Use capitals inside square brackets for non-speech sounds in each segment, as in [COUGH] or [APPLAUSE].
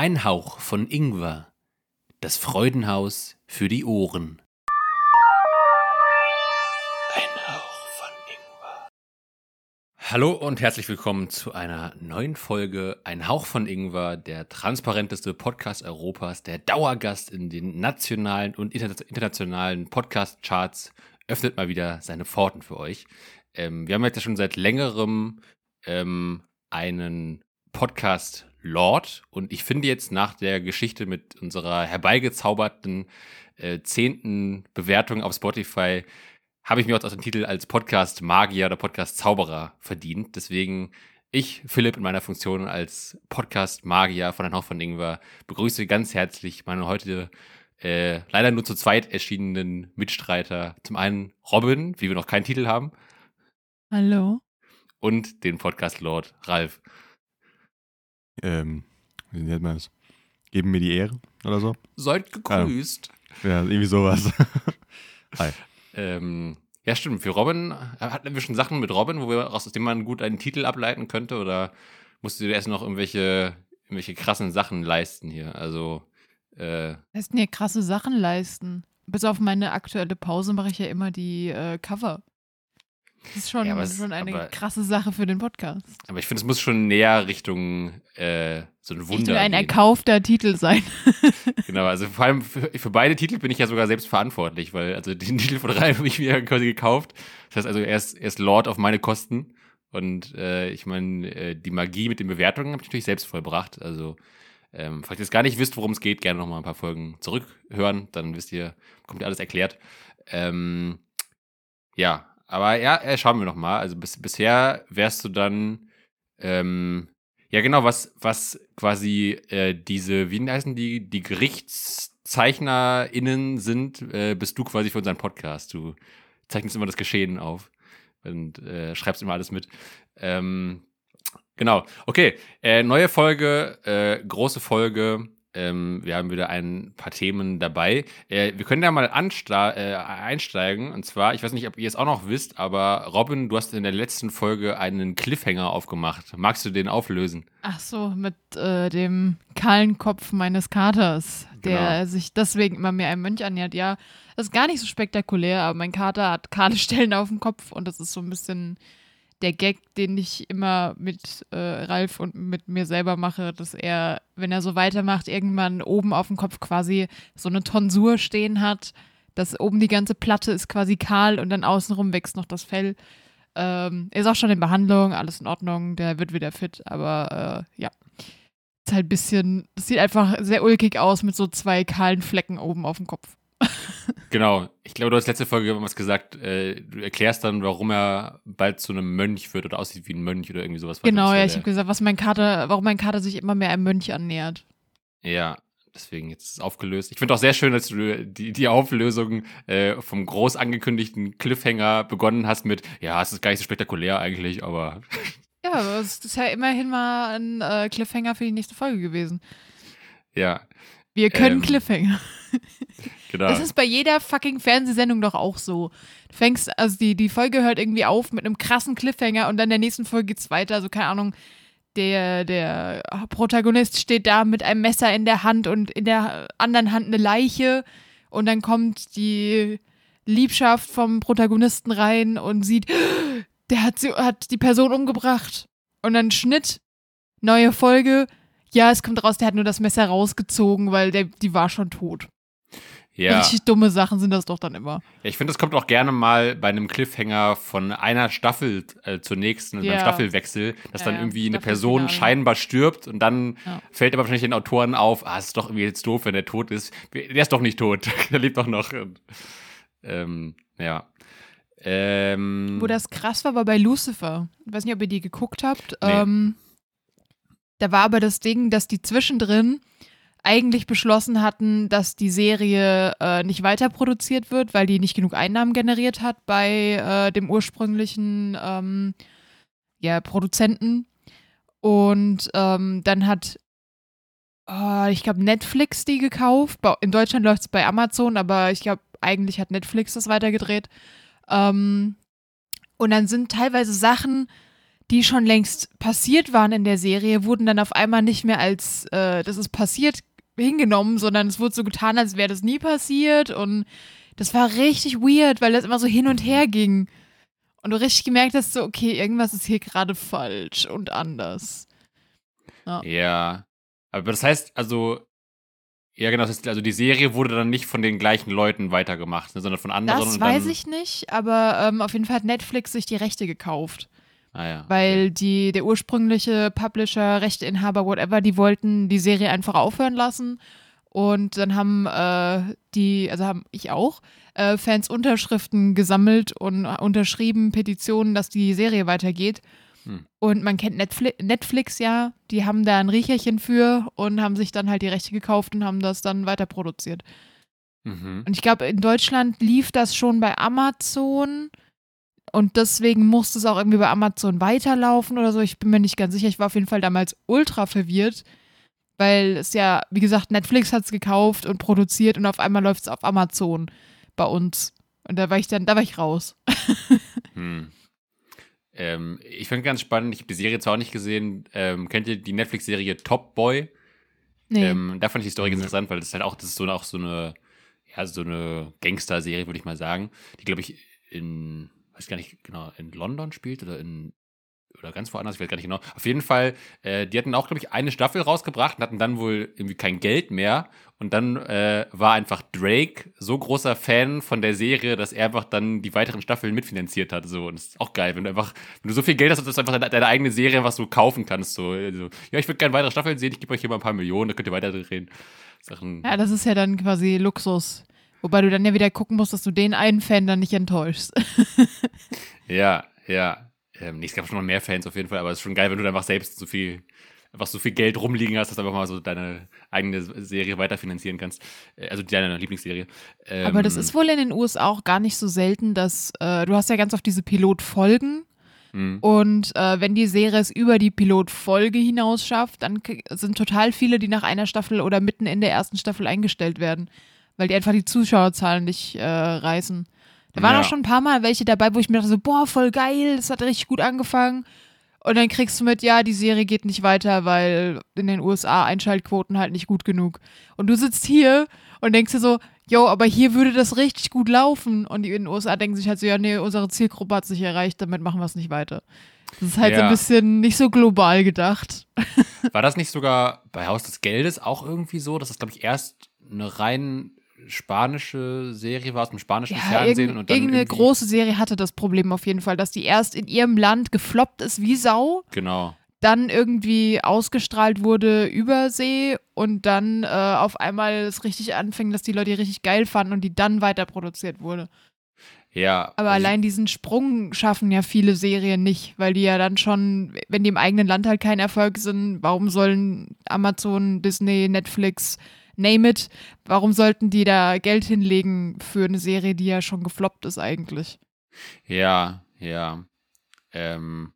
Ein Hauch von Ingwer. Das Freudenhaus für die Ohren. Ein Hauch von Ingwer. Hallo und herzlich willkommen zu einer neuen Folge Ein Hauch von Ingwer, der transparenteste Podcast Europas, der Dauergast in den nationalen und internationalen Podcast-Charts, öffnet mal wieder seine Pforten für euch. Ähm, wir haben jetzt ja schon seit längerem ähm, einen Podcast Lord und ich finde jetzt nach der Geschichte mit unserer herbeigezauberten äh, zehnten Bewertung auf Spotify habe ich mir auch den Titel als Podcast Magier oder Podcast Zauberer verdient. Deswegen ich, Philipp, in meiner Funktion als Podcast Magier von Hauch von Ingwer, begrüße ganz herzlich meine heute äh, leider nur zu zweit erschienenen Mitstreiter. Zum einen Robin, wie wir noch keinen Titel haben. Hallo. Und den Podcast Lord Ralf. Ähm, wie nennt man das? Geben mir die Ehre oder so? Seid gegrüßt. Ja, ja irgendwie sowas. [LAUGHS] Hi. Ähm, ja, stimmt. Für Robin hatten wir schon Sachen mit Robin, wo wir, aus dem man gut einen Titel ableiten könnte? Oder musst du dir erst noch irgendwelche, irgendwelche krassen Sachen leisten hier? Also, äh. Heißt mir krasse Sachen leisten. Bis auf meine aktuelle Pause mache ich ja immer die äh, Cover. Das ist schon, ja, schon eine aber, krasse Sache für den Podcast. Aber ich finde, es muss schon näher Richtung äh, so ein Wunder. Richtung ein gehen. erkaufter Titel sein. [LAUGHS] genau, also vor allem für, für, beide Titel bin ich ja sogar selbst verantwortlich, weil also den Titel von Ralf habe ich mir [LAUGHS] quasi gekauft. Das heißt also, er ist, er ist Lord auf meine Kosten. Und äh, ich meine, äh, die Magie mit den Bewertungen habe ich natürlich selbst vollbracht. Also, ähm, falls ihr jetzt gar nicht wisst, worum es geht, gerne nochmal ein paar Folgen zurückhören. Dann wisst ihr, kommt ihr alles erklärt. Ähm, ja, aber ja, äh, schauen wir noch mal. Also bis, bisher wärst du dann, ähm, ja genau, was, was quasi äh, diese, wie heißen die, die GerichtszeichnerInnen sind, äh, bist du quasi für unseren Podcast. Du zeichnest immer das Geschehen auf und äh, schreibst immer alles mit. Ähm, genau, okay. Äh, neue Folge, äh, große Folge. Ähm, wir haben wieder ein paar Themen dabei. Äh, wir können ja mal äh, einsteigen. Und zwar, ich weiß nicht, ob ihr es auch noch wisst, aber Robin, du hast in der letzten Folge einen Cliffhanger aufgemacht. Magst du den auflösen? Ach so, mit äh, dem kahlen Kopf meines Katers, der genau. sich deswegen immer mehr einem Mönch annähert. Ja, das ist gar nicht so spektakulär, aber mein Kater hat kahle Stellen auf dem Kopf und das ist so ein bisschen der Gag, den ich immer mit äh, Ralf und mit mir selber mache, dass er, wenn er so weitermacht, irgendwann oben auf dem Kopf quasi so eine Tonsur stehen hat. dass oben die ganze Platte ist quasi kahl und dann außenrum wächst noch das Fell. Ähm, ist auch schon in Behandlung, alles in Ordnung, der wird wieder fit, aber äh, ja. Ist halt ein bisschen, das sieht einfach sehr ulkig aus mit so zwei kahlen Flecken oben auf dem Kopf. Genau. Ich glaube, du hast letzte Folge was gesagt. Äh, du erklärst dann, warum er bald zu einem Mönch wird oder aussieht wie ein Mönch oder irgendwie sowas. Genau, ja, ich habe gesagt, was mein Kater, warum mein Kater sich immer mehr einem Mönch annähert. Ja, deswegen jetzt ist es aufgelöst. Ich finde auch sehr schön, dass du die, die Auflösung äh, vom groß angekündigten Cliffhanger begonnen hast mit, ja, es ist gar nicht so spektakulär eigentlich, aber. [LAUGHS] Ja, es ist ja immerhin mal ein äh, Cliffhanger für die nächste Folge gewesen. Ja. Wir können ähm, Cliffhanger. [LAUGHS] Genau. Das ist bei jeder fucking Fernsehsendung doch auch so. Du fängst, also die, die Folge hört irgendwie auf mit einem krassen Cliffhanger und dann in der nächsten Folge geht's weiter. Also keine Ahnung, der, der Protagonist steht da mit einem Messer in der Hand und in der anderen Hand eine Leiche und dann kommt die Liebschaft vom Protagonisten rein und sieht, [GASPS] der hat, sie, hat die Person umgebracht. Und dann Schnitt, neue Folge. Ja, es kommt raus, der hat nur das Messer rausgezogen, weil der, die war schon tot. Ja. Richtig dumme Sachen sind das doch dann immer. Ja, ich finde, das kommt auch gerne mal bei einem Cliffhanger von einer Staffel äh, zur nächsten, ja. beim Staffelwechsel, dass ja, dann irgendwie eine Person scheinbar stirbt und dann fällt aber wahrscheinlich den Autoren auf, ah, es ist doch irgendwie jetzt doof, wenn der tot ist. Der ist doch nicht tot, [LAUGHS] der lebt doch noch. Ähm, ja. Ähm, Wo das krass war, war bei Lucifer. Ich weiß nicht, ob ihr die geguckt habt. Nee. Ähm, da war aber das Ding, dass die zwischendrin eigentlich beschlossen hatten, dass die Serie äh, nicht weiter produziert wird, weil die nicht genug Einnahmen generiert hat bei äh, dem ursprünglichen ähm, ja, Produzenten. Und ähm, dann hat, oh, ich glaube, Netflix die gekauft. In Deutschland läuft es bei Amazon, aber ich glaube, eigentlich hat Netflix das weitergedreht. Ähm, und dann sind teilweise Sachen die schon längst passiert waren in der Serie, wurden dann auf einmal nicht mehr als äh, das ist passiert hingenommen, sondern es wurde so getan, als wäre das nie passiert und das war richtig weird, weil das immer so hin und her ging. Und du richtig gemerkt hast, so, okay, irgendwas ist hier gerade falsch und anders. Ja. ja. Aber das heißt, also, ja, genau, das heißt, also die Serie wurde dann nicht von den gleichen Leuten weitergemacht, ne, sondern von anderen. Das weiß ich nicht, aber ähm, auf jeden Fall hat Netflix sich die Rechte gekauft. Ah, ja. Weil okay. die, der ursprüngliche Publisher, Rechteinhaber, whatever, die wollten die Serie einfach aufhören lassen. Und dann haben äh, die, also haben ich auch, äh, Fans Unterschriften gesammelt und unterschrieben, Petitionen, dass die Serie weitergeht. Hm. Und man kennt Netflix, Netflix ja, die haben da ein Riecherchen für und haben sich dann halt die Rechte gekauft und haben das dann weiter produziert. Mhm. Und ich glaube, in Deutschland lief das schon bei Amazon. Und deswegen musste es auch irgendwie bei Amazon weiterlaufen oder so. Ich bin mir nicht ganz sicher. Ich war auf jeden Fall damals ultra verwirrt, weil es ja, wie gesagt, Netflix hat es gekauft und produziert und auf einmal läuft es auf Amazon bei uns. Und da war ich dann, da war ich raus. [LAUGHS] hm. ähm, ich finde ganz spannend, ich habe die Serie zwar auch nicht gesehen. Ähm, kennt ihr die Netflix-Serie Top Boy? Nee. Ähm, da fand ich die Story ganz interessant, weil das ist halt auch, das ist so, auch so eine, ja, so eine Gangster-Serie, würde ich mal sagen. Die, glaube ich, in weiß gar nicht genau, in London spielt oder in oder ganz woanders, ich weiß gar nicht genau. Auf jeden Fall, äh, die hatten auch, glaube ich, eine Staffel rausgebracht und hatten dann wohl irgendwie kein Geld mehr. Und dann äh, war einfach Drake so großer Fan von der Serie, dass er einfach dann die weiteren Staffeln mitfinanziert hat. So. Und das ist auch geil, wenn du einfach, wenn du so viel Geld hast, dass du einfach deine, deine eigene Serie was du kaufen kannst. So. Also, ja, ich würde gerne weitere Staffeln sehen, ich gebe euch hier mal ein paar Millionen, da könnt ihr weiter drehen. Sachen. Ja, das ist ja dann quasi Luxus. Wobei du dann ja wieder gucken musst, dass du den einen Fan dann nicht enttäuschst. [LAUGHS] ja, ja. Ähm, nee, es gab schon noch mehr Fans auf jeden Fall, aber es ist schon geil, wenn du dann einfach selbst so viel, einfach so viel Geld rumliegen hast, dass du einfach mal so deine eigene Serie weiterfinanzieren kannst. Äh, also deine Lieblingsserie. Ähm, aber das ist wohl in den USA auch gar nicht so selten, dass äh, du hast ja ganz oft diese Pilotfolgen. Mhm. Und äh, wenn die Serie es über die Pilotfolge hinaus schafft, dann sind total viele, die nach einer Staffel oder mitten in der ersten Staffel eingestellt werden weil die einfach die Zuschauerzahlen nicht äh, reißen. Da waren ja. auch schon ein paar Mal welche dabei, wo ich mir dachte so, boah, voll geil, das hat richtig gut angefangen. Und dann kriegst du mit, ja, die Serie geht nicht weiter, weil in den USA Einschaltquoten halt nicht gut genug. Und du sitzt hier und denkst dir so, yo, aber hier würde das richtig gut laufen. Und die in den USA denken sich halt so, ja, nee, unsere Zielgruppe hat sich erreicht, damit machen wir es nicht weiter. Das ist halt ja. so ein bisschen nicht so global gedacht. War das nicht sogar bei Haus des Geldes auch irgendwie so, dass das, glaube ich, erst eine rein spanische Serie war, aus dem spanischen ja, Fernsehen. und dann irgendeine große Serie hatte das Problem auf jeden Fall, dass die erst in ihrem Land gefloppt ist wie Sau. Genau. Dann irgendwie ausgestrahlt wurde über See und dann äh, auf einmal es richtig anfing, dass die Leute richtig geil fanden und die dann weiter produziert wurde. Ja. Aber also allein diesen Sprung schaffen ja viele Serien nicht, weil die ja dann schon, wenn die im eigenen Land halt kein Erfolg sind, warum sollen Amazon, Disney, Netflix name it. Warum sollten die da Geld hinlegen für eine Serie, die ja schon gefloppt ist eigentlich? Ja, ja. Ähm,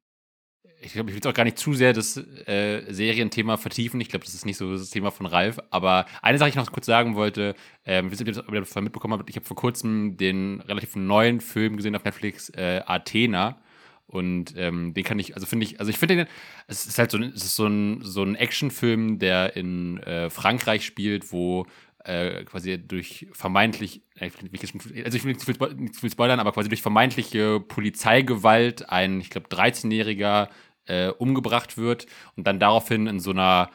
ich glaube, ich will jetzt auch gar nicht zu sehr das äh, Serienthema vertiefen. Ich glaube, das ist nicht so das Thema von Ralf. Aber eine Sache, die ich noch kurz sagen wollte, ähm, wir sind jetzt mitbekommen habt, ich habe vor kurzem den relativ neuen Film gesehen auf Netflix, äh, Athena. Und ähm, den kann ich, also finde ich, also ich finde den, es ist halt so, es ist so ein, so ein Actionfilm, der in äh, Frankreich spielt, wo äh, quasi durch vermeintlich, äh, also ich will nicht zu viel, nicht zu viel spoilern, aber quasi durch vermeintliche Polizeigewalt ein, ich glaube, 13-Jähriger äh, umgebracht wird und dann daraufhin in so einer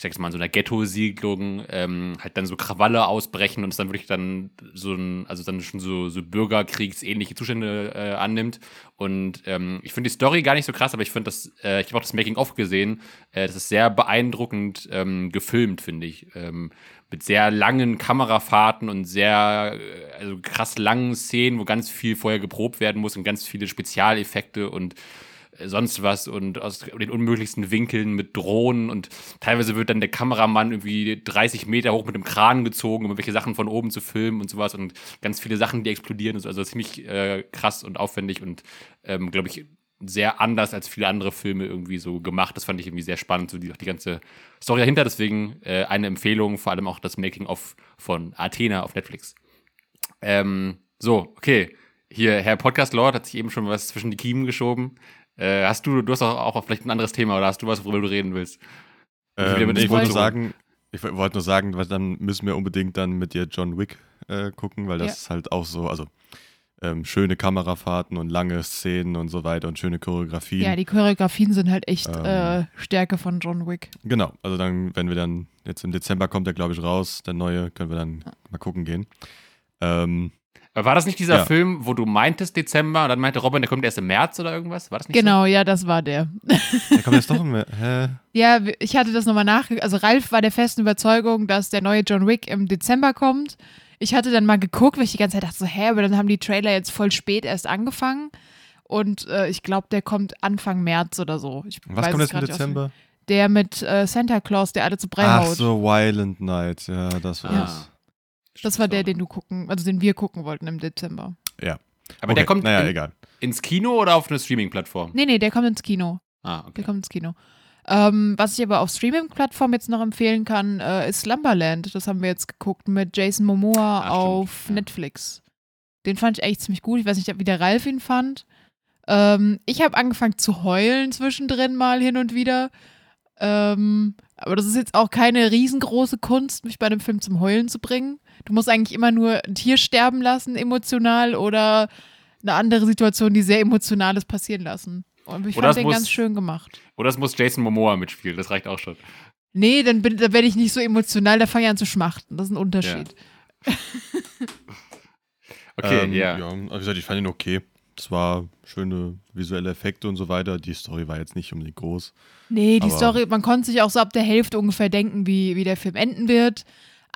ich sag's mal, in so einer Ghetto-Siedlung ähm, halt dann so Krawalle ausbrechen und es dann wirklich dann so ein, also dann schon so, so Bürgerkriegsähnliche Zustände äh, annimmt. Und ähm, ich finde die Story gar nicht so krass, aber ich finde das, äh, ich habe auch das Making-of gesehen, äh, das ist sehr beeindruckend ähm, gefilmt, finde ich. Ähm, mit sehr langen Kamerafahrten und sehr äh, also krass langen Szenen, wo ganz viel vorher geprobt werden muss und ganz viele Spezialeffekte und sonst was und aus den unmöglichsten Winkeln mit Drohnen und teilweise wird dann der Kameramann irgendwie 30 Meter hoch mit dem Kran gezogen, um irgendwelche Sachen von oben zu filmen und sowas und ganz viele Sachen, die explodieren. Also ziemlich äh, krass und aufwendig und ähm, glaube ich sehr anders als viele andere Filme irgendwie so gemacht. Das fand ich irgendwie sehr spannend, so die, die ganze Story dahinter. Deswegen äh, eine Empfehlung, vor allem auch das Making-of von Athena auf Netflix. Ähm, so, okay. Hier, Herr Podcast Lord hat sich eben schon was zwischen die Kiemen geschoben. Äh, hast du, du hast auch, auch vielleicht ein anderes Thema oder hast du was, worüber du reden willst? Ähm, ich wollte nur sagen, ich wollte nur sagen, weil dann müssen wir unbedingt dann mit dir John Wick äh, gucken, weil das ja. ist halt auch so, also ähm, schöne Kamerafahrten und lange Szenen und so weiter und schöne Choreografien. Ja, die Choreografien sind halt echt ähm, äh, Stärke von John Wick. Genau, also dann, wenn wir dann, jetzt im Dezember kommt der, glaube ich, raus, der neue, können wir dann ja. mal gucken gehen. Ähm, war das nicht dieser ja. Film, wo du meintest Dezember und dann meinte Robin, der kommt erst im März oder irgendwas? War das nicht Genau, so? ja, das war der. Der kommt jetzt doch im März. Ja, ich hatte das nochmal nach. Also Ralf war der festen Überzeugung, dass der neue John Wick im Dezember kommt. Ich hatte dann mal geguckt, weil ich die ganze Zeit dachte so, hä, aber dann haben die Trailer jetzt voll spät erst angefangen. Und äh, ich glaube, der kommt Anfang März oder so. Ich Was kommt jetzt im Dezember? Der mit äh, Santa Claus, der alle zu Brei Ach haut. Ach so, Violent Night, ja, das war ja. Das. War der, den du gucken, also den wir gucken wollten im Dezember. Ja. Aber okay. der kommt naja, in, egal. ins Kino oder auf eine Streaming-Plattform? Nee, nee, der kommt ins Kino. Ah, okay. Der kommt ins Kino. Ähm, was ich aber auf Streaming-Plattform jetzt noch empfehlen kann, äh, ist Slumberland. Das haben wir jetzt geguckt mit Jason Momoa Ach, auf ja. Netflix. Den fand ich echt ziemlich gut. Ich weiß nicht, wie der Ralf ihn fand. Ähm, ich habe angefangen zu heulen zwischendrin mal hin und wieder. Ähm, aber das ist jetzt auch keine riesengroße Kunst, mich bei einem Film zum Heulen zu bringen. Du musst eigentlich immer nur ein Tier sterben lassen, emotional, oder eine andere Situation, die sehr Emotionales passieren lassen. Und ich oder fand den muss, ganz schön gemacht. Oder es muss Jason Momoa mitspielen, das reicht auch schon. Nee, dann, bin, dann werde ich nicht so emotional, da fange ich an zu schmachten. Das ist ein Unterschied. Ja. [LAUGHS] okay, ähm, ja. Ja, wie gesagt, ich fand ihn okay. Es war schöne visuelle Effekte und so weiter. Die Story war jetzt nicht unbedingt groß. Nee, die Story, man konnte sich auch so ab der Hälfte ungefähr denken, wie, wie der Film enden wird.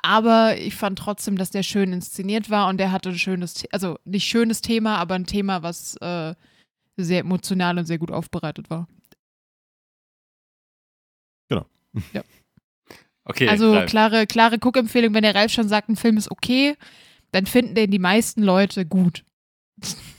Aber ich fand trotzdem, dass der schön inszeniert war und der hatte ein schönes, also nicht schönes Thema, aber ein Thema, was äh, sehr emotional und sehr gut aufbereitet war. Genau. Ja. [LAUGHS] Okay. Also Ralf. klare, klare Guckempfehlung, wenn der Ralf schon sagt, ein Film ist okay, dann finden den die meisten Leute gut.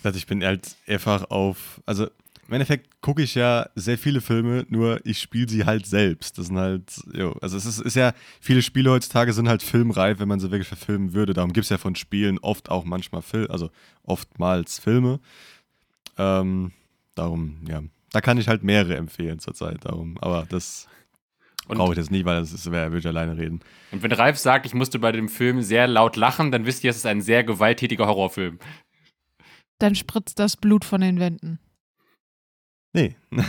Also ich bin halt einfach auf, also im Endeffekt gucke ich ja sehr viele Filme, nur ich spiele sie halt selbst. Das sind halt, jo, also es ist, ist, ja, viele Spiele heutzutage sind halt filmreif, wenn man sie wirklich verfilmen würde. Darum gibt es ja von Spielen oft auch manchmal Filme, also oftmals Filme. Ähm, darum, ja, da kann ich halt mehrere empfehlen zurzeit. Darum, aber das brauche ich jetzt nicht, weil das wäre, würde ich alleine reden. Und wenn Ralf sagt, ich musste bei dem Film sehr laut lachen, dann wisst ihr, es ist ein sehr gewalttätiger Horrorfilm. Dann spritzt das Blut von den Wänden. Nee. [LAUGHS]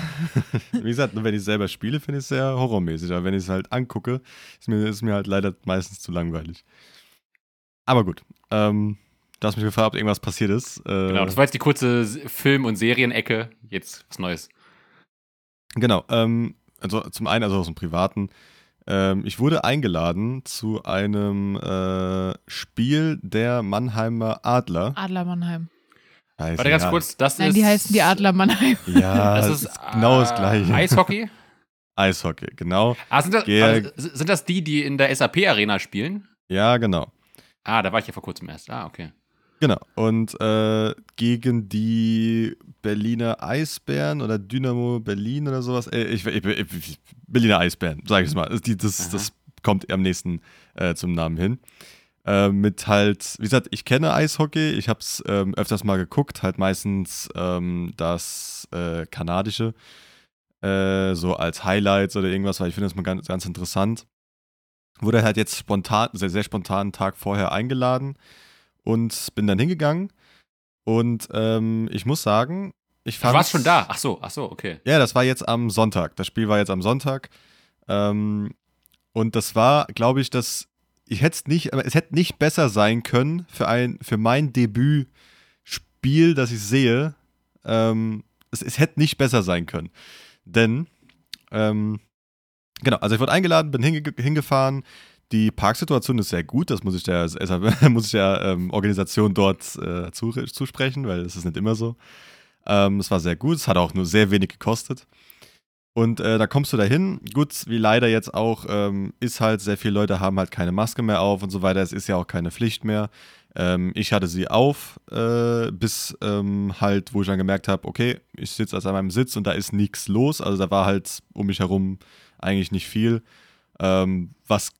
Wie gesagt, wenn ich es selber spiele, finde ich es sehr horrormäßig. Aber wenn ich es halt angucke, ist mir, ist mir halt leider meistens zu langweilig. Aber gut. Ähm, du hast mich gefragt, ob irgendwas passiert ist. Äh, genau, das war jetzt die kurze Film- und Serienecke. Jetzt was Neues. Genau. Ähm, also zum einen, also aus dem Privaten. Ähm, ich wurde eingeladen zu einem äh, Spiel der Mannheimer Adler. Adler Mannheim. Heißen, Warte ganz ja. kurz, das Nein, ist. die heißen die Adler Mannheim. [LAUGHS] Ja, [LAUGHS] das ist, ist genau das Gleiche. Eishockey? [LAUGHS] Eishockey, genau. Ah, sind, das, also, sind das die, die in der SAP-Arena spielen? Ja, genau. Ah, da war ich ja vor kurzem erst. Ah, okay. Genau. Und äh, gegen die Berliner Eisbären oder Dynamo Berlin oder sowas. Äh, ich, ich, ich, Berliner Eisbären, sag ich es mal. Das, das, das kommt am nächsten äh, zum Namen hin. Äh, mit halt, wie gesagt, ich kenne Eishockey, ich habe es ähm, öfters mal geguckt, halt meistens ähm, das äh, kanadische, äh, so als Highlights oder irgendwas, weil ich finde das mal ganz, ganz interessant. Wurde halt jetzt spontan, sehr, sehr spontan einen Tag vorher eingeladen und bin dann hingegangen. Und ähm, ich muss sagen, ich fand. Du warst schon da? Ach so, ach so, okay. Ja, das war jetzt am Sonntag. Das Spiel war jetzt am Sonntag. Ähm, und das war, glaube ich, das ich hätte es nicht, es hätte nicht besser sein können für ein, für mein Debütspiel, das ich sehe. Ähm, es, es hätte nicht besser sein können. Denn, ähm, genau, also ich wurde eingeladen, bin hinge hingefahren. Die Parksituation ist sehr gut, das muss ich der, [LAUGHS] muss ich der ähm, Organisation dort äh, zusprechen, weil das ist nicht immer so. Ähm, es war sehr gut, es hat auch nur sehr wenig gekostet. Und äh, da kommst du dahin. Gut, wie leider jetzt auch ähm, ist halt, sehr viele Leute haben halt keine Maske mehr auf und so weiter. Es ist ja auch keine Pflicht mehr. Ähm, ich hatte sie auf, äh, bis ähm, halt, wo ich dann gemerkt habe, okay, ich sitze also an meinem Sitz und da ist nichts los. Also da war halt um mich herum eigentlich nicht viel. Ähm, was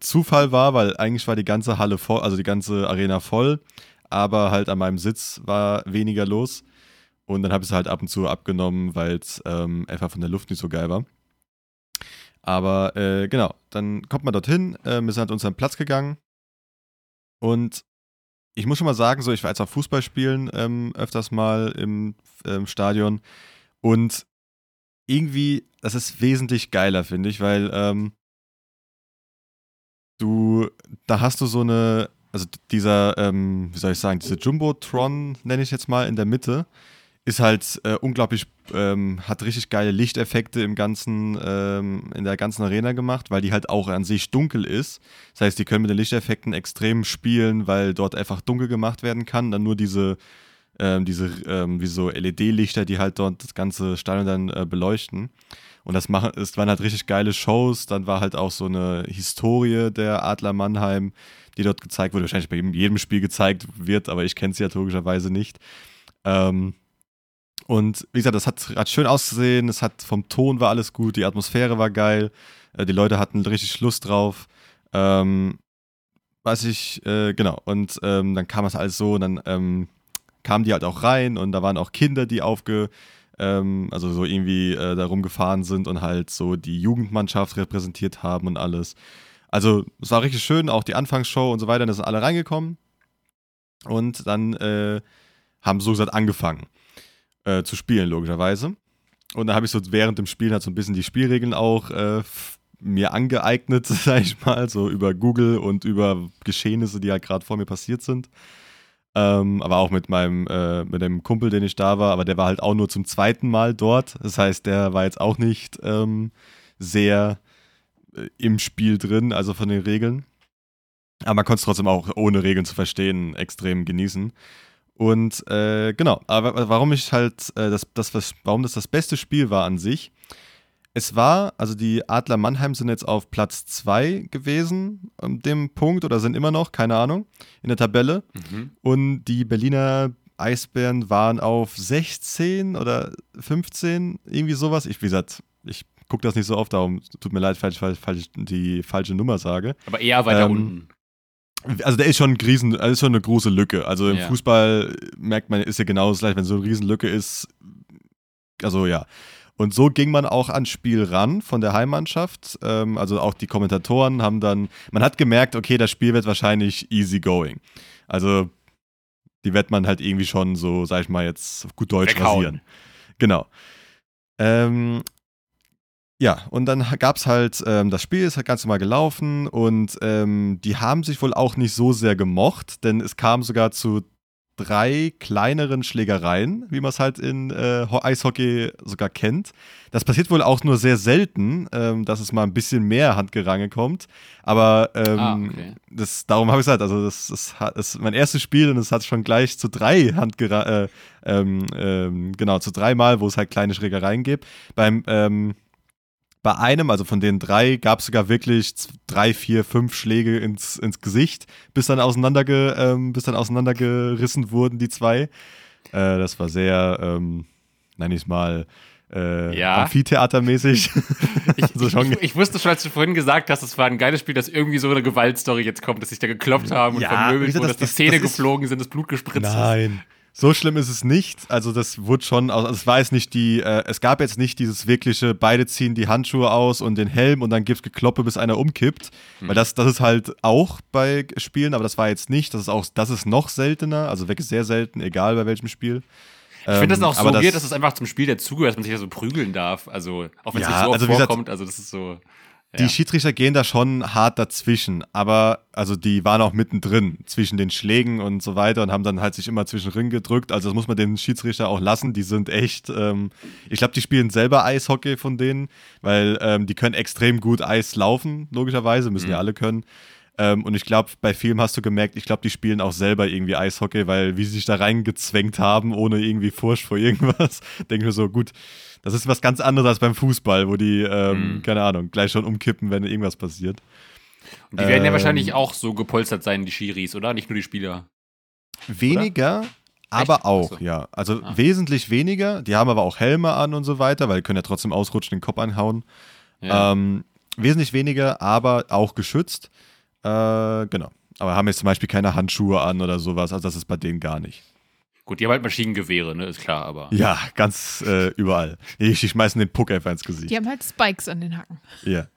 Zufall war, weil eigentlich war die ganze Halle voll, also die ganze Arena voll, aber halt an meinem Sitz war weniger los. Und dann habe ich es halt ab und zu abgenommen, weil es ähm, einfach von der Luft nicht so geil war. Aber äh, genau, dann kommt man dorthin, äh, wir sind halt unseren Platz gegangen. Und ich muss schon mal sagen, so, ich war jetzt auf Fußball spielen ähm, öfters mal im ähm, Stadion. Und irgendwie, das ist wesentlich geiler, finde ich, weil ähm, du, da hast du so eine, also dieser, ähm, wie soll ich sagen, diese Jumbotron, nenne ich jetzt mal, in der Mitte, ist halt äh, unglaublich, ähm, hat richtig geile Lichteffekte im ganzen, ähm, in der ganzen Arena gemacht, weil die halt auch an sich dunkel ist. Das heißt, die können mit den Lichteffekten extrem spielen, weil dort einfach dunkel gemacht werden kann. Dann nur diese, ähm, diese, ähm, wie so LED-Lichter, die halt dort das ganze Stadion dann äh, beleuchten. Und das machen, es waren halt richtig geile Shows. Dann war halt auch so eine Historie der Adler Mannheim, die dort gezeigt wurde. Wahrscheinlich bei jedem Spiel gezeigt wird, aber ich kenne sie ja logischerweise nicht. Ähm, und wie gesagt, das hat, hat schön ausgesehen, es hat vom Ton war alles gut, die Atmosphäre war geil, äh, die Leute hatten richtig Lust drauf. Ähm, was ich, äh, genau, und ähm, dann kam das alles so und dann ähm, kamen die halt auch rein und da waren auch Kinder, die aufge, ähm, also so irgendwie äh, da rumgefahren sind und halt so die Jugendmannschaft repräsentiert haben und alles. Also es war richtig schön, auch die Anfangsshow und so weiter, da sind alle reingekommen und dann äh, haben so gesagt angefangen äh, zu spielen, logischerweise. Und dann habe ich so während dem Spielen halt so ein bisschen die Spielregeln auch äh, mir angeeignet, [LAUGHS] sag ich mal, so über Google und über Geschehnisse, die halt gerade vor mir passiert sind. Ähm, aber auch mit meinem, äh, mit dem Kumpel, den ich da war, aber der war halt auch nur zum zweiten Mal dort. Das heißt, der war jetzt auch nicht ähm, sehr äh, im Spiel drin, also von den Regeln. Aber man konnte es trotzdem auch ohne Regeln zu verstehen extrem genießen. Und äh, genau, aber warum ich halt äh, das, das, was, warum das das beste Spiel war an sich. Es war, also die Adler Mannheim sind jetzt auf Platz 2 gewesen, an dem Punkt, oder sind immer noch, keine Ahnung, in der Tabelle. Mhm. Und die Berliner Eisbären waren auf 16 oder 15, irgendwie sowas. Ich, wie gesagt, ich gucke das nicht so oft, darum tut mir leid, falls ich die falsche Nummer sage. Aber eher weiter ähm, unten also der ist schon ein riesen, also ist schon eine große Lücke. Also im ja. Fußball merkt man, ist ja genau das gleiche, wenn so eine Riesenlücke ist. Also ja. Und so ging man auch ans Spiel ran von der Heimmannschaft. Ähm, also auch die Kommentatoren haben dann, man hat gemerkt, okay, das Spiel wird wahrscheinlich easy going. Also die wird man halt irgendwie schon so, sag ich mal jetzt auf gut Deutsch Weghauen. rasieren. Genau. Ähm, ja, und dann gab es halt, ähm, das Spiel ist halt ganz normal gelaufen und ähm, die haben sich wohl auch nicht so sehr gemocht, denn es kam sogar zu drei kleineren Schlägereien, wie man es halt in äh, Eishockey sogar kennt. Das passiert wohl auch nur sehr selten, ähm, dass es mal ein bisschen mehr Handgerange kommt. Aber ähm, ah, okay. das, darum habe ich gesagt, also das, das, das, ist mein erstes Spiel und es hat schon gleich zu drei Handgerange, äh, ähm, ähm, genau, zu drei Mal, wo es halt kleine Schlägereien gibt. Beim ähm, bei einem, also von den drei, gab es sogar wirklich drei, vier, fünf Schläge ins, ins Gesicht, bis dann, auseinanderge, ähm, bis dann auseinandergerissen wurden, die zwei. Äh, das war sehr, ähm, nenne ich es mal, äh, ja. Amphitheatermäßig. [LAUGHS] ich, [LAUGHS] also ich, ich, wusste schon, als du vorhin gesagt hast, es war ein geiles Spiel, dass irgendwie so eine Gewaltstory jetzt kommt, dass sich da geklopft haben und ja, vermöbelt wurde, dass das, die Zähne das geflogen sind, das Blut gespritzt Nein. ist. So schlimm ist es nicht. Also das wurde schon, also es war jetzt nicht die, äh, es gab jetzt nicht dieses wirkliche, beide ziehen die Handschuhe aus und den Helm und dann gibt es Gekloppe, bis einer umkippt. Mhm. Weil das, das ist halt auch bei Spielen, aber das war jetzt nicht. Das ist auch, das ist noch seltener, also wirklich sehr selten, egal bei welchem Spiel. Ich finde das auch ähm, so das, weird, dass es einfach zum Spiel dazugehört, dass man sich da so prügeln darf. Also, auch wenn es ja, nicht so also vorkommt, gesagt, also das ist so. Die ja. Schiedsrichter gehen da schon hart dazwischen, aber also die waren auch mittendrin zwischen den Schlägen und so weiter und haben dann halt sich immer zwischendrin gedrückt. Also das muss man den Schiedsrichter auch lassen. Die sind echt, ähm, ich glaube, die spielen selber Eishockey von denen, weil ähm, die können extrem gut Eis laufen, logischerweise, müssen mhm. ja alle können. Ähm, und ich glaube, bei vielen hast du gemerkt, ich glaube, die spielen auch selber irgendwie Eishockey, weil wie sie sich da reingezwängt haben, ohne irgendwie Furcht vor irgendwas, [LAUGHS] denke ich mir so, gut, das ist was ganz anderes als beim Fußball, wo die, ähm, mhm. keine Ahnung, gleich schon umkippen, wenn irgendwas passiert. Und die werden ähm, ja wahrscheinlich auch so gepolstert sein, die Schiris, oder? Nicht nur die Spieler. Weniger, oder? aber Echt? auch, so. ja. Also ah. wesentlich weniger. Die haben aber auch Helme an und so weiter, weil die können ja trotzdem ausrutschen, den Kopf anhauen. Ja. Ähm, wesentlich weniger, aber auch geschützt. Äh, genau. Aber haben jetzt zum Beispiel keine Handschuhe an oder sowas. Also das ist bei denen gar nicht. Gut, die haben halt Maschinengewehre, ne, ist klar, aber. Ja, ganz äh, überall. Die, die schmeißen den Puck einfach ins Gesicht. Die haben halt Spikes an den Hacken. Ja.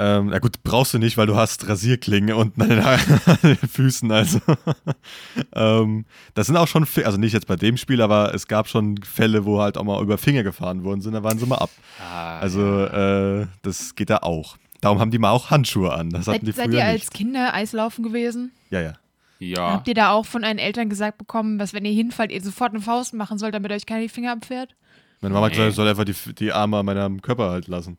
Ähm, na gut, brauchst du nicht, weil du hast Rasierklinge unten an den, [LAUGHS] an den Füßen. Also, [LAUGHS] ähm, das sind auch schon, also nicht jetzt bei dem Spiel, aber es gab schon Fälle, wo halt auch mal über Finger gefahren worden sind, da waren sie mal ab. Ah, also, äh, das geht da auch. Darum haben die mal auch Handschuhe an. Das hatten seid, die seid ihr als Kinder Eislaufen gewesen? Ja, ja. Ja. Habt ihr da auch von euren Eltern gesagt bekommen, dass wenn ihr hinfallt, ihr sofort eine Faust machen sollt, damit euch keiner die Finger abfährt? Meine Mama hat gesagt, ich soll einfach die, die Arme an meinem Körper halt lassen.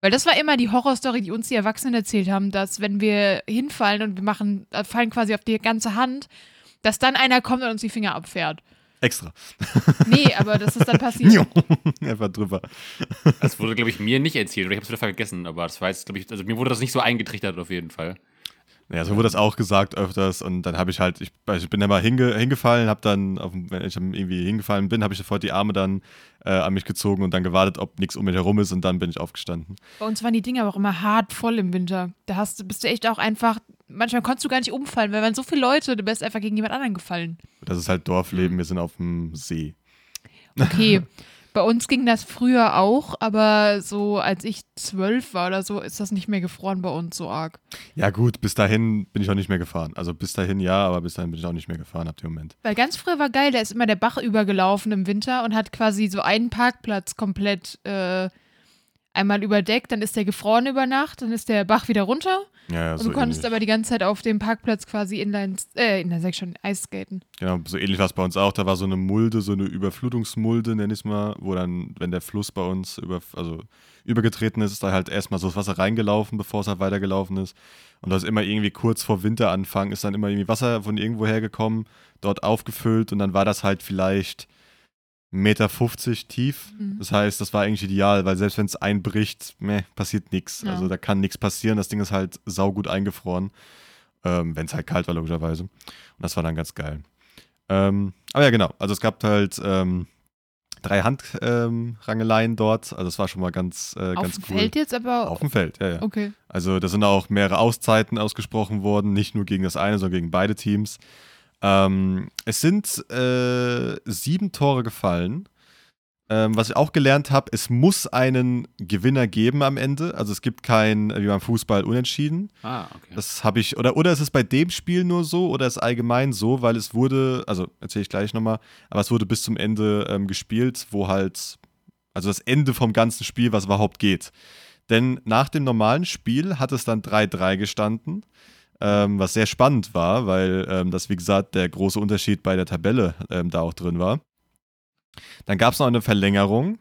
Weil das war immer die Horrorstory, die uns die Erwachsenen erzählt haben, dass wenn wir hinfallen und wir machen, äh, fallen quasi auf die ganze Hand, dass dann einer kommt und uns die Finger abfährt. Extra. Nee, aber das ist dann [LAUGHS] passiert. Einfach drüber. Das wurde, glaube ich, mir nicht erzählt, oder ich habe es wieder vergessen, aber das weiß, glaube ich, also mir wurde das nicht so eingetrichtert auf jeden Fall. Ja, so wurde das auch gesagt öfters und dann habe ich halt, ich, ich bin immer hinge, hingefallen, habe dann, auf, wenn ich irgendwie hingefallen bin, habe ich sofort die Arme dann äh, an mich gezogen und dann gewartet, ob nichts um mich herum ist und dann bin ich aufgestanden. Bei uns waren die Dinger aber auch immer hart voll im Winter. Da hast, bist du echt auch einfach, manchmal konntest du gar nicht umfallen, weil waren so viele Leute, du bist einfach gegen jemand anderen gefallen. Das ist halt Dorfleben, wir sind auf dem See. Okay, [LAUGHS] Bei uns ging das früher auch, aber so als ich zwölf war oder so, ist das nicht mehr gefroren bei uns so arg. Ja, gut, bis dahin bin ich auch nicht mehr gefahren. Also bis dahin ja, aber bis dahin bin ich auch nicht mehr gefahren ab dem Moment. Weil ganz früher war geil, da ist immer der Bach übergelaufen im Winter und hat quasi so einen Parkplatz komplett äh, einmal überdeckt, dann ist der gefroren über Nacht, dann ist der Bach wieder runter. Ja, ja, und so du konntest ähnlich. aber die ganze Zeit auf dem Parkplatz quasi inline, äh, inline sag ich schon, Eisskaten. Genau, so ähnlich war es bei uns auch. Da war so eine Mulde, so eine Überflutungsmulde, nenn ich es mal, wo dann, wenn der Fluss bei uns über, also übergetreten ist, ist da halt erstmal so das Wasser reingelaufen, bevor es halt weitergelaufen ist. Und da ist immer irgendwie kurz vor Winteranfang, ist dann immer irgendwie Wasser von irgendwo hergekommen, dort aufgefüllt und dann war das halt vielleicht Meter 50 tief. Mhm. Das heißt, das war eigentlich ideal, weil selbst wenn es einbricht, meh, passiert nichts. Ja. Also da kann nichts passieren. Das Ding ist halt saugut eingefroren, ähm, wenn es halt kalt war, logischerweise. Und das war dann ganz geil. Ähm, aber ja, genau. Also es gab halt ähm, drei Handrangeleien ähm, dort. Also es war schon mal ganz, äh, Auf ganz dem cool. Feld jetzt aber. Auf dem Feld, ja, ja. Okay. Also da sind auch mehrere Auszeiten ausgesprochen worden, nicht nur gegen das eine, sondern gegen beide Teams. Ähm, es sind äh, sieben Tore gefallen. Ähm, was ich auch gelernt habe, es muss einen Gewinner geben am Ende. Also es gibt kein, wie beim Fußball, Unentschieden. Ah, okay. Das habe ich, oder, oder ist es bei dem Spiel nur so oder ist es allgemein so, weil es wurde, also erzähle ich gleich nochmal, aber es wurde bis zum Ende ähm, gespielt, wo halt, also das Ende vom ganzen Spiel, was überhaupt geht. Denn nach dem normalen Spiel hat es dann 3-3 gestanden, ähm, was sehr spannend war, weil ähm, das, wie gesagt, der große Unterschied bei der Tabelle ähm, da auch drin war. Dann gab es noch eine Verlängerung.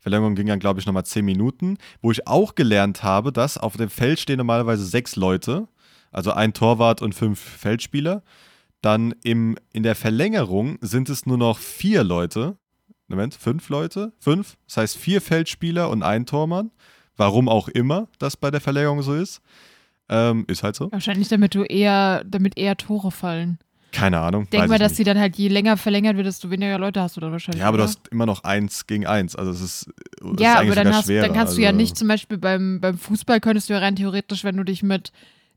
Verlängerung ging dann, glaube ich, nochmal 10 Minuten, wo ich auch gelernt habe, dass auf dem Feld stehen normalerweise sechs Leute, also ein Torwart und fünf Feldspieler. Dann im, in der Verlängerung sind es nur noch vier Leute. Moment, fünf Leute? Fünf? Das heißt vier Feldspieler und ein Tormann. Warum auch immer das bei der Verlängerung so ist. Ähm, ist halt so. Wahrscheinlich, damit du eher, damit eher Tore fallen. Keine Ahnung. Denk mal, dass nicht. die dann halt je länger verlängert wird, desto weniger Leute hast du dann wahrscheinlich. Ja, aber du oder? hast immer noch eins gegen eins. Also es ist, es ist ja, eigentlich aber dann, hast, schwerer. dann kannst du ja also, nicht zum Beispiel beim, beim Fußball könntest du ja rein theoretisch, wenn du dich mit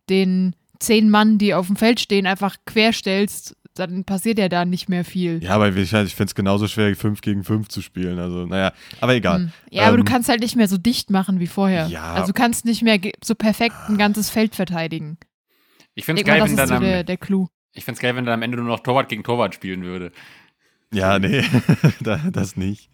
den zehn Mann, die auf dem Feld stehen, einfach querstellst, dann passiert ja da nicht mehr viel. Ja, aber ich, ich finde es genauso schwer, 5 gegen 5 zu spielen. Also, naja, aber egal. Hm. Ja, aber du Ähm, kannst halt nicht mehr so dicht machen wie vorher. Ja. Also du kannst nicht mehr so perfekt ein ganzes Feld verteidigen. Ich finde es geil, das wenn dann so am, der, der Clou. ich find's geil, wenn dann am Ende nur noch Torwart gegen Torwart spielen würde. Ja, nee, [LAUGHS] da- das nicht.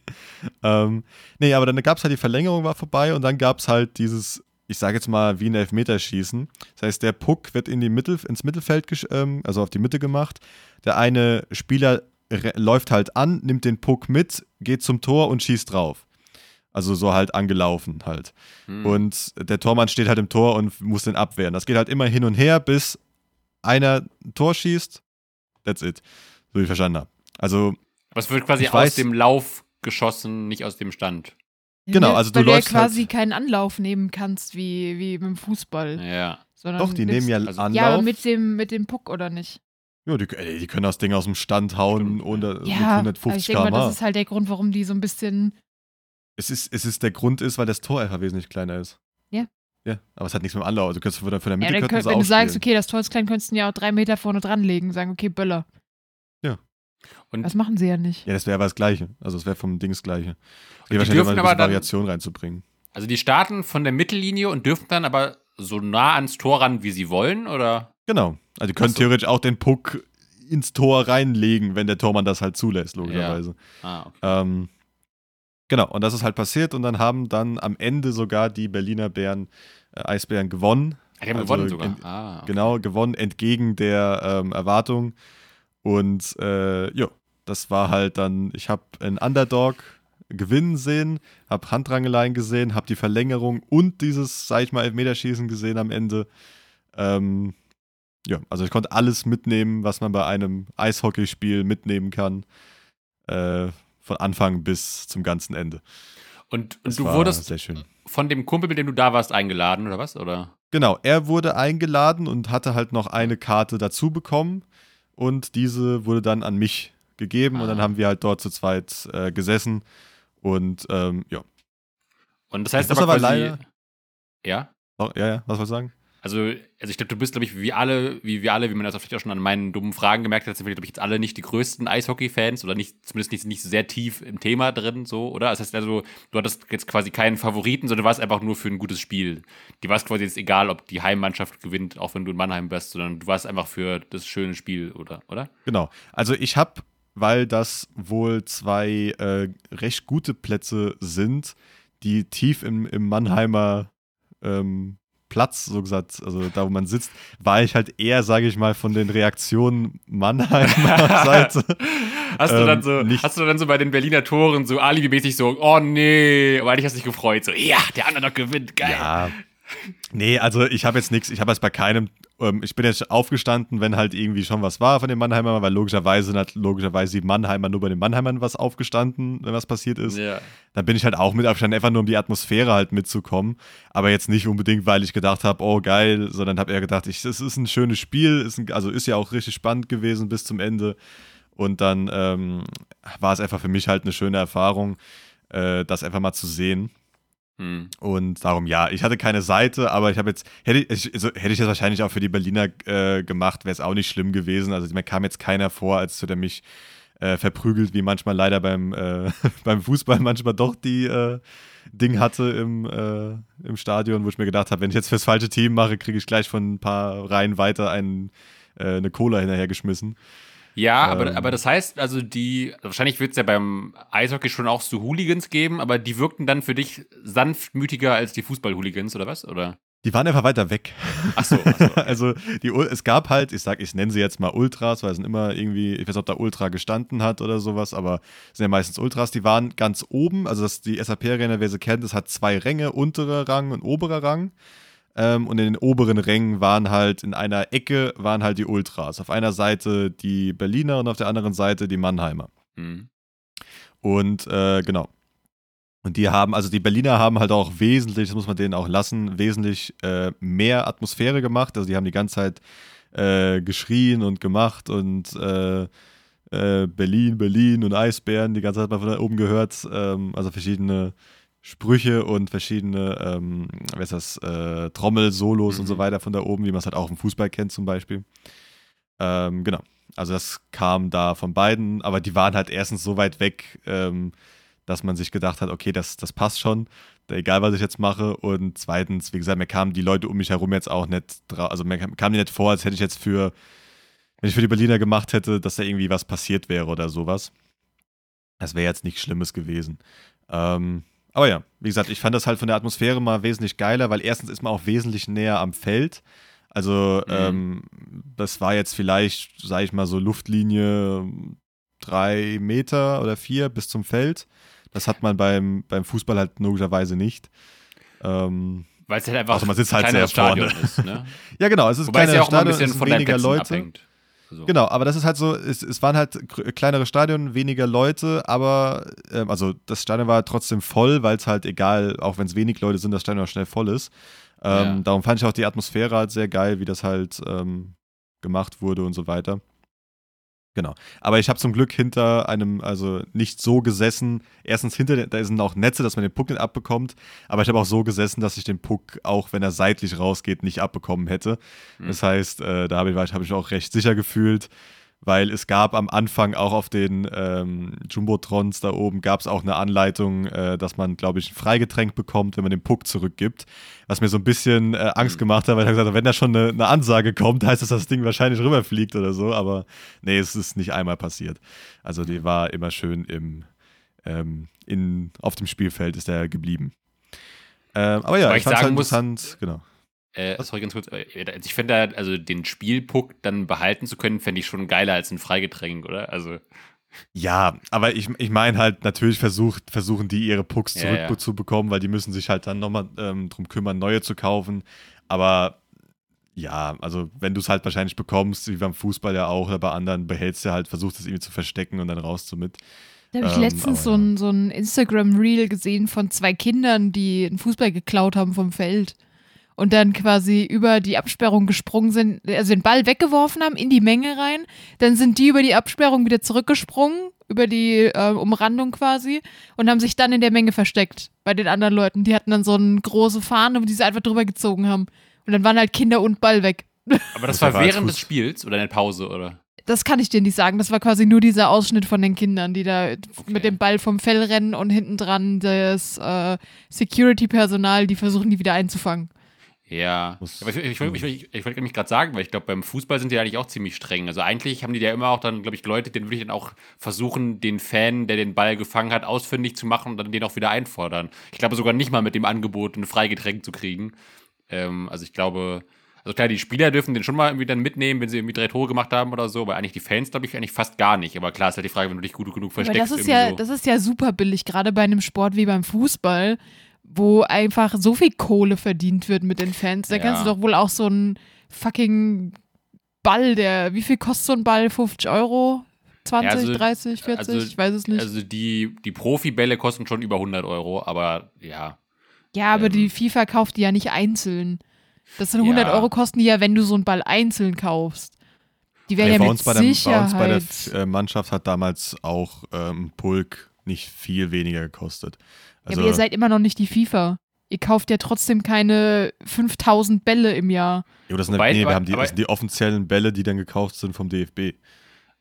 Ähm, nee, aber dann gab es halt die Verlängerung war vorbei und dann gab es halt dieses, ich sage jetzt mal, wie ein Elfmeterschießen. Das heißt, der Puck wird in die Mittel, ins Mittelfeld, ähm, also auf die Mitte gemacht. Der eine Spieler läuft halt an, nimmt den Puck mit, geht zum Tor und schießt drauf. Also so halt angelaufen halt. Hm. Und der Tormann steht halt im Tor und muss den abwehren. Das geht halt immer hin und her, bis einer ein Tor schießt. That's it. So wie ich verstanden habe. Also Aber es wird quasi aus weiß- dem Lauf geschossen, nicht aus dem Stand. Genau, Weil- also du weil läufst du ja quasi halt- keinen Anlauf nehmen kannst wie, wie beim Fußball. Ja. Sondern Doch, die nimmst- nehmen ja also- Anlauf. Ja, aber mit dem, mit dem Puck oder nicht? ja, die, ey, die können das Ding aus dem Stand hauen Stimmt, ohne, Ja, mit aber ich 150 denke mal, das ist halt der Grund, warum die so ein bisschen. Es ist, es ist der Grund ist, weil das Tor einfach wesentlich kleiner ist. Ja. Ja, aber es hat nichts mit dem Anlauf. Also du kannst von der, von der Ja, Mitte dann könnten könnt, sie wenn du sagst, okay, das Tor ist klein, könntest du ihn ja auch drei Meter vorne dran legen, sagen, okay, Böller. Und das machen sie ja nicht. Ja, das wäre aber das Gleiche. Also es wäre vom Ding das Gleiche. Die, die dürfen aber dann, Variation reinzubringen. Also die starten von der Mittellinie und dürfen dann aber so nah ans Tor ran, wie sie wollen, oder? Genau. Also die können so. theoretisch auch den Puck ins Tor reinlegen, wenn der Tormann das halt zulässt, logischerweise. Ja. Ah, okay. ähm, genau, und das ist halt passiert und dann haben dann am Ende sogar die Berliner Bären, äh, Eisbären gewonnen. Die haben also gewonnen sogar. Ah, okay. Genau, gewonnen entgegen der ähm, Erwartung. Und äh, ja, das war halt dann, ich habe einen Underdog gewinnen sehen, habe Handrangeleien gesehen, habe die Verlängerung und dieses, sag ich mal, Elfmeterschießen gesehen am Ende. Ähm, ja, also ich konnte alles mitnehmen, was man bei einem Eishockeyspiel mitnehmen kann. Äh, von Anfang bis zum ganzen Ende. Und, und du wurdest von dem Kumpel, mit dem du da warst, eingeladen, oder was? Oder? Genau, er wurde eingeladen und hatte halt noch eine Karte dazu bekommen. Und diese wurde dann an mich gegeben. Ah. Und dann ah. haben wir halt dort zu zweit äh, gesessen. Und ähm, ja. Und das heißt aber, aber leider. Ja? Oh, ja, ja, was wolltest du sagen? Also, also ich glaube, du bist, glaube ich, wie alle, wie wir alle, wie man das vielleicht auch schon an meinen dummen Fragen gemerkt hat, sind wir, glaube ich, jetzt alle nicht die größten Eishockey-Fans oder nicht, zumindest nicht, nicht sehr tief im Thema drin, so, oder? Das heißt also, du hattest jetzt quasi keinen Favoriten, sondern du warst einfach nur für ein gutes Spiel. Die war es quasi jetzt egal, ob die Heimmannschaft gewinnt, auch wenn du in Mannheim bist, sondern du warst einfach für das schöne Spiel, oder? oder? Genau. Also ich habe, weil das wohl zwei äh, recht gute Plätze sind, die tief im, im Mannheimer ähm, Platz, so gesagt, also da, wo man sitzt, war ich halt eher, sage ich mal, von den Reaktionen Mannheimer [LAUGHS] Seite. hast, du dann ähm, so, hast du dann so bei den Berliner Toren so alibimäßig so, oh nee, aber eigentlich hast dich gefreut, so, ja, der andere gewinnt, geil. Ja, Nee, also ich habe jetzt nichts, ich habe jetzt bei keinem, ähm, ich bin jetzt aufgestanden, wenn halt irgendwie schon was war von den Mannheimern, weil logischerweise sind halt logischerweise die Mannheimer nur bei den Mannheimern was aufgestanden, wenn was passiert ist. Ja. Dann bin ich halt auch mit aufgestanden, einfach nur um die Atmosphäre halt mitzukommen. Aber jetzt nicht unbedingt, weil ich gedacht habe, oh geil, sondern habe eher gedacht, es ist ein schönes Spiel, ist ein, also ist ja auch richtig spannend gewesen bis zum Ende. Und dann ähm, war es einfach für mich halt eine schöne Erfahrung, äh, das einfach mal zu sehen. Hm. Und darum, ja, ich hatte keine Seite, aber ich habe jetzt, hätte ich, also, hätte ich das wahrscheinlich auch für die Berliner äh, gemacht, wäre es auch nicht schlimm gewesen. Also mir kam jetzt keiner vor, als der mich äh, verprügelt, wie manchmal leider beim, äh, [LAUGHS] beim Fußball manchmal doch die äh, Ding hatte im, äh, im Stadion, wo ich mir gedacht habe, wenn ich jetzt fürs falsche Team mache, kriege ich gleich von ein paar Reihen weiter einen, äh, eine Cola hinterhergeschmissen. Ja, aber, ähm. aber das heißt, also die, wahrscheinlich wird es ja beim Eishockey schon auch so Hooligans geben, aber die wirkten dann für dich sanftmütiger als die Fußball-Hooligans, oder was? Oder? Die waren einfach weiter weg. Ach so. Ach so [LAUGHS] okay. also die, es gab halt, ich sag, ich nenne sie jetzt mal Ultras, weil es sind immer irgendwie, ich weiß nicht, ob da Ultra gestanden hat oder sowas, aber es sind ja meistens Ultras, die waren ganz oben, also das, die SAP-Arena, wer sie kennt, es hat zwei Ränge, unterer Rang und oberer Rang. Ähm, und in den oberen Rängen waren halt in einer Ecke waren halt die Ultras. Auf einer Seite die Berliner und auf der anderen Seite die Mannheimer. Mhm. Und äh, genau. Und die haben, also die Berliner haben halt auch wesentlich, das muss man denen auch lassen, wesentlich äh, mehr Atmosphäre gemacht. Also die haben die ganze Zeit äh, geschrien und gemacht und äh, äh, Berlin, Berlin und Eisbären die ganze Zeit mal von da oben gehört. Ähm, also verschiedene Sprüche und verschiedene, ähm, was ist das, äh, Trommel-Solos mhm. und so mhm. weiter von da oben, wie man es halt auch im Fußball kennt zum Beispiel. Ähm, genau. Also das kam da von beiden, aber die waren halt erstens so weit weg, ähm, dass man sich gedacht hat, okay, das, das passt schon, egal was ich jetzt mache. Und zweitens, wie gesagt, mir kamen die Leute um mich herum jetzt auch nicht, also mir kam mir nicht vor, als hätte ich jetzt für, wenn ich für die Berliner gemacht hätte, dass da irgendwie was passiert wäre oder sowas. Das wäre jetzt nichts Schlimmes gewesen. Ähm, aber ja, wie gesagt, ich fand das halt von der Atmosphäre mal wesentlich geiler, weil erstens ist man auch wesentlich näher am Feld. Also, mhm. ähm, das war jetzt vielleicht, sag ich mal, so Luftlinie drei Meter oder vier bis zum Feld. Das hat man beim, beim Fußball halt logischerweise nicht. Ähm, weil es halt einfach also man sitzt halt sehr Stadion vorne. ist, ne? [LAUGHS] ja, genau, es ist Wobei es ja auch Stadion, ein bisschen von weniger Leute. Abhängt. So. Genau, aber das ist halt so, es, es waren halt kleinere Stadien, weniger Leute, aber ähm, also das Stadion war trotzdem voll, weil es halt egal, auch wenn es wenig Leute sind, das Stadion auch schnell voll ist. Ähm, ja. Darum fand ich auch die Atmosphäre halt sehr geil, wie das halt ähm, gemacht wurde und so weiter. Genau. Aber ich habe zum Glück hinter einem, also nicht so gesessen. Erstens hinter, da sind auch Netze, dass man den Puck nicht abbekommt. Aber ich habe auch so gesessen, dass ich den Puck, auch wenn er seitlich rausgeht, nicht abbekommen hätte. Mhm. Das heißt, äh, da habe ich, hab ich mich auch recht sicher gefühlt. Weil es gab am Anfang auch auf den ähm, Jumbotrons da oben gab es auch eine Anleitung, äh, dass man, glaube ich, ein Freigetränk bekommt, wenn man den Puck zurückgibt. Was mir so ein bisschen äh, Angst mhm. gemacht hat, weil ich gesagt habe, wenn da schon eine, eine, Ansage kommt, heißt das, dass das Ding wahrscheinlich rüberfliegt oder so. Aber nee, es ist nicht einmal passiert. Also die war immer schön im, ähm, in, auf dem Spielfeld ist er geblieben. Ähm, aber ja, aber ich, ich sagen halt interessant, muss, genau. Äh, sorry, ganz kurz. Äh, also ich finde, also den Spielpuck dann behalten zu können, fände ich schon geiler als ein Freigetränk, oder? Also. Ja, aber ich, ich meine halt, natürlich versucht, versuchen die ihre Pucks zurückzubekommen, ja, ja. weil die müssen sich halt dann nochmal ähm, drum kümmern, neue zu kaufen. Aber ja, also wenn du es halt wahrscheinlich bekommst, wie beim Fußball ja auch oder bei anderen, behältst du halt, versuchst es irgendwie zu verstecken und dann raus du mit. Da habe ich ähm, letztens so ein, so ein Instagram-Reel gesehen von zwei Kindern, die einen Fußball geklaut haben vom Feld und dann quasi über die Absperrung gesprungen sind, also den Ball weggeworfen haben in die Menge rein. Dann sind die über die Absperrung wieder zurückgesprungen, über die äh, Umrandung quasi, und haben sich dann in der Menge versteckt bei den anderen Leuten. Die hatten dann so eine große Fahne, die sie einfach drüber gezogen haben. Und dann waren halt Kinder und Ball weg. [LAUGHS] Aber das, das war während des Spiels oder in der Pause, oder? Das kann ich dir nicht sagen. Das war quasi nur dieser Ausschnitt von den Kindern, die da okay. mit dem Ball vom Fell rennen und hinten dran das äh, Security-Personal, die versuchen, die wieder einzufangen. Ja, aber ich, ich, ich, ich, ich wollte nämlich gerade sagen, weil ich glaube, beim Fußball sind die eigentlich auch ziemlich streng. Also eigentlich haben die ja immer auch dann, glaube ich, Leute, denen würde ich dann auch versuchen, den Fan, der den Ball gefangen hat, ausfindig zu machen und dann den auch wieder einfordern. Ich glaube sogar nicht mal mit dem Angebot, ein Freigetränk zu kriegen. Ähm, also ich glaube, also klar, die Spieler dürfen den schon mal irgendwie dann mitnehmen, wenn sie irgendwie drei Tore gemacht haben oder so, aber eigentlich die Fans, glaube ich, eigentlich fast gar nicht. Aber klar ist halt die Frage, wenn du dich gut genug versteckst. Aber das ist ja, so. das ist ja super billig, gerade bei einem Sport wie beim Fußball wo einfach so viel Kohle verdient wird mit den Fans. Da ja. kannst du doch wohl auch so einen fucking Ball, der, wie viel kostet so ein Ball? 50 Euro? 20, ja, also, 30, 40? Also, ich weiß es nicht. Also die, die Profibälle kosten schon über 100 Euro, aber ja. Ja, aber ähm, die FIFA kauft die ja nicht einzeln. Das sind 100 ja. Euro kosten die ja, wenn du so einen Ball einzeln kaufst. Die werden hey, ja bei mit uns bei, der, bei uns bei der äh, Mannschaft hat damals auch ähm, Pulk nicht viel weniger gekostet. Also, ja, aber ihr seid immer noch nicht die FIFA. Ihr kauft ja trotzdem keine 5000 Bälle im Jahr. Ja, das sind, Wobei, nee, wir haben die, das sind die offiziellen Bälle, die dann gekauft sind vom DFB.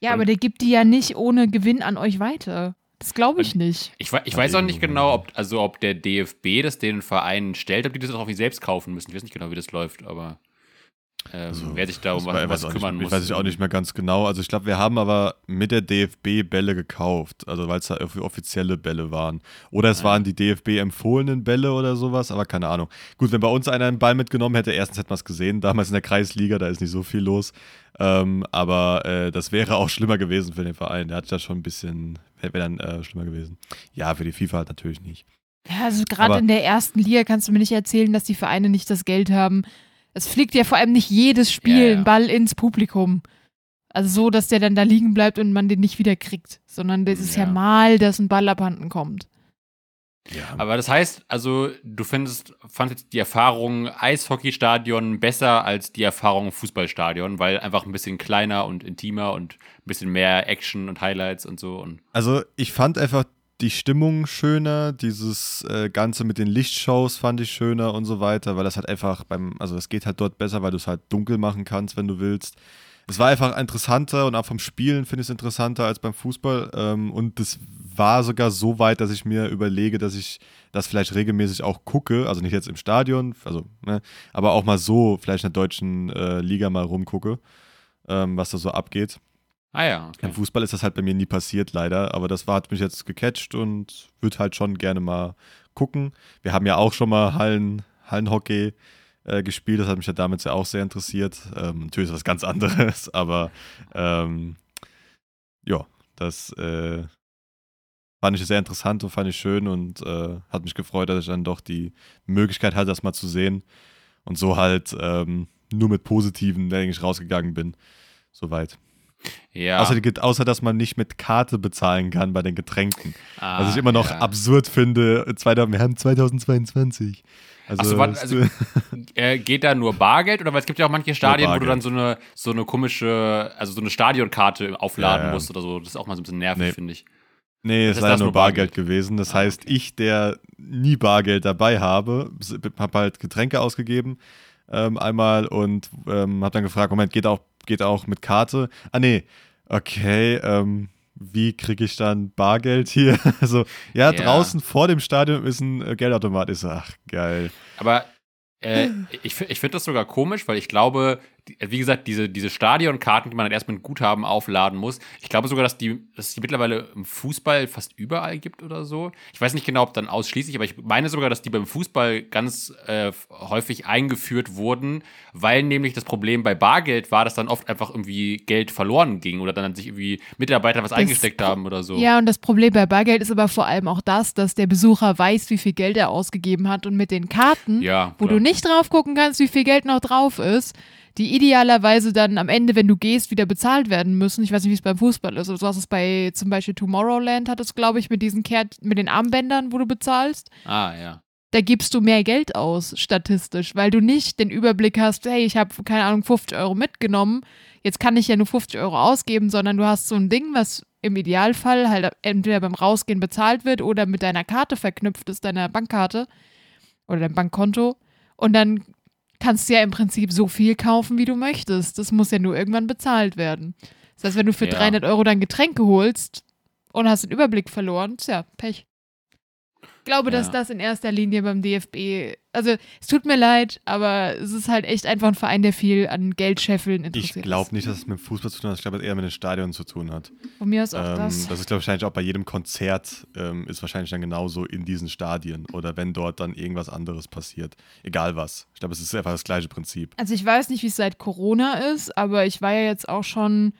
Ja, aber der gibt die ja nicht ohne Gewinn an euch weiter. Das glaube ich nicht. Ich, ich weiß auch nicht genau, ob, also ob der DFB das den Vereinen stellt, ob die das auch wie selbst kaufen müssen. Ich weiß nicht genau, wie das läuft, aber. Ähm, also, wer sich da um was, was kümmern nicht, muss. Weiß ich auch nicht mehr ganz genau. Also ich glaube, wir haben aber mit der DFB Bälle gekauft, also weil es da offizielle Bälle waren. Oder es ja. waren die DFB empfohlenen Bälle oder sowas, aber keine Ahnung. Gut, wenn bei uns einer einen Ball mitgenommen hätte, erstens hätten wir es gesehen, damals in der Kreisliga, da ist nicht so viel los. Ähm, aber äh, das wäre auch schlimmer gewesen für den Verein. Der hat ja schon ein bisschen, wäre dann äh, schlimmer gewesen. Ja, für die FIFA halt natürlich nicht. Ja, also gerade in der ersten Liga kannst du mir nicht erzählen, dass die Vereine nicht das Geld haben, es fliegt ja vor allem nicht jedes Spiel ja, ja. ein Ball ins Publikum. Also so, dass der dann da liegen bleibt und man den nicht wieder kriegt, sondern das ist ja, ja mal, dass ein Ball abhanden kommt. Ja. Aber das heißt, also du findest, fandest die Erfahrung Eishockeystadion besser als die Erfahrung Fußballstadion, weil einfach ein bisschen kleiner und intimer und ein bisschen mehr Action und Highlights und so. Und also ich fand einfach die Stimmung schöner, dieses äh, Ganze mit den Lichtshows fand ich schöner und so weiter, weil das halt einfach beim, also es geht halt dort besser, weil du es halt dunkel machen kannst, wenn du willst. Es war einfach interessanter und auch vom Spielen finde ich es interessanter als beim Fußball. Ähm, und das war sogar so weit, dass ich mir überlege, dass ich das vielleicht regelmäßig auch gucke, also nicht jetzt im Stadion, also, ne, aber auch mal so vielleicht in der deutschen äh, Liga mal rumgucke, ähm, was da so abgeht. Ah ja. Okay. Im Fußball ist das halt bei mir nie passiert, leider. Aber das war, hat mich jetzt gecatcht und würde halt schon gerne mal gucken. Wir haben ja auch schon mal Hallen, Hallenhockey äh, gespielt. Das hat mich ja damals ja auch sehr interessiert. Ähm, natürlich ist was ganz anderes, [LAUGHS] aber ähm, ja, das äh, fand ich sehr interessant und fand ich schön und äh, hat mich gefreut, dass ich dann doch die Möglichkeit hatte, das mal zu sehen. Und so halt ähm, nur mit Positiven, denke ich, rausgegangen bin. Soweit. Ja. Außer, außer, dass man nicht mit Karte bezahlen kann bei den Getränken. Ah, was ich immer noch ja. absurd finde. Wir haben 2022. Also, so, also [LAUGHS] äh, geht da nur Bargeld oder weil es gibt ja auch manche Stadien, wo du dann so eine so eine komische, also so eine Stadionkarte aufladen ja, musst oder so. Das ist auch mal so ein bisschen nervig, nee. finde ich. Nee, es ist leider nur Bargeld, Bargeld, gewesen. Das ah, heißt, okay. ich, der nie Bargeld dabei habe, habe halt Getränke ausgegeben ähm, einmal und ähm, habe dann gefragt, Moment, geht auch geht auch mit Karte. Ah, nee. okay, ähm, wie kriege ich dann Bargeld hier? [LAUGHS] Also, ja, ja, draußen vor dem Stadion ist ein äh, Geldautomat. Ich so, ach, geil. Aber äh, ich ich finde das sogar komisch, weil ich glaube, wie gesagt, diese, diese Stadionkarten, die man dann erst mit Guthaben aufladen muss, ich glaube sogar, dass die, dass es die mittlerweile im Fußball fast überall gibt oder so. Ich weiß nicht genau, ob dann ausschließlich, aber ich meine sogar, dass die beim Fußball ganz äh, häufig eingeführt wurden, weil nämlich das Problem bei Bargeld war, dass dann oft einfach irgendwie Geld verloren ging oder dann sich irgendwie Mitarbeiter was das eingesteckt haben oder so. Ja, und das Problem bei Bargeld ist aber vor allem auch das, dass der Besucher weiß, wie viel Geld er ausgegeben hat und mit den Karten, ja, wo du nicht drauf gucken kannst, wie viel Geld noch drauf ist, die idealerweise dann am Ende, wenn du gehst, wieder bezahlt werden müssen. Ich weiß nicht, wie es beim Fußball ist. Du hast es bei zum Beispiel Tomorrowland, hat es, glaube ich, mit diesen Kehrt mit den Armbändern, wo du bezahlst. Ah, ja. Da gibst du mehr Geld aus, statistisch, weil du nicht den Überblick hast, hey, ich habe, keine Ahnung, 50 Euro mitgenommen, jetzt kann ich ja nur 50 Euro ausgeben, sondern du hast so ein Ding, was im Idealfall halt entweder beim Rausgehen bezahlt wird oder mit deiner Karte verknüpft ist, deiner Bankkarte oder dein Bankkonto. Und dann kannst du ja im Prinzip so viel kaufen, wie du möchtest. Das muss ja nur irgendwann bezahlt werden. Das heißt, wenn du für ja. 300 Euro dann Getränke holst und hast den Überblick verloren, tja, Pech. Ich glaube, ja. dass das in erster Linie beim DFB, also es tut mir leid, aber es ist halt echt einfach ein Verein, der viel an Geldscheffeln interessiert Ich glaube nicht, dass es mit Fußball zu tun hat, ich glaube, es eher mit den Stadion zu tun hat. Von mir aus auch ähm, das. Das ist, glaube ich, wahrscheinlich auch bei jedem Konzert ähm, ist wahrscheinlich dann genauso in diesen Stadien oder wenn dort dann irgendwas anderes passiert. Egal was. Ich glaube, es ist einfach das gleiche Prinzip. Also ich weiß nicht, wie es seit Corona ist, aber ich war ja jetzt auch schon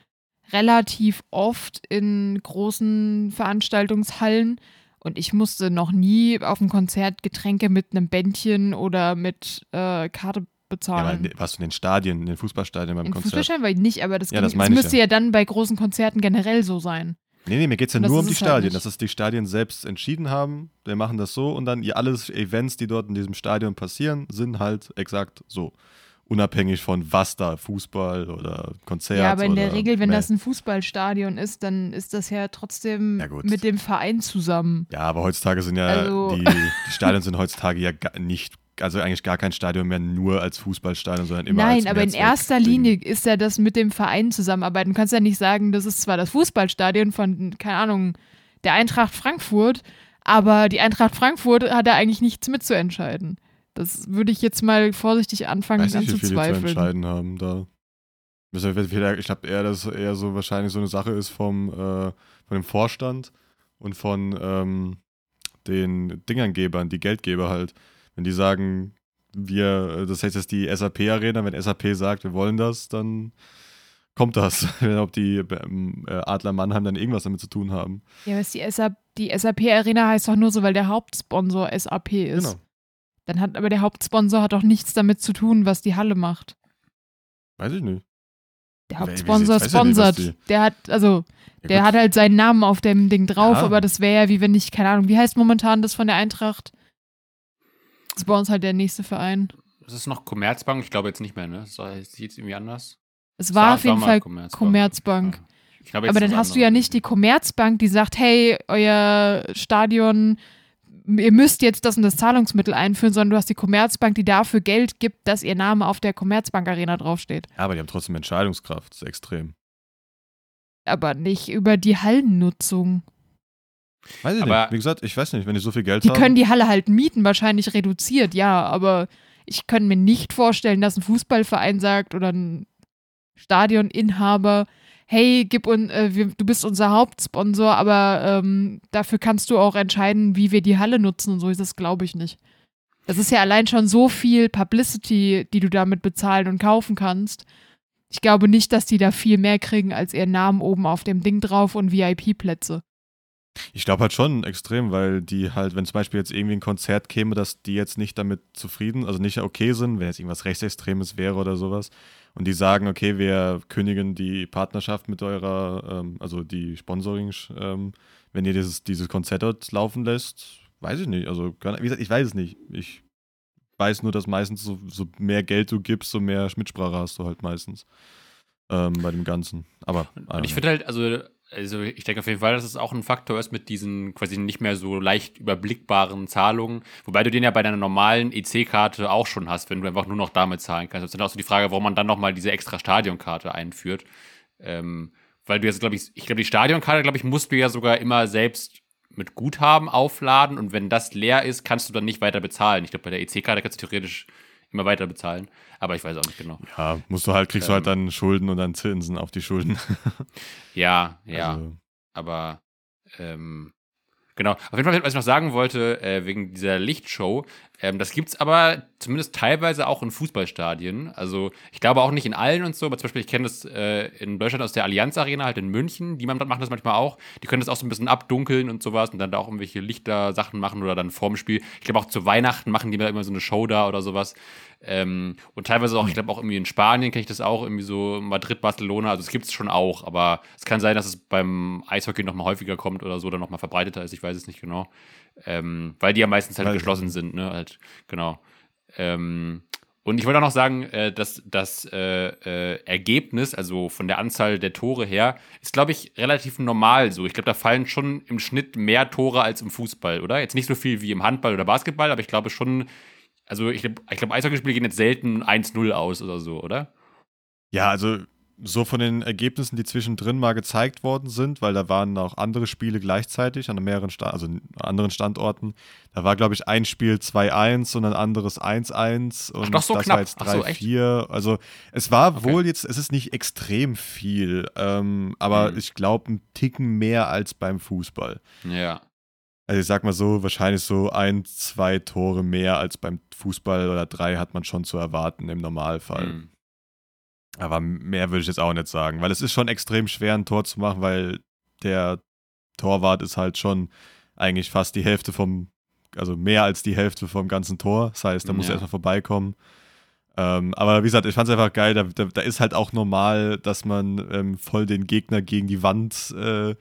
relativ oft in großen Veranstaltungshallen und ich musste noch nie auf dem Konzert Getränke mit einem Bändchen oder mit äh, Karte bezahlen. Ja, warst du in den Stadien, in den Fußballstadien beim in Konzert? Fußballstadien war ich nicht, aber das, ja, das, das müsste ja. ja. dann bei großen Konzerten generell so sein. Nee, nee, mir geht es ja nur um die halt Stadien, halt dass es die Stadien selbst entschieden haben. Wir machen das so und dann alle Events, die dort in diesem Stadion passieren, sind halt exakt so unabhängig von was da, Fußball oder Konzert. Ja, aber in der Regel, wenn mehr. das ein Fußballstadion ist, dann ist das ja trotzdem ja, mit dem Verein zusammen. Ja, aber heutzutage sind ja, also die, [LAUGHS] die Stadien sind heutzutage ja nicht also eigentlich gar kein Stadion mehr nur als Fußballstadion, sondern immer Nein, als aber in erster Linie ist ja das mit dem Verein zusammenarbeiten. Du kannst ja nicht sagen, das ist zwar das Fußballstadion von, keine Ahnung, der Eintracht Frankfurt, aber die Eintracht Frankfurt hat da eigentlich nichts mitzuentscheiden. Das würde ich jetzt mal vorsichtig anfangen Weiß nicht, anzuzweifeln. Wie viele zu entscheiden haben da. Ich glaube eher, dass es eher so wahrscheinlich so eine Sache ist vom, äh, von dem Vorstand und von ähm, den Dingangebern, die Geldgeber halt. Wenn die sagen, wir, das heißt jetzt die SAP-Arena, wenn SAP sagt, wir wollen das, dann kommt das. [LAUGHS] Ob die ähm, Adler Mannheim dann irgendwas damit zu tun haben. Ja, was die SAP, die SAP-Arena heißt doch nur so, weil der Hauptsponsor SAP ist. Genau. Dann hat aber der Hauptsponsor hat auch nichts damit zu tun, was die Halle macht. Weiß ich nicht. Der Hauptsponsor sponsert. Ja der hat, also, ja, der hat halt seinen Namen auf dem Ding drauf, ja. aber das wäre ja wie wenn ich, keine Ahnung, wie heißt momentan das von der Eintracht? Das ist bei uns halt der nächste Verein. Das ist noch Commerzbank, ich glaube jetzt nicht mehr, ne? Das sieht es irgendwie anders. Es war, war auf jeden Fall Commerzbank. Commerzbank. Glaube, aber dann hast du ja nicht die Commerzbank, die sagt, hey, euer Stadion ihr müsst jetzt das und das Zahlungsmittel einführen, sondern du hast die Commerzbank, die dafür Geld gibt, dass ihr Name auf der Commerzbank Arena draufsteht. Ja, aber die haben trotzdem Entscheidungskraft, das ist extrem. Aber nicht über die Hallennutzung. Weiß ich aber nicht. Wie gesagt, ich weiß nicht, wenn die so viel Geld die haben. Die können die Halle halt mieten, wahrscheinlich reduziert, ja, aber ich kann mir nicht vorstellen, dass ein Fußballverein sagt oder ein Stadioninhaber, hey, gib uns, äh, wir, du bist unser Hauptsponsor, aber ähm, dafür kannst du auch entscheiden, wie wir die Halle nutzen und so ist das, glaube ich, nicht. Das ist ja allein schon so viel Publicity, die du damit bezahlen und kaufen kannst. Ich glaube nicht, dass die da viel mehr kriegen als ihren Namen oben auf dem Ding drauf und VIP-Plätze. Ich glaube halt schon extrem, weil die halt, wenn zum Beispiel jetzt irgendwie ein Konzert käme, dass die jetzt nicht damit zufrieden, also nicht okay sind, wenn jetzt irgendwas Rechtsextremes wäre oder sowas, und die sagen, okay, wir kündigen die Partnerschaft mit eurer, ähm, also die Sponsoring, ähm, wenn ihr dieses, dieses Konzert dort laufen lässt, weiß ich nicht. Also, wie gesagt, ich weiß es nicht. Ich weiß nur, dass meistens so, so mehr Geld du gibst, so mehr Mitsprache hast du halt meistens ähm, bei dem Ganzen. Aber. Ich finde halt, also also ich denke auf jeden Fall, dass es auch ein Faktor ist mit diesen quasi nicht mehr so leicht überblickbaren Zahlungen. Wobei du den ja bei deiner normalen EC-Karte auch schon hast, wenn du einfach nur noch damit zahlen kannst. Das ist dann auch so die Frage, warum man dann nochmal diese extra Stadionkarte einführt. Ähm, weil du jetzt, glaube ich, ich glaube, die Stadionkarte, glaube ich, musst du ja sogar immer selbst mit Guthaben aufladen und wenn das leer ist, kannst du dann nicht weiter bezahlen. Ich glaube, bei der EC-Karte kannst du theoretisch immer weiter bezahlen, aber ich weiß auch nicht genau. Ja, musst du halt, kriegst ähm, du halt ähm. dann Schulden und dann Zinsen auf die Schulden. ja, [LAUGHS] ja. Also. Aber ähm, Genau. Auf jeden Fall, was ich noch sagen wollte, äh, wegen dieser Lichtshow, ähm, das gibt's aber zumindest teilweise auch in Fußballstadien. Also ich glaube auch nicht in allen und so, aber zum Beispiel, ich kenne das äh, in Deutschland aus der Allianz Arena, halt in München, die machen das manchmal auch. Die können das auch so ein bisschen abdunkeln und sowas und dann da auch irgendwelche Lichter-Sachen machen oder dann vorm Spiel. Ich glaube auch zu Weihnachten machen die immer so eine Show da oder sowas. Ähm, und teilweise auch, ich glaube auch irgendwie in Spanien kenne ich das auch, irgendwie so Madrid, Barcelona, also es gibt es schon auch, aber es kann sein, dass es beim Eishockey nochmal häufiger kommt oder so, oder nochmal verbreiteter ist, ich weiß es nicht genau. Ähm, weil die ja meistens halt weil geschlossen sind, ne? Halt, genau. Ähm, und ich wollte auch noch sagen, äh, dass das äh, äh, Ergebnis, also von der Anzahl der Tore her, ist, glaube ich, relativ normal so. Ich glaube, da fallen schon im Schnitt mehr Tore als im Fußball, oder? Jetzt nicht so viel wie im Handball oder Basketball, aber ich glaube schon, also ich glaube, ich glaub, Eishockeyspiele gehen jetzt selten 1-0 aus oder so, oder? Ja, also so von den Ergebnissen, die zwischendrin mal gezeigt worden sind, weil da waren auch andere Spiele gleichzeitig an mehreren Sta also anderen Standorten. Da war, glaube ich, ein Spiel 2-1 und ein anderes 1-1 und Ach, so das knapp. war jetzt 3-4. So, also es war okay. wohl jetzt, es ist nicht extrem viel, ähm, aber mhm. ich glaube ein Ticken mehr als beim Fußball. Ja. Also ich sag mal so, wahrscheinlich so ein, zwei Tore mehr als beim Fußball oder drei hat man schon zu erwarten im Normalfall. Mhm. Aber mehr würde ich jetzt auch nicht sagen, weil es ist schon extrem schwer, ein Tor zu machen, weil der Torwart ist halt schon eigentlich fast die Hälfte vom, also mehr als die Hälfte vom ganzen Tor. Das heißt, da muss ja. er erstmal vorbeikommen. Ähm, aber wie gesagt, ich fand es einfach geil. Da, da, da, ist halt auch normal, dass man ähm, voll den Gegner gegen die Wand äh,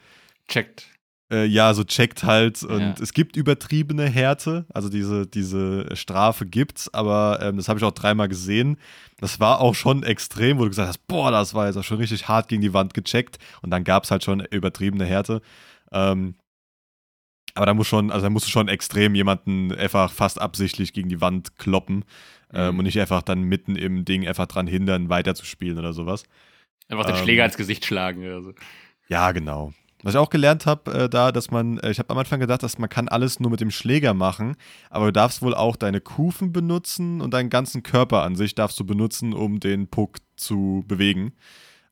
checkt äh, ja, so checkt halt. Und ja. es gibt übertriebene Härte, also diese, diese Strafe gibt's, aber ähm, das habe ich auch dreimal gesehen. Das war auch schon extrem, wo du gesagt hast, boah, das war jetzt auch schon richtig hart gegen die Wand gecheckt. Und dann gab es halt schon übertriebene Härte. Ähm, aber da muss schon, also da musst du schon extrem jemanden einfach fast absichtlich gegen die Wand kloppen ähm, mhm. und nicht einfach dann mitten im Ding einfach dran hindern, weiterzuspielen oder sowas. Einfach den Schläger ähm, ins Gesicht schlagen oder so. Ja, genau. Was ich auch gelernt habe, äh, da, dass man, äh, ich habe am Anfang gedacht, dass man kann alles nur mit dem Schläger machen, aber du darfst wohl auch deine Kufen benutzen und deinen ganzen Körper an sich darfst du benutzen, um den Puck zu bewegen.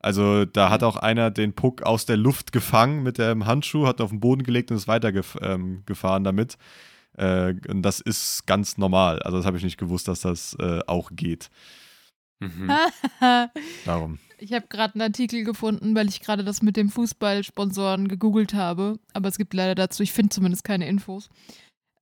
Also da hat auch einer den Puck aus der Luft gefangen mit dem Handschuh, hat auf den Boden gelegt und ist weitergefahren ähm, damit. Äh, und das ist ganz normal. Also das habe ich nicht gewusst, dass das äh, auch geht. Mhm. [LAUGHS] Darum. Ich habe gerade einen Artikel gefunden, weil ich gerade das mit dem Fußballsponsoren gegoogelt habe. Aber es gibt leider dazu, ich finde zumindest keine Infos.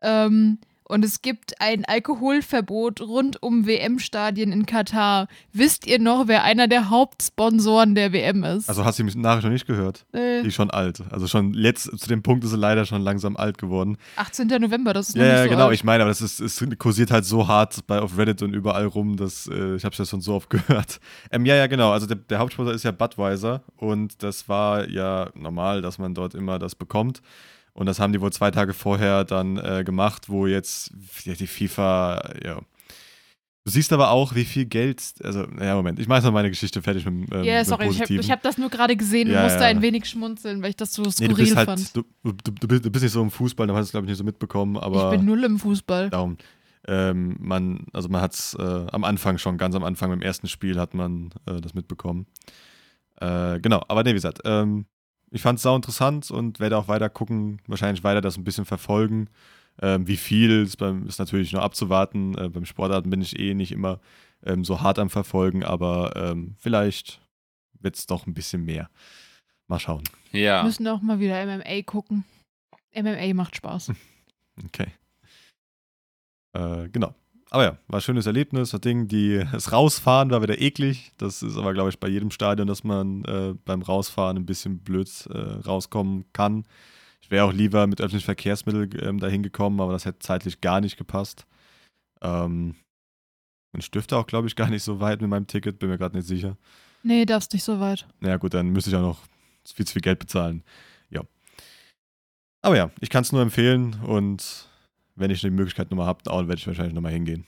Ähm, und es gibt ein Alkoholverbot rund um WM-Stadien in Katar. Wisst ihr noch, wer einer der Hauptsponsoren der WM ist? Also hast du die Nachricht noch nicht gehört? Äh. Die ist schon alt. Also schon letzt, zu dem Punkt ist sie leider schon langsam alt geworden. 18. November, das ist ja, noch nicht so genau, alt. ich meine, aber das ist, es kursiert halt so hart bei auf Reddit und überall rum, dass äh, ich habe es ja schon so oft [LAUGHS] gehört. Ähm, ja, ja, genau. Also der, der Hauptsponsor ist ja Budweiser und das war ja normal, dass man dort immer das bekommt. Und das haben die wohl zwei Tage vorher dann äh, gemacht, wo jetzt ja, die FIFA, ja. Du siehst aber auch, wie viel Geld, also, ja, Moment, ich mache noch meine Geschichte fertig mit ähm, Ja, sorry, ich habe hab das nur gerade gesehen ja, und musste ja. ein wenig schmunzeln, weil ich das so skurril nee, du halt, fand. Du, du, du, bist nicht so im Fußball, da hast du es, glaube ich, nicht so mitbekommen, aber. Ich bin null im Fußball. Darum. Ähm, man, also man hat es äh, am Anfang schon, ganz am Anfang im ersten Spiel hat man äh, das mitbekommen. Äh, genau, aber nee, wie gesagt, ähm, ich fand es sau interessant und werde auch weiter gucken, wahrscheinlich weiter das ein bisschen verfolgen. Ähm, wie viel ist, beim, ist natürlich noch abzuwarten. Äh, beim Sportarten bin ich eh nicht immer ähm, so hart am Verfolgen, aber ähm, vielleicht wird es doch ein bisschen mehr. Mal schauen. Ja. Wir müssen auch mal wieder MMA gucken. MMA macht Spaß. [LAUGHS] Okay. Äh, genau. Aber ja, war ein schönes Erlebnis. Das Ding, die, [LAUGHS] das Rausfahren war wieder eklig. Das ist aber, glaube ich, bei jedem Stadion, dass man äh, beim Rausfahren ein bisschen blöd äh, rauskommen kann. Ich wäre auch lieber mit öffentlichen Verkehrsmitteln ähm, dahin gekommen, aber das hätte zeitlich gar nicht gepasst. Ähm, man dürfte auch, glaube ich, [LAUGHS] gar nicht so weit mit meinem Ticket, bin mir gerade nicht sicher. Nee, darfst nicht so weit. Na ja, gut, dann müsste ich auch noch viel zu viel Geld bezahlen. Ja. Aber ja, ich kann es nur empfehlen und wenn ich die Möglichkeit nochmal habe, werde ich wahrscheinlich nochmal hingehen.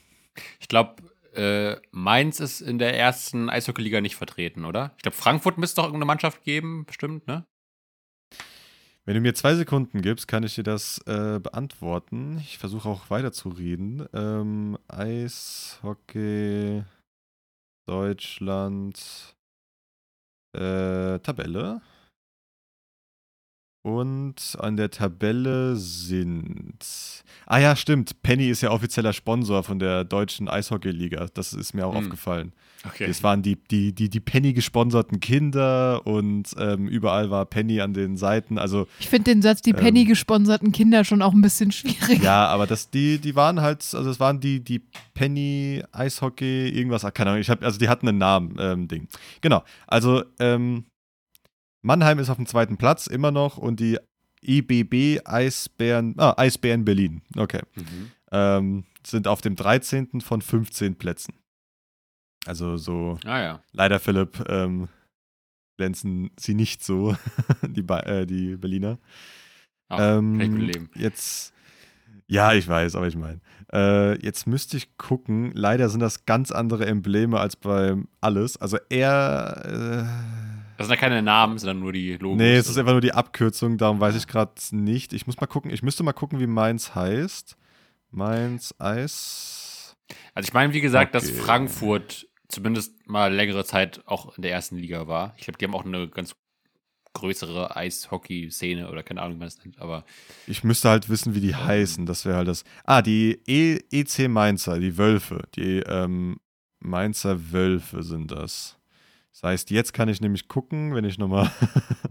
Ich glaube, äh, Mainz ist in der ersten Eishockeyliga nicht vertreten, oder? Ich glaube, Frankfurt müsste doch irgendeine Mannschaft geben, bestimmt, ne? Wenn du mir zwei Sekunden gibst, kann ich dir das äh, beantworten. Ich versuche auch weiterzureden. Ähm, Eishockey, Deutschland, äh, Tabelle. Und an der Tabelle sind. Ah ja, stimmt. Penny ist ja offizieller Sponsor von der deutschen Eishockeyliga. Das ist mir auch hm. aufgefallen. Okay. Das waren die, die, die, die Penny gesponserten Kinder und ähm, überall war Penny an den Seiten. Also, ich finde den Satz, die Penny ähm, gesponserten Kinder schon auch ein bisschen schwierig. Ja, aber das, die, die waren halt, also es waren die, die Penny Eishockey, irgendwas, keine Ahnung. Ich hab, also die hatten einen Namen, ähm, Ding. Genau. Also, ähm, Mannheim ist auf dem zweiten Platz immer noch und die IBB Eisbären, ah, Eisbären Berlin, okay, mhm. ähm, sind auf dem 13. von 15 Plätzen. Also so, ah, ja. leider Philipp, ähm, glänzen sie nicht so, [LAUGHS] die, äh, die Berliner. Ach, ähm, ich leben. Jetzt, ja, ich weiß, aber ich meine, äh, jetzt müsste ich gucken. Leider sind das ganz andere Embleme als bei alles. Also er, äh, das sind ja keine Namen, sondern nur die Logos. Nee, es ist einfach nur die Abkürzung, darum weiß ich gerade nicht. Ich muss mal gucken, ich müsste mal gucken, wie meins heißt. Meins Eis. Also ich meine, wie gesagt, okay. dass Frankfurt zumindest mal längere Zeit auch in der ersten Liga war. Ich glaube, die haben auch eine ganz größere Eishockey-Szene oder keine Ahnung, wie man das nennt, aber. Ich müsste halt wissen, wie die ähm, heißen. Das wäre halt das. Ah, die e EC Mainzer, die Wölfe. Die ähm, Mainzer Wölfe sind das. Das heißt, jetzt kann ich nämlich gucken, wenn ich nochmal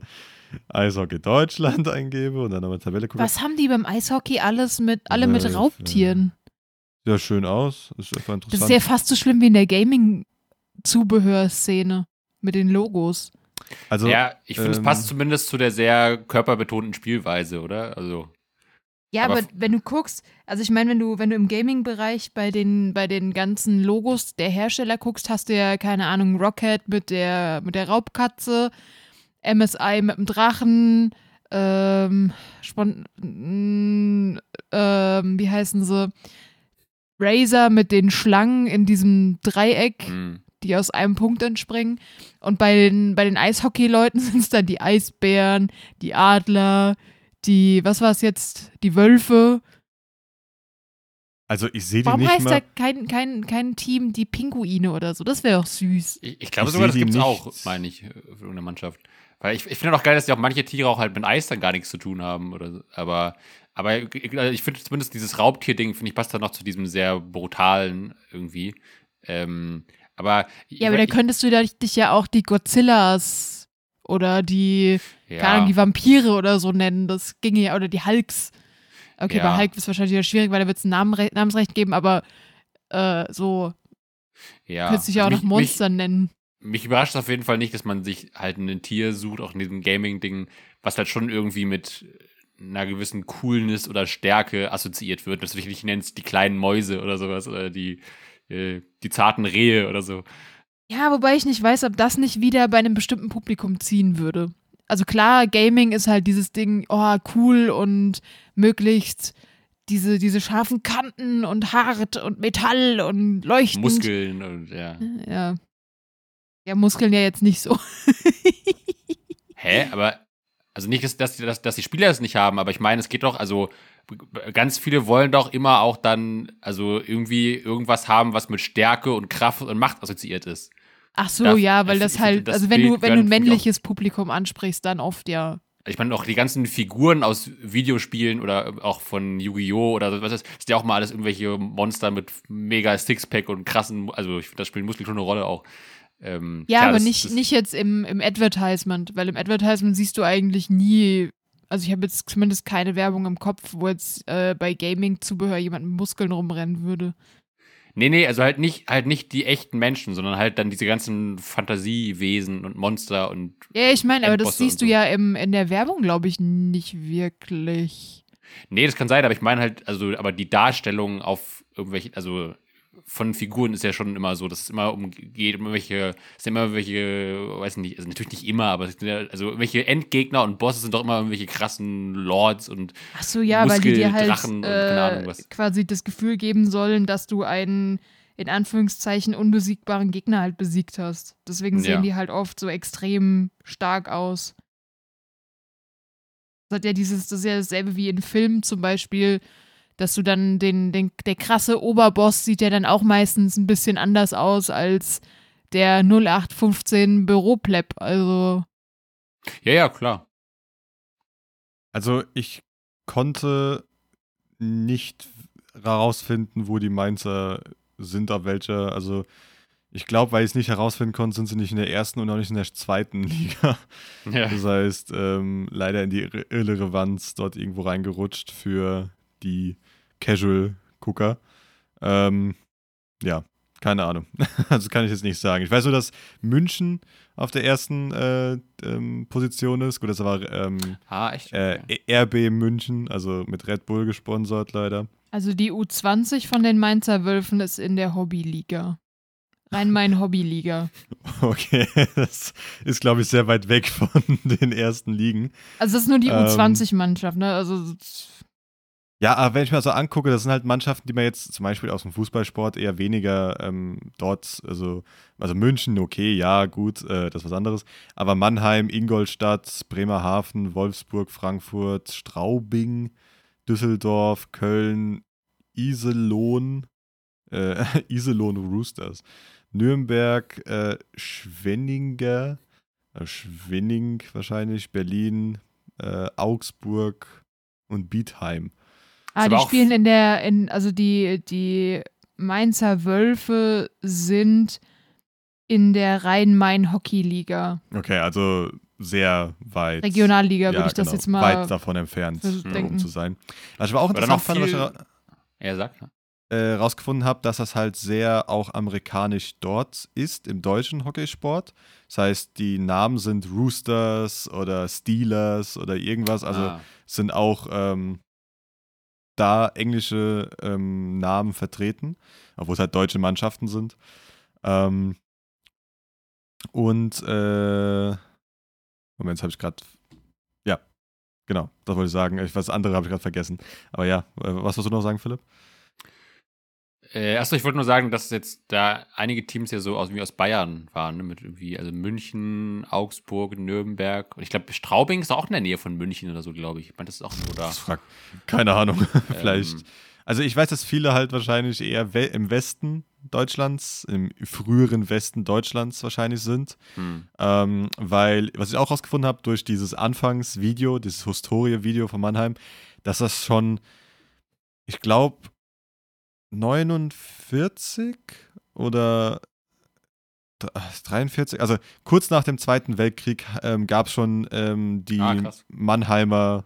[LAUGHS] Eishockey Deutschland eingebe und dann nochmal Tabelle gucke. Was haben die beim Eishockey alles mit, alle mit Raubtieren? Ja, schön aus. Das ist einfach interessant. Das ist ja fast so schlimm wie in der Gaming-Zubehörszene mit den Logos. Also, ja, ich finde, ähm, es passt zumindest zu der sehr körperbetonten Spielweise, oder? Also. Ja, aber, aber wenn du guckst, also ich meine, wenn du, wenn du im Gaming-Bereich bei den, bei den ganzen Logos der Hersteller guckst, hast du ja, keine Ahnung, Rocket mit der, mit der Raubkatze, MSI mit dem Drachen, ähm, Spon ähm, wie heißen sie? Razer mit den Schlangen in diesem Dreieck, mhm. die aus einem Punkt entspringen. Und bei den, bei den Eishockey-Leuten [LAUGHS] sind es dann die Eisbären, die Adler, die, was war es jetzt, die Wölfe. Also ich sehe die Warum nicht heißt mal. da kein, kein, kein Team die Pinguine oder so? Das wäre doch süß. Ich, ich glaube sogar, das gibt es auch, meine ich, für irgendeine Mannschaft. Weil ich, ich finde auch geil, dass die auch manche Tiere auch halt mit Eis dann gar nichts zu tun haben. Oder so. Aber, aber ich, also ich finde zumindest dieses Raubtier-Ding, finde ich, passt dann noch zu diesem sehr brutalen irgendwie. Ähm, aber. Ja, aber da könntest du dich ja auch die Godzillas oder die, ja. keine Ahnung, die Vampire oder so nennen. Das ginge ja, oder die Hulks. Okay, ja. bei Hulk ist es wahrscheinlich wieder schwierig, weil da wird es ein Namen, Namensrecht geben, aber äh, so ja. könntest du dich ja auch also noch Monster mich, nennen. Mich überrascht auf jeden Fall nicht, dass man sich halt ein Tier sucht, auch in diesem Gaming-Ding, was halt schon irgendwie mit einer gewissen Coolness oder Stärke assoziiert wird. Dass du dich nicht nennst die kleinen Mäuse oder sowas oder die, äh, die zarten Rehe oder so. Ja, wobei ich nicht weiß, ob das nicht wieder bei einem bestimmten Publikum ziehen würde. Also klar, Gaming ist halt dieses Ding, oh, cool und möglichst diese, diese scharfen Kanten und hart und Metall und leuchtend. Muskeln und ja. Ja. Ja, Muskeln ja jetzt nicht so. [LAUGHS] Hä? Aber, also nicht, dass, dass, dass, dass die Spieler es nicht haben, aber ich meine, es geht doch, also ganz viele wollen doch immer auch dann, also irgendwie irgendwas haben, was mit Stärke und Kraft und Macht assoziiert ist. Ach so, das, ja, weil ich, das halt, das also wenn du, wenn du ein männliches Publikum ansprichst, dann oft ja. Ich meine, auch die ganzen Figuren aus Videospielen oder auch von Yu-Gi-Oh! oder was ist, ist ja auch mal alles irgendwelche Monster mit mega Sixpack und krassen, also ich finde, das spielt Muskel schon eine Rolle auch. Ähm, ja, klar, aber das, nicht, das nicht jetzt im, im Advertisement, weil im Advertisement siehst du eigentlich nie, also ich habe jetzt zumindest keine Werbung im Kopf, wo jetzt äh, bei Gaming-Zubehör jemand mit Muskeln rumrennen würde. Nee, nee, also halt nicht, halt nicht die echten Menschen, sondern halt dann diese ganzen Fantasiewesen und Monster und. Ja, ich meine, aber das siehst so. du ja im, in der Werbung, glaube ich, nicht wirklich. Nee, das kann sein, aber ich meine halt, also, aber die Darstellung auf irgendwelche, also von Figuren ist ja schon immer so, dass es immer um geht, um welche, es sind immer welche, weiß nicht, also natürlich nicht immer, aber ja, also welche Endgegner und Bosse sind doch immer irgendwelche krassen Lords und Ach so, ja, weil die dir halt äh, quasi das Gefühl geben sollen, dass du ein in Anführungszeichen unbesiegbaren Gegner halt besiegt hast. Deswegen sehen Ja. die halt oft so extrem stark aus. Das hat ja dieses, das ist ja dasselbe wie in Filmen zum Beispiel, dass du dann den, den, der krasse Oberboss sieht ja dann auch meistens ein bisschen anders aus als der 0815 Büropleb. Also, Ja, ja, klar. Also ich konnte nicht herausfinden, wo die Mainzer sind, auf welcher. Also ich glaube, weil ich es nicht herausfinden konnte, sind sie nicht in der ersten und auch nicht in der zweiten [LAUGHS] Liga. Ja. Das heißt, ähm, leider in die Irre- Irrelevanz dort irgendwo reingerutscht für die Casual-Gucker. Ähm, ja, keine Ahnung. [LAUGHS] also kann ich jetzt nicht sagen. Ich weiß nur, dass München auf der ersten äh, ähm, Position ist. Gut, das war ähm, Ah, echt? äh, Okay. RB München, also mit Red Bull gesponsert leider. also die U20 von den Mainzer Wölfen ist in der Hobbyliga. Rhein-Main-Hobbyliga. [LAUGHS] Okay, [LAUGHS] das ist, glaube ich, sehr weit weg von den ersten Ligen. Also das ist nur die Ähm, U20-Mannschaft, ne? Also Ja, aber wenn ich mir so angucke, das sind halt Mannschaften, die man jetzt zum Beispiel aus dem Fußballsport eher weniger ähm, dort, also, also München, okay, ja, gut, äh, das ist was anderes. Aber Mannheim, Ingolstadt, Bremerhaven, Wolfsburg, Frankfurt, Straubing, Düsseldorf, Köln, Iserlohn, äh, [LAUGHS] Iserlohn Roosters, Nürnberg, äh, Schwenninger, äh, Schwenning wahrscheinlich, Berlin, äh, Augsburg und Bietheim. Ah, die spielen in der, in, also die, die Mainzer Wölfe sind in der Rhein-Main-Hockey-Liga. Okay, also sehr weit. Regionalliga ja, würde ich das genau, jetzt mal weit davon entfernt, um zu sein. Was ich aber auch interessant fand, was ich sagt, ne? äh, rausgefunden habe, dass das halt sehr auch amerikanisch dort ist, im deutschen Hockeysport. Das heißt, die Namen sind Roosters oder Steelers oder irgendwas. Also ah. sind auch ähm, da englische ähm, Namen vertreten, obwohl es halt deutsche Mannschaften sind. Ähm, und äh, Moment, jetzt habe ich gerade. Ja, genau, das wollte ich sagen. Was andere habe ich gerade vergessen. Aber ja, äh, was wolltest du noch sagen, Philipp? Äh, achso, ich wollte nur sagen, dass jetzt da einige Teams ja so aus, wie aus Bayern waren, ne? mit irgendwie, also München, Augsburg, Nürnberg. Und ich glaube, Straubing ist auch in der Nähe von München oder so, glaube ich. Ich meine, das ist auch nur da. Keine Ahnung, [LAUGHS] vielleicht. Ähm, Also ich weiß, dass viele halt wahrscheinlich eher we im Westen Deutschlands, im früheren Westen Deutschlands wahrscheinlich sind. hm. Ähm, weil, was ich auch rausgefunden habe, durch dieses Anfangsvideo, dieses Historie-Video von Mannheim, dass das schon, ich glaube, 49 oder dr- 43, also kurz nach dem Zweiten Weltkrieg ähm, gab es schon ähm, die Ah. Mannheimer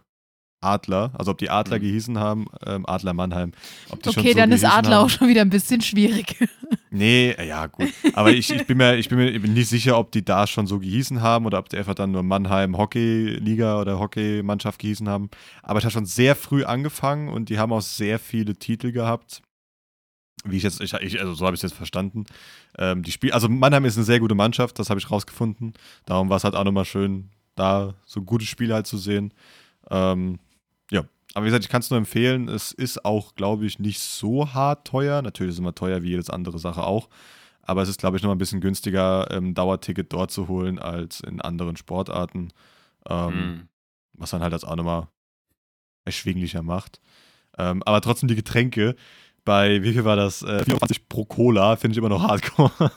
Adler, also ob die Adler Mhm. gehießen haben, ähm, Adler Mannheim. Ob die schon Okay, so dann ist Adler haben. auch schon wieder ein bisschen schwierig. [LAUGHS] Nee, ja, gut. Aber ich, ich, bin mir, ich, bin mir, ich bin nicht sicher, ob die da schon so gehießen haben oder ob die einfach dann nur Mannheim Hockey-Liga oder Hockeymannschaft gehießen haben. Aber ich habe schon sehr früh angefangen und die haben auch sehr viele Titel gehabt. Wie ich jetzt, ich, also so habe ich es jetzt verstanden. Ähm, die Spiel, also Mannheim ist eine sehr gute Mannschaft, das habe ich rausgefunden. Darum war es halt auch nochmal schön, da so gute Spiele halt zu sehen. Ähm, ja, aber wie gesagt, ich kann es nur empfehlen. Es ist auch, glaube ich, nicht so hart teuer. Natürlich ist es immer teuer wie jedes andere Sache auch. Aber es ist, glaube ich, nochmal ein bisschen günstiger, ähm, Dauerticket dort zu holen als in anderen Sportarten. Ähm, Hm. Was dann halt das auch nochmal erschwinglicher macht. Ähm, aber trotzdem die Getränke bei, wie viel war das? Äh, 24 pro Cola finde ich immer noch hardcore. [LAUGHS]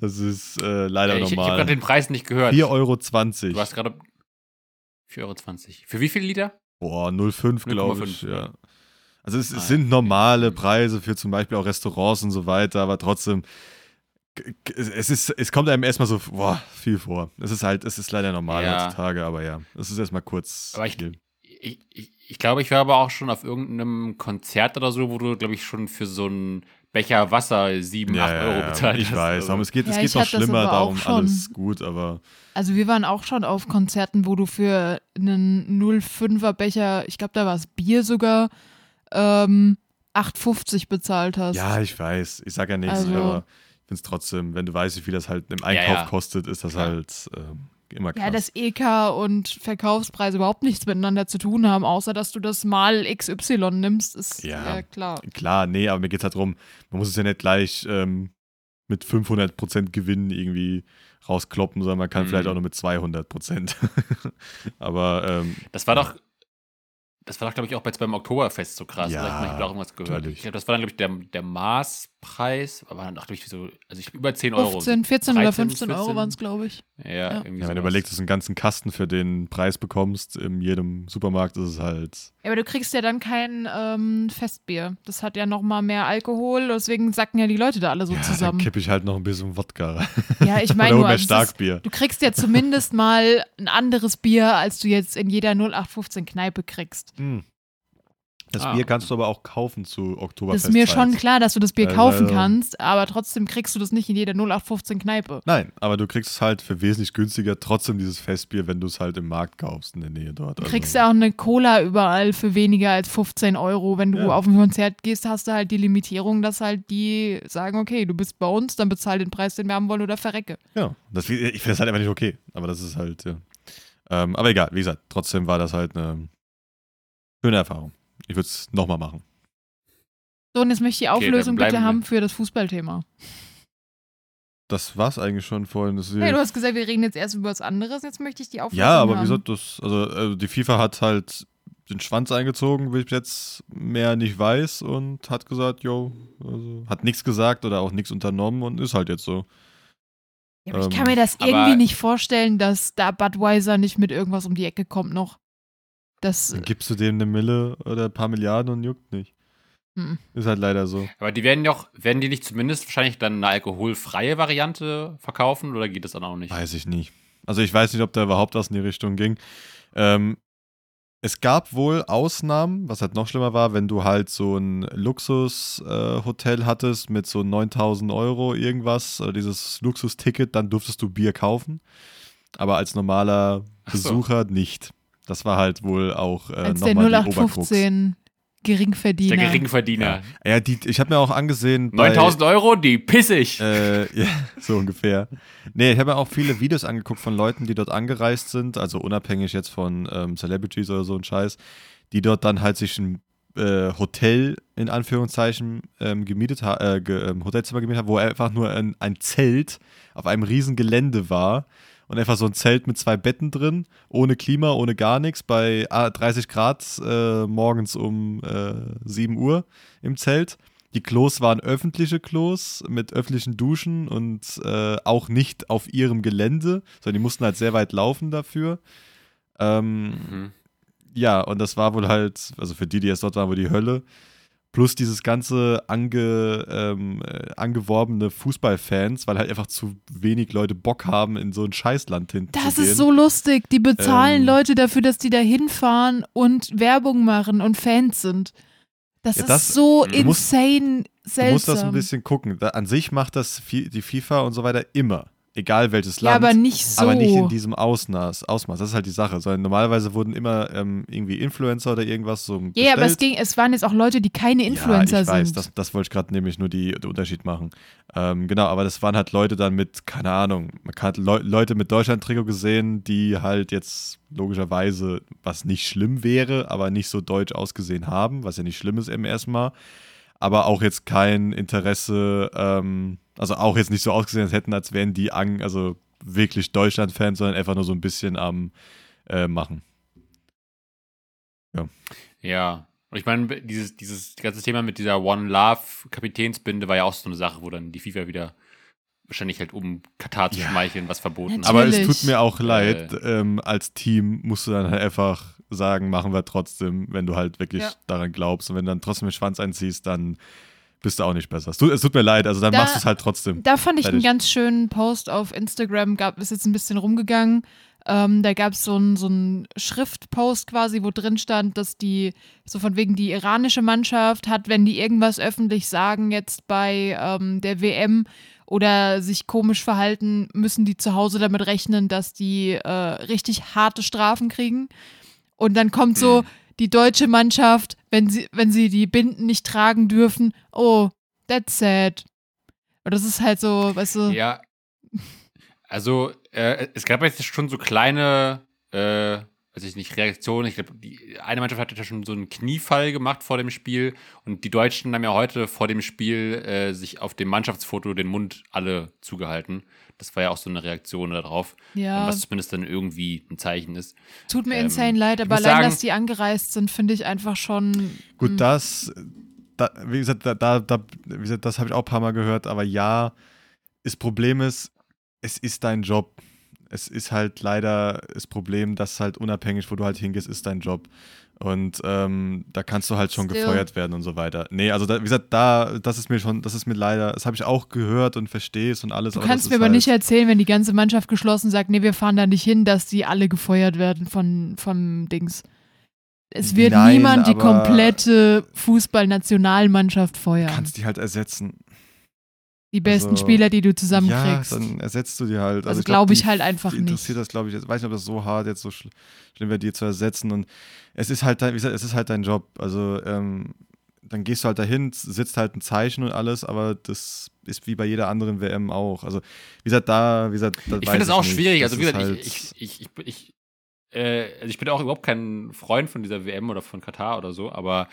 das ist äh, leider ich ich habe normal. gerade den Preis nicht gehört. 4,20 Euro. Du hast gerade 4,20 Euro. Für wie viele Liter? Boah, 0,5 glaube 0,5, ich, ja. Also es, Ah, es ja. sind normale Preise für zum Beispiel auch Restaurants und so weiter, aber trotzdem, es, ist, es kommt einem erstmal so boah, viel vor. Es ist halt, es ist leider normal Ja. heutzutage, aber ja, es ist erstmal kurz Aber ich- viel. Ich, ich, ich glaube, ich war aber auch schon auf irgendeinem Konzert oder so, wo du, glaube ich, schon für so einen Becher Wasser 7, 8 Euro bezahlt ich hast. weiß, Also, darum, es geht, es Ja, geht ich noch schlimmer, aber auch darum schon. alles gut, aber Also wir waren auch schon auf Konzerten, wo du für einen 05er Becher, ich glaube, da war es Bier sogar, ähm, 8,50 bezahlt hast. ja, ich weiß, ich sage ja nichts, Also- aber ich finde es trotzdem, wenn du weißt, wie viel das halt im Einkauf ja. kostet, ist das halt, ähm, immer krass. Ja, dass EK und Verkaufspreise überhaupt nichts miteinander zu tun haben, außer dass du das mal XY nimmst, ist ja, ja klar. Klar, nee, aber mir geht es halt darum, man muss es ja nicht gleich ähm, mit 500% Gewinn irgendwie rauskloppen, sondern man kann mhm. vielleicht auch nur mit 200%. [LAUGHS] aber ähm, das war doch das war doch, glaube ich, auch beim Oktoberfest so krass. Ja, ich habe auch irgendwas gehört. Ich glaube, das war dann, glaube ich, der, der Maßpreis. Aber dann dachte ich, so, also ich über 10 Euro. 15, 14 13, oder 15 Euro waren es, glaube ich. Ja, ja. ja wenn du überlegst, dass du einen ganzen Kasten für den Preis bekommst, in jedem Supermarkt ist es halt. Ja, aber du kriegst ja dann kein ähm, Festbier. Das hat ja noch mal mehr Alkohol, deswegen sacken ja die Leute da alle so ja, zusammen. Dann kippe ich halt noch ein bisschen Wodka rein. Ja, ich [LAUGHS] meine nur, mehr Starkbier. Ist, du kriegst ja zumindest mal ein anderes Bier, als du jetzt in jeder 0815 Kneipe kriegst. Mhm. Das ah. Bier kannst du aber auch kaufen zu Oktoberfest. Ist mir schon klar, dass du das Bier kaufen also, kannst, aber trotzdem kriegst du das nicht in jeder 0815 Kneipe. Nein, aber du kriegst es halt für wesentlich günstiger trotzdem dieses Festbier, wenn du es halt im Markt kaufst in der Nähe dort. Du also. kriegst ja auch eine Cola überall für weniger als 15 Euro. Wenn du ja. auf ein Konzert gehst, hast du halt die Limitierung, dass halt die sagen, okay, du bist bei uns, dann bezahl den Preis, den wir haben wollen oder verrecke. Ja, das, ich finde das halt einfach nicht okay, aber das ist halt, ja. Ähm, aber egal, wie gesagt, trotzdem war das halt eine schöne Erfahrung. Ich würde es nochmal machen. So, und jetzt möchte ich die Auflösung okay, bitte haben für das Fußballthema. Das war's eigentlich schon vorhin. Das hey, du hast gesagt, wir reden jetzt erst über was anderes. Jetzt möchte ich die Auflösung Ja, aber haben. wieso das? Also, also, die FIFA hat halt den Schwanz eingezogen, wie ich jetzt mehr nicht weiß, und hat gesagt, yo, also, hat nichts gesagt oder auch nichts unternommen und ist halt jetzt so. Ja, aber ähm, ich kann mir das irgendwie nicht vorstellen, dass da Budweiser nicht mit irgendwas um die Ecke kommt noch. Das, Dann gibst du dem eine Mille oder ein paar Milliarden und juckt nicht. Hm. Ist halt leider so. Aber die werden doch, werden die nicht zumindest wahrscheinlich dann eine alkoholfreie Variante verkaufen oder geht das dann auch nicht? Weiß ich nicht. Also ich weiß nicht, ob da überhaupt was in die Richtung ging. Ähm, es gab wohl Ausnahmen, was halt noch schlimmer war, wenn du halt so ein Luxushotel äh, hattest mit so 9000 Euro irgendwas, oder dieses Luxusticket, dann durftest du Bier kaufen. Aber als normaler Besucher so. nicht. Das war halt wohl auch äh, nochmal die 0815 Geringverdiener. Der Geringverdiener. Ja, ja die, ich habe mir auch angesehen. 9000 Euro, die pissig. Äh, [LAUGHS] ja, so ungefähr. Nee, ich habe mir auch viele Videos angeguckt von Leuten, die dort angereist sind, also unabhängig jetzt von ähm, Celebrities oder so ein Scheiß, die dort dann halt sich ein äh, Hotel in Anführungszeichen ähm, gemietet äh, ge, ähm, Hotelzimmer gemietet haben, wo einfach nur ein, ein Zelt auf einem riesen Gelände war und einfach so ein Zelt mit zwei Betten drin, ohne Klima, ohne gar nichts, bei 30 ah, Grad äh, morgens um äh, 7 Uhr im Zelt. Die Klos waren öffentliche Klos mit öffentlichen Duschen und äh, auch nicht auf ihrem Gelände, sondern die mussten halt sehr weit laufen dafür. Ähm, mhm. Ja, und das war wohl halt, also für die, die jetzt dort waren, wohl die Hölle. Plus dieses ganze ange, ähm, äh, angeworbene Fußballfans, weil halt einfach zu wenig Leute Bock haben, in so ein Scheißland hinten Das ist so lustig. Die bezahlen ähm, Leute dafür, dass die da hinfahren und Werbung machen und Fans sind. Das ja, ist das, so insane musst, seltsam. Du musst das ein bisschen gucken. an sich macht das die FIFA und so weiter immer egal welches Land. Ja, aber nicht so. Aber nicht in diesem Ausmaß. Ausmaß. Das ist halt die Sache. Sondern normalerweise wurden immer ähm, irgendwie Influencer oder irgendwas so. Ja, yeah, aber es, ging, es waren jetzt auch Leute, die keine Influencer ja, ich sind. Weiß, das, das wollte ich gerade nämlich nur die, den Unterschied machen. Ähm, genau, aber das waren halt Leute dann mit, keine Ahnung, man hat Le Leute mit Deutschland-Trikot gesehen, die halt jetzt logischerweise, was nicht schlimm wäre, aber nicht so deutsch ausgesehen haben, was ja nicht schlimm ist im ersten Mal. Aber auch jetzt kein Interesse, ähm, also auch jetzt nicht so ausgesehen, als hätten, als wären die an, also wirklich Deutschland-Fans, sondern einfach nur so ein bisschen am äh, Machen. Ja. Ja. Und ich meine, dieses, dieses ganze Thema mit dieser One Love Kapitänsbinde war ja auch so eine Sache, wo dann die FIFA wieder wahrscheinlich halt um Katar zu ja. schmeicheln, was verboten hat. Aber es tut mir auch leid, äh, ähm, als Team musst du dann halt einfach sagen, machen wir trotzdem, wenn du halt wirklich ja. daran glaubst. Und wenn du dann trotzdem den Schwanz einziehst, dann bist du auch nicht besser. Es tut, es tut mir leid, also dann da, machst du es halt trotzdem. Da fand ich fertig. einen ganz schönen Post auf Instagram, gab, ist jetzt ein bisschen rumgegangen. Ähm, da gab so es so einen Schriftpost quasi, wo drin stand, dass die, so von wegen die iranische Mannschaft hat, wenn die irgendwas öffentlich sagen, jetzt bei ähm, der WM oder sich komisch verhalten, müssen die zu Hause damit rechnen, dass die äh, richtig harte Strafen kriegen. Und dann kommt so, mhm die deutsche Mannschaft, wenn sie, wenn sie die Binden nicht tragen dürfen, oh, that's sad. Und das ist halt so, weißt du. Ja. Also, äh, es gab jetzt schon so kleine, äh, weiß ich nicht, Reaktionen. Ich glaube, die eine Mannschaft hatte ja schon so einen Kniefall gemacht vor dem Spiel und die Deutschen haben ja heute vor dem Spiel äh, sich auf dem Mannschaftsfoto den Mund alle zugehalten. Das war ja auch so eine Reaktion darauf, ja. was zumindest dann irgendwie ein Zeichen ist. Tut mir ähm, insane leid, aber allein, sagen, dass die angereist sind, finde ich einfach schon. Gut, hm. das, da, wie gesagt, da, da, wie gesagt, das habe ich auch ein paar Mal gehört, aber ja, das Problem ist, es ist dein Job. Es ist halt leider das Problem, dass halt unabhängig, wo du halt hingehst, ist dein Job. Und ähm, da kannst du halt schon Still. gefeuert werden und so weiter. Nee, also da, wie gesagt, da, das ist mir schon, das ist mir leider, das habe ich auch gehört und verstehe es und alles. Du kannst mir aber halt nicht erzählen, wenn die ganze Mannschaft geschlossen sagt, nee, wir fahren da nicht hin, dass die alle gefeuert werden von, vom Dings. Es wird Nein, niemand die komplette Fußballnationalmannschaft feuern. Du kannst die halt ersetzen. Die besten also, Spieler, die du zusammenkriegst. Ja, dann ersetzt du die halt. Also, also glaube ich, glaub, ich halt einfach nicht. Interessiert das, glaube ich. Ich weiß nicht, ob das so hart jetzt so schlimm wäre, die zu ersetzen. Und es ist halt, dein, wie gesagt, es ist halt dein Job. Also, ähm, dann gehst du halt dahin, sitzt halt ein Zeichen und alles, aber das ist wie bei jeder anderen WM auch. Also, wie gesagt, da, wie gesagt, da Ich finde das auch nicht. schwierig. Das also, wie gesagt, halt ich, ich, ich, ich, äh, also ich bin auch überhaupt kein Freund von dieser WM oder von Katar oder so, aber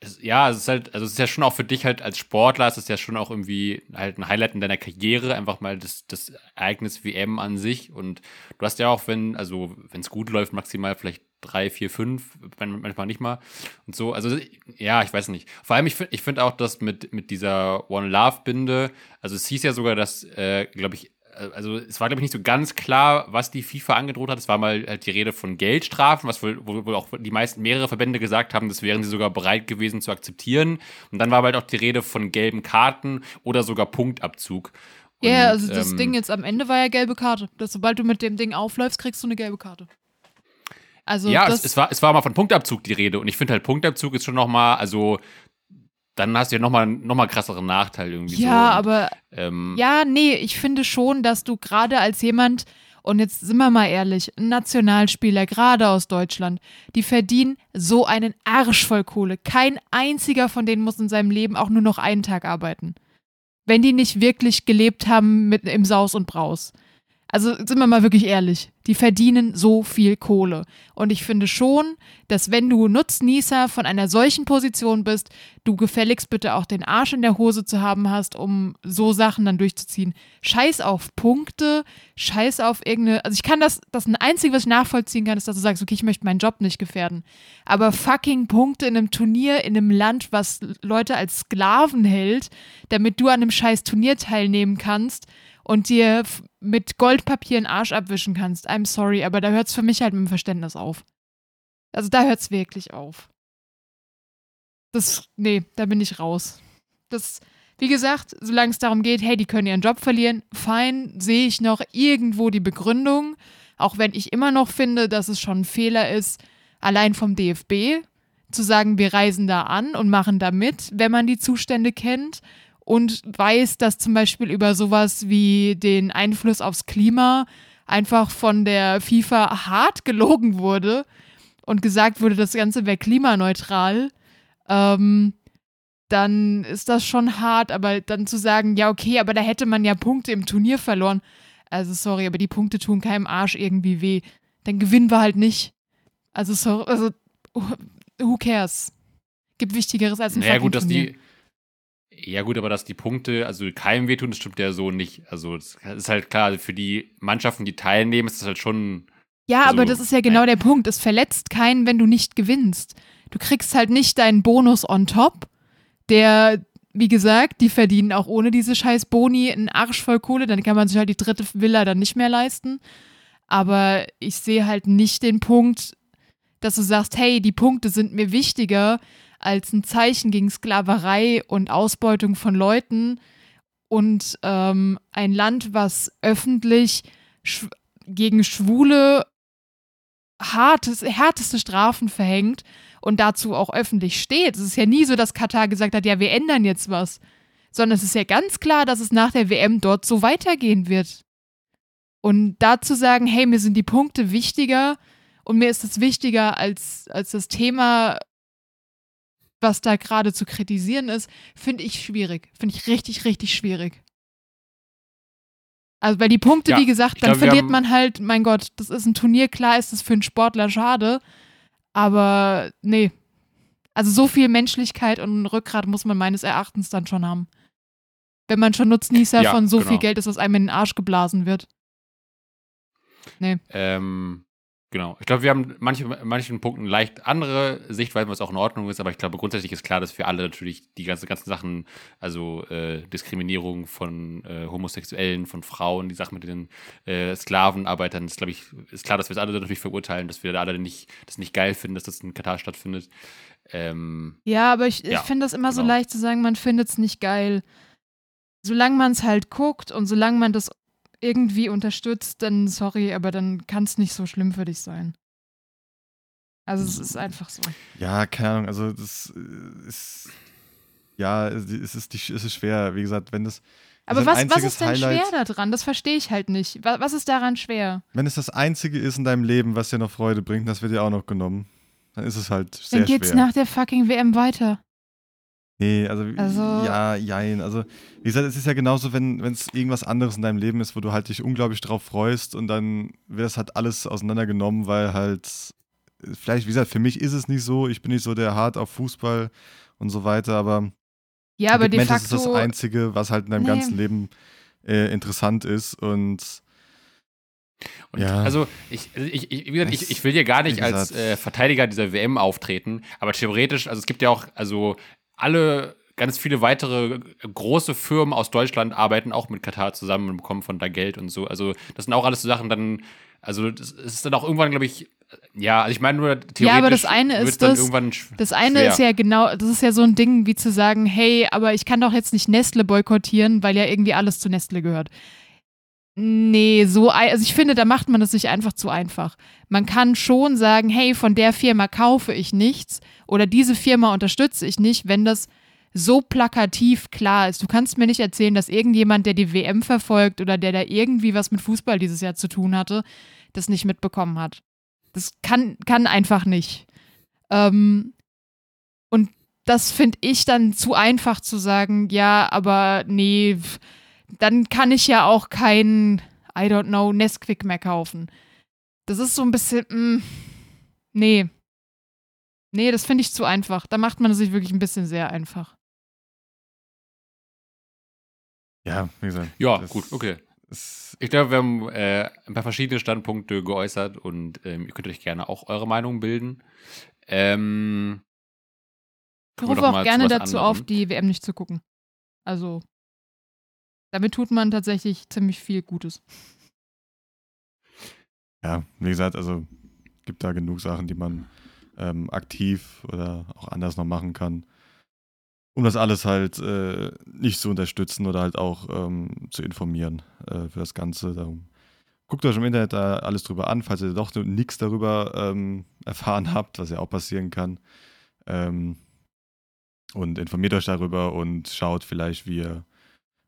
es, ja, es ist halt, also es ist ja schon auch für dich halt als Sportler, es ist ja schon auch irgendwie halt ein Highlight in deiner Karriere, einfach mal das, das Ereignis WM an sich. Und du hast ja auch, wenn, also wenn es gut läuft, maximal vielleicht drei, vier, fünf, manchmal nicht mal. Und so, also ja, ich weiß nicht. Vor allem, ich finde ich find auch, dass mit, mit dieser One Love-Binde, also es hieß ja sogar, dass, äh, glaube ich, also es war, glaube ich, nicht so ganz klar, was die FIFA angedroht hat. Es war mal halt die Rede von Geldstrafen, was wohl, wohl auch die meisten, mehrere Verbände gesagt haben, das wären sie sogar bereit gewesen zu akzeptieren. Und dann war halt auch die Rede von gelben Karten oder sogar Punktabzug. Ja, yeah, also das ähm, Ding jetzt am Ende war ja gelbe Karte. Dass sobald du mit dem Ding aufläufst, kriegst du eine gelbe Karte. Also ja, es, es, war, es war mal von Punktabzug die Rede. Und ich finde halt, Punktabzug ist schon noch mal, also dann hast du ja nochmal noch mal krasseren Nachteil irgendwie. Ja, so. aber ähm, ja, nee, ich finde schon, dass du gerade als jemand, und jetzt sind wir mal ehrlich, Nationalspieler, gerade aus Deutschland, die verdienen so einen Arsch voll Kohle. Kein einziger von denen muss in seinem Leben auch nur noch einen Tag arbeiten. Wenn die nicht wirklich gelebt haben mit im Saus und Braus. Also sind wir mal wirklich ehrlich, die verdienen so viel Kohle. Und ich finde schon, dass wenn du Nutznießer von einer solchen Position bist, du gefälligst bitte auch den Arsch in der Hose zu haben hast, um so Sachen dann durchzuziehen. Scheiß auf Punkte, scheiß auf irgendeine. Also ich kann das, das ein Einzige, was ich nachvollziehen kann, ist, dass du sagst, okay, ich möchte meinen Job nicht gefährden. Aber fucking Punkte in einem Turnier, in einem Land, was Leute als Sklaven hält, damit du an einem scheiß Turnier teilnehmen kannst und dir mit Goldpapier den Arsch abwischen kannst. I'm sorry, aber da hört es für mich halt mit dem Verständnis auf. Also da hört es wirklich auf. Das, nee, da bin ich raus. Das, wie gesagt, solange es darum geht, hey, die können ihren Job verlieren, fein, sehe ich noch irgendwo die Begründung. Auch wenn ich immer noch finde, dass es schon ein Fehler ist, allein vom DFB zu sagen, wir reisen da an und machen da mit, wenn man die Zustände kennt und weiß, dass zum Beispiel über sowas wie den Einfluss aufs Klima einfach von der FIFA hart gelogen wurde und gesagt wurde, das Ganze wäre klimaneutral, ähm, dann ist das schon hart, aber dann zu sagen, ja, okay, aber da hätte man ja Punkte im Turnier verloren. Also sorry, aber die Punkte tun keinem Arsch irgendwie weh. Dann gewinnen wir halt nicht. Also sorry, also who cares? Gibt Wichtigeres als ein naja, gut, dass die ja, gut, aber dass die Punkte, also keinem wehtun, das stimmt ja so nicht. Also, es ist halt klar, für die Mannschaften, die teilnehmen, ist das halt schon. Ja, also, aber das ist ja genau äh, der Punkt. Es verletzt keinen, wenn du nicht gewinnst. Du kriegst halt nicht deinen Bonus on top, der, wie gesagt, die verdienen auch ohne diese scheiß Boni einen Arsch voll Kohle, dann kann man sich halt die dritte Villa dann nicht mehr leisten. Aber ich sehe halt nicht den Punkt, dass du sagst, hey, die Punkte sind mir wichtiger, als ein Zeichen gegen Sklaverei und Ausbeutung von Leuten und ähm, ein Land, was öffentlich sch gegen Schwule hartes, härteste Strafen verhängt und dazu auch öffentlich steht. Es ist ja nie so, dass Katar gesagt hat, ja, wir ändern jetzt was, sondern es ist ja ganz klar, dass es nach der WM dort so weitergehen wird. Und dazu sagen, hey, mir sind die Punkte wichtiger und mir ist es wichtiger als, als das Thema was da gerade zu kritisieren ist, finde ich schwierig. Finde ich richtig, richtig schwierig. Also, weil die Punkte, ja, wie gesagt, dann glaub, verliert man halt, mein Gott, das ist ein Turnier, klar ist das für einen Sportler schade, aber nee. Also, so viel Menschlichkeit und Rückgrat muss man meines Erachtens dann schon haben. Wenn man schon Nutznießer ja, von so genau. viel Geld ist, was einem in den Arsch geblasen wird. Nee. Ähm, Genau. Ich glaube, wir haben manche, manchen Punkten leicht andere Sichtweisen, was auch in Ordnung ist, aber ich glaube, grundsätzlich ist klar, dass für alle natürlich die ganzen, ganzen Sachen, also äh, Diskriminierung von äh, Homosexuellen, von Frauen, die Sachen mit den äh, Sklavenarbeitern, ist, glaube ich, ist klar, dass wir es alle natürlich verurteilen, dass wir da alle nicht, das nicht geil finden, dass das in Katar stattfindet. Ähm, ja, aber ich, ja, ich finde das immer genau. so leicht zu sagen, man findet es nicht geil. Solange man es halt guckt und solange man das irgendwie unterstützt, dann sorry, aber dann kann es nicht so schlimm für dich sein. Also es ist einfach so. Ja, keine Ahnung, also das äh, ist ja, es ist, die, es ist schwer, wie gesagt, wenn das. Aber was, was ist denn Highlight, schwer daran? Das verstehe ich halt nicht. Was, was ist daran schwer? Wenn es das Einzige ist in deinem Leben, was dir noch Freude bringt, das wird dir auch noch genommen, dann ist es halt sehr schwer. Dann geht's nach der fucking WM weiter. Nee, also, also, ja, jein. Also, wie gesagt, es ist ja genauso, wenn es irgendwas anderes in deinem Leben ist, wo du halt dich unglaublich drauf freust und dann wird das halt alles auseinandergenommen, weil halt, vielleicht, wie gesagt, für mich ist es nicht so, ich bin nicht so der hart auf Fußball und so weiter, aber ja, aber de facto, ist das Einzige, was halt in deinem nee. ganzen Leben äh, interessant ist und und ja. also ich, ich, ich, wie gesagt, ich, ich will hier gar nicht als äh, Verteidiger dieser WM auftreten, aber theoretisch, also es gibt ja auch, also alle ganz viele weitere große Firmen aus Deutschland arbeiten auch mit Katar zusammen und bekommen von da Geld und so. Also, das sind auch alles so Sachen dann, also, das ist dann auch irgendwann, glaube ich, ja, also ich meine nur theoretisch. Ja, aber das eine ist das, das eine schwer. ist ja genau, das ist ja so ein Ding wie zu sagen, hey, aber ich kann doch jetzt nicht Nestle boykottieren, weil ja irgendwie alles zu Nestle gehört. Nee, so, also ich finde, da macht man es sich einfach zu einfach. Man kann schon sagen, hey, von der Firma kaufe ich nichts oder diese Firma unterstütze ich nicht, wenn das so plakativ klar ist. Du kannst mir nicht erzählen, dass irgendjemand, der die WM verfolgt oder der da irgendwie was mit Fußball dieses Jahr zu tun hatte, das nicht mitbekommen hat. Das kann, kann einfach nicht. Ähm, und das finde ich dann zu einfach zu sagen, ja, aber nee, dann kann ich ja auch kein, I don't know, Nesquik mehr kaufen. Das ist so ein bisschen, mh, mm, nee. Nee, das finde ich zu einfach. Da macht man es sich wirklich ein bisschen sehr einfach. Ja, wie gesagt. Ja, gut, okay. Ich glaube, wir haben äh, ein paar verschiedene Standpunkte geäußert und ähm, ihr könnt euch gerne auch eure Meinung bilden. Ähm, ich rufe auch gerne dazu anderen. auf, die WM nicht zu gucken. Also, damit tut man tatsächlich ziemlich viel Gutes. Ja, wie gesagt, also gibt da genug Sachen, die man ähm, aktiv oder auch anders noch machen kann, um das alles halt äh, nicht zu unterstützen oder halt auch ähm, zu informieren äh, für das Ganze. Darum guckt euch im Internet da alles drüber an, falls ihr doch nichts darüber ähm, erfahren habt, was ja auch passieren kann. Ähm, und informiert euch darüber und schaut vielleicht, wie ihr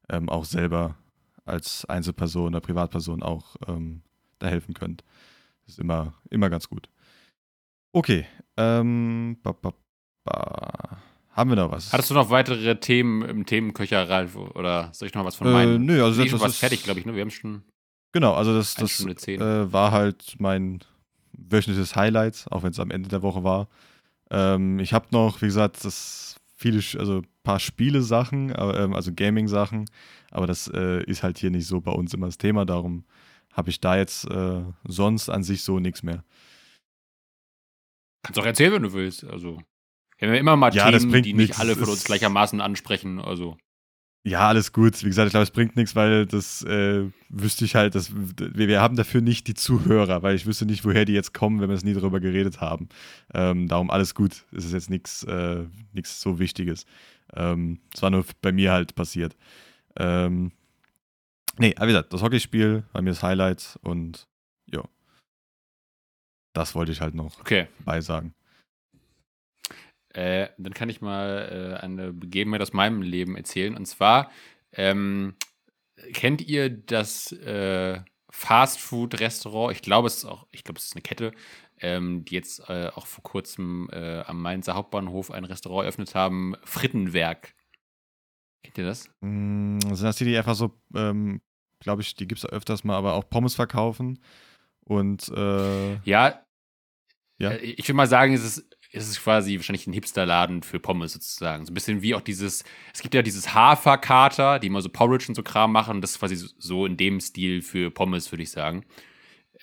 ähm, auch selber als Einzelperson oder Privatperson auch ähm, da helfen könnt. Das ist immer, immer ganz gut. Okay. Ähm, ba, ba, ba. Haben wir noch was? Hattest du noch weitere Themen im Themenköcher, Ralf? Oder soll ich noch was von meinen? Äh, nö, also das, das was fertig, glaube ich. Ne? Wir haben schon. Genau, also das, das äh, war halt mein wöchentliches Highlight, auch wenn es am Ende der Woche war. Ähm, ich habe noch, wie gesagt, das viele, also ein paar Spiele-Sachen, ähm, also Gaming-Sachen, aber das äh, ist halt hier nicht so bei uns immer das Thema, darum habe ich da jetzt äh, sonst an sich so nichts mehr. Kannst auch erzählen, wenn du willst. Also, wir haben ja immer mal ja, Themen, die nicht alle von uns gleichermaßen ansprechen. Also. Ja, alles gut. Wie gesagt, ich glaube, es bringt nichts, weil das äh, wüsste ich halt, dass wir, wir, haben dafür nicht die Zuhörer, weil ich wüsste nicht, woher die jetzt kommen, wenn wir es nie darüber geredet haben. Ähm, darum alles gut. Es ist jetzt nichts äh, so Wichtiges. Ähm, es ähm, war nur bei mir halt passiert. Ähm, nee, aber wie gesagt, das Hockeyspiel war mir das Highlight und ja. Das wollte ich halt noch okay. beisagen. Äh, dann kann ich mal äh, eine Begebenheit aus meinem Leben erzählen. Und zwar, ähm, kennt ihr das äh, Fastfood-Restaurant? Ich glaube, es ist auch, ich glaube, es ist eine Kette, ähm, die jetzt äh, auch vor kurzem äh, am Mainzer Hauptbahnhof ein Restaurant eröffnet haben, Frittenwerk. Kennt ihr das? Mm, sind das die, die einfach so ähm, glaube ich, die gibt es öfters mal, aber auch Pommes verkaufen. Und äh, ja, ja, äh, ich würde mal sagen, es ist, es ist quasi wahrscheinlich ein Hipsterladen für Pommes sozusagen. So ein bisschen wie auch dieses, es gibt ja dieses Haferkater, die immer so Porridge und so Kram machen. Das ist quasi so in dem Stil für Pommes, würde ich sagen.